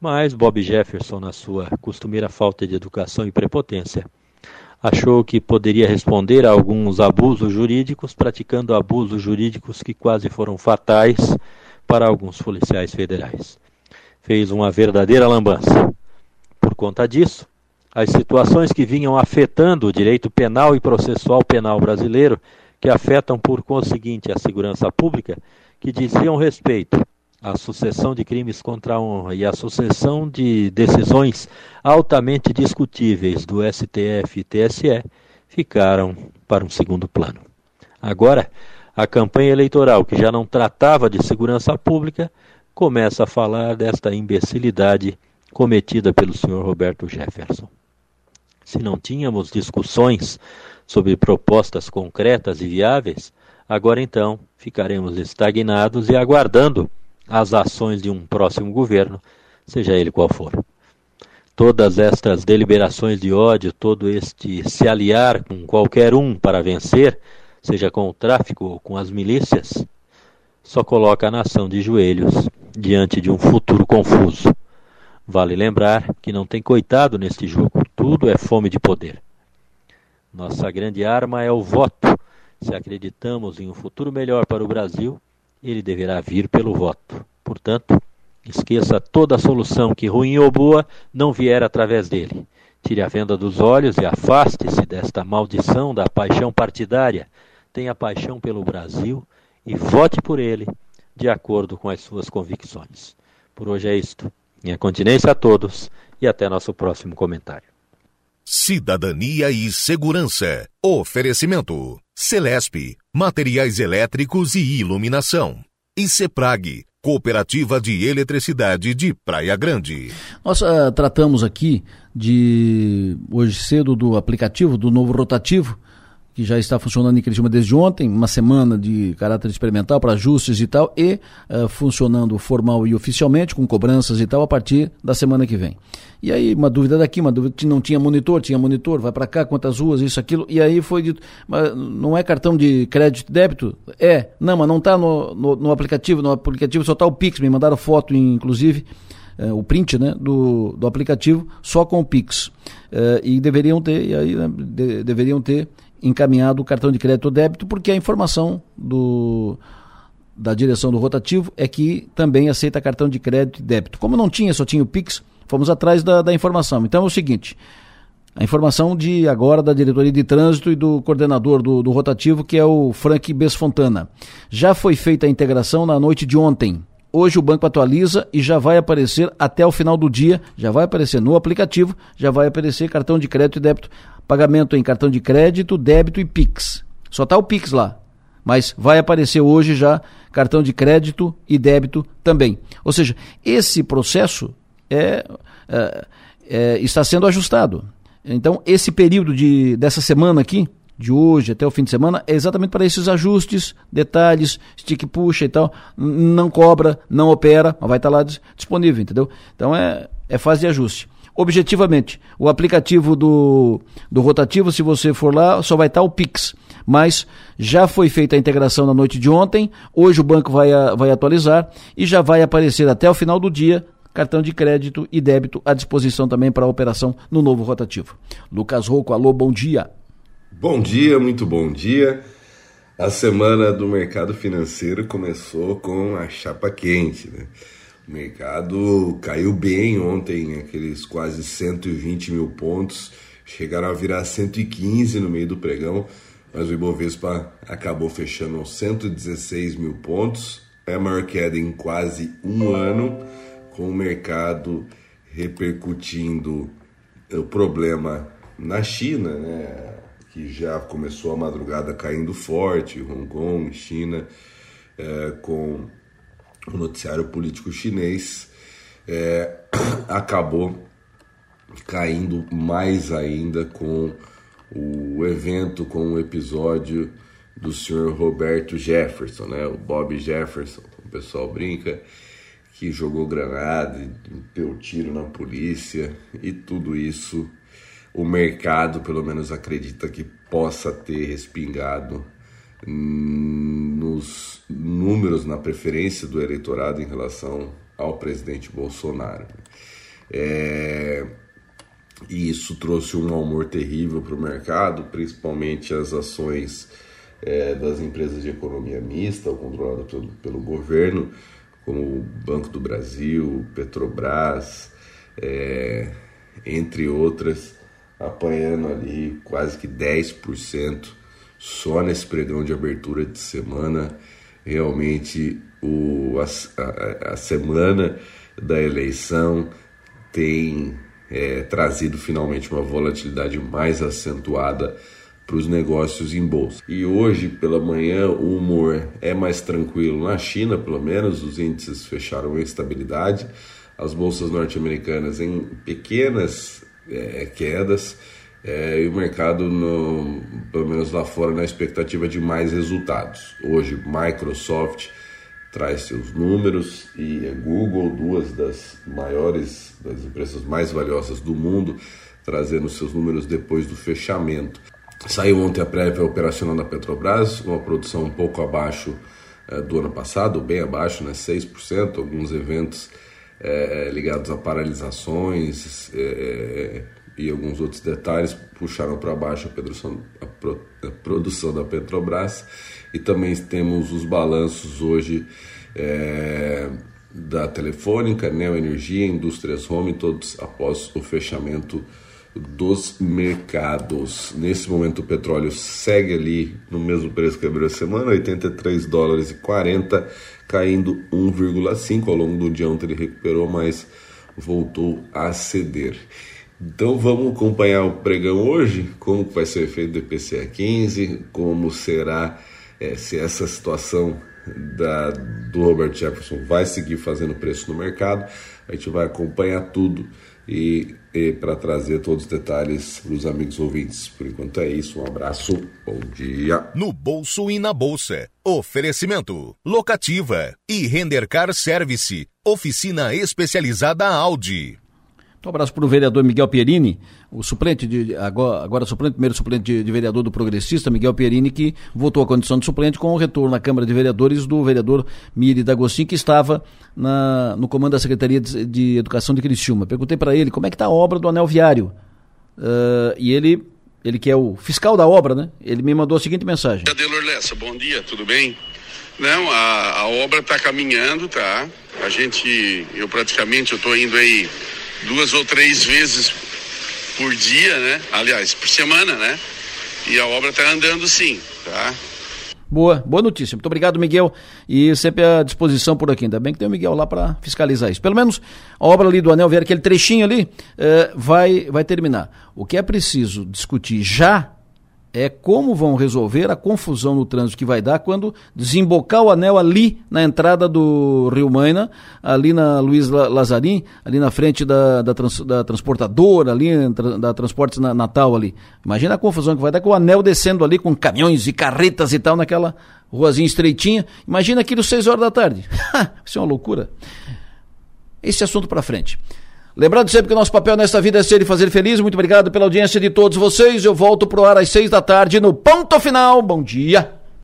Mas Bob Jefferson, na sua costumeira falta de educação e prepotência, achou que poderia responder a alguns abusos jurídicos, praticando abusos jurídicos que quase foram fatais para alguns policiais federais. Fez uma verdadeira lambança. Por conta disso, as situações que vinham afetando o direito penal e processual penal brasileiro, que afetam por conseguinte a segurança pública, que diziam respeito à sucessão de crimes contra a honra e à sucessão de decisões altamente discutíveis do STF e TSE, ficaram para um segundo plano. Agora, a campanha eleitoral, que já não tratava de segurança pública, começa a falar desta imbecilidade cometida pelo senhor Roberto Jefferson se não tínhamos discussões sobre propostas concretas e viáveis, Agora então, ficaremos estagnados e aguardando as ações de um próximo governo, seja ele qual for. Todas estas deliberações de ódio, todo este se aliar com qualquer um para vencer, seja com o tráfico ou com as milícias, só coloca a nação de joelhos diante de um futuro confuso. Vale lembrar que não tem coitado neste jogo, tudo é fome de poder. Nossa grande arma é o voto. Se acreditamos em um futuro melhor para o Brasil, ele deverá vir pelo voto. Portanto, esqueça toda solução que, ruim ou boa, não vier através dele. Tire a venda dos olhos e afaste-se desta maldição da paixão partidária. Tenha paixão pelo Brasil e vote por ele de acordo com as suas convicções. Por hoje é isto. Minha continência a todos e até nosso próximo comentário. Cidadania e Segurança. Oferecimento. Celesp. Materiais elétricos e iluminação. E Ceprag. Cooperativa de Eletricidade de Praia Grande. Nós uh, tratamos aqui de hoje cedo do aplicativo do novo rotativo que já está funcionando em Criciúma desde ontem, uma semana de caráter experimental para ajustes e tal, e uh, funcionando formal e oficialmente, com cobranças e tal, a partir da semana que vem. E aí, uma dúvida daqui, uma dúvida, não tinha monitor, tinha monitor, vai para cá, quantas ruas, isso, aquilo, e aí foi dito, mas não é cartão de crédito e débito? É, não, mas não está no, no, no, aplicativo, no aplicativo só está o Pix, me mandaram foto, inclusive, uh, o print né, do, do aplicativo, só com o Pix. Uh, e deveriam ter, e aí, né, de, deveriam ter encaminhado o cartão de crédito ou débito, porque a informação do, da direção do rotativo é que também aceita cartão de crédito e débito. Como não tinha, só tinha o Pix, fomos atrás da, da informação. Então é o seguinte. A informação de agora da diretoria de trânsito e do coordenador do, do rotativo, que é o Frank Besfontana. Já foi feita a integração na noite de ontem. Hoje o banco atualiza e já vai aparecer até o final do dia, já vai aparecer no aplicativo, já vai aparecer cartão de crédito e débito pagamento em cartão de crédito, débito e Pix. Só está o Pix lá. Mas vai aparecer hoje já cartão de crédito e débito também. Ou seja, esse processo é, é, é, está sendo ajustado. Então, esse período de, dessa semana aqui, de hoje até o fim de semana, é exatamente para esses ajustes, detalhes, stick puxa e tal. Não cobra, não opera, mas vai estar lá disponível, entendeu? Então é, é fase de ajuste objetivamente. O aplicativo do, do rotativo, se você for lá, só vai estar o Pix. Mas já foi feita a integração na noite de ontem, hoje o banco vai, vai atualizar e já vai aparecer até o final do dia cartão de crédito e débito à disposição também para a operação no novo rotativo. Lucas Rocco, alô, bom dia. Bom dia, muito bom dia. A semana do mercado financeiro começou com a chapa quente, né? O mercado caiu bem ontem, aqueles quase 120 mil pontos, chegaram a virar 115 no meio do pregão, mas o Ibovespa acabou fechando aos 116 mil pontos, é a maior queda em quase um ano, com o mercado repercutindo o problema na China, né, que já começou a madrugada caindo forte, Hong Kong, China, é, com o noticiário político chinês é, <coughs> acabou caindo mais ainda com o evento, com o episódio do senhor Roberto Jefferson, né? O Bob Jefferson, o pessoal brinca, que jogou granada, deu tiro na polícia e tudo isso o mercado, pelo menos, acredita que possa ter respingado nos números, na preferência do eleitorado em relação ao presidente Bolsonaro. É, e isso trouxe um amor terrível para o mercado, principalmente as ações é, das empresas de economia mista, controladas pelo, pelo governo, como o Banco do Brasil, Petrobras, é, entre outras, apanhando ali quase que 10% só nesse pregão de abertura de semana. Realmente o, a, a, a semana da eleição tem é, trazido finalmente uma volatilidade mais acentuada para os negócios em bolsa. E hoje pela manhã o humor é mais tranquilo na China, pelo menos os índices fecharam em estabilidade, as bolsas norte-americanas em pequenas é, quedas é, e o mercado, no, pelo menos lá fora, na expectativa de mais resultados. Hoje, Microsoft traz seus números e a Google, duas das maiores, das empresas mais valiosas do mundo, trazendo seus números depois do fechamento. Saiu ontem a prévia operacional da Petrobras, uma produção um pouco abaixo é, do ano passado, bem abaixo, né, 6%, alguns eventos é, ligados a paralisações é, e alguns outros detalhes puxaram para baixo a produção, a, pro, a produção da Petrobras e também temos os balanços hoje é, da Telefônica, Neo Energia, Indústrias Home, todos após o fechamento dos mercados. Nesse momento o petróleo segue ali no mesmo preço que abriu a semana, 83 dólares e 40, caindo 1,5 ao longo do dia ontem ele recuperou, mas voltou a ceder. Então vamos acompanhar o pregão hoje, como vai ser feito do IPCA 15, como será é, se essa situação da, do Robert Jefferson vai seguir fazendo preço no mercado. A gente vai acompanhar tudo e, e para trazer todos os detalhes para os amigos ouvintes. Por enquanto é isso, um abraço, bom dia. No bolso e na bolsa. Oferecimento: Locativa e Rendercar Service. Oficina especializada Audi. Um abraço para o vereador Miguel Pierini, o suplente de agora, agora suplente, primeiro suplente de, de, vereador do progressista, Miguel Pierini, que votou a condição de suplente com o retorno na Câmara de Vereadores do vereador Miri D'Agostinho, que estava na, no comando da Secretaria de, de Educação de Criciúma. Perguntei para ele como é que está a obra do anel viário. Uh, e ele, ele que é o fiscal da obra, né? Ele me mandou a seguinte mensagem. Adelor Lessa, bom dia, tudo bem? Não, a, a obra está caminhando, tá? A gente, eu praticamente, eu estou indo aí duas ou três vezes por dia, né? Aliás, por semana, né? E a obra está andando sim, tá? Boa, boa notícia. Muito obrigado, Miguel. E sempre à disposição por aqui. Ainda bem que tem o Miguel lá para fiscalizar isso. Pelo menos a obra ali do Anel Vieira, aquele trechinho ali, eh, vai, vai terminar. O que é preciso discutir já é como vão resolver a confusão no trânsito que vai dar quando desembocar o anel ali na entrada do Rio Maina, ali na Luiz Lazarim, ali na frente da, da, trans, da transportadora, ali da Transportes Natal ali. Imagina a confusão que vai dar com o anel descendo ali com caminhões e carretas e tal naquela ruazinha estreitinha. Imagina aquilo seis horas da tarde. <laughs> Isso é uma loucura. Esse assunto para frente. Lembrando sempre que o nosso papel nesta vida é ser e fazer feliz. Muito obrigado pela audiência de todos vocês. Eu volto pro ar às seis da tarde no Ponto Final. Bom dia.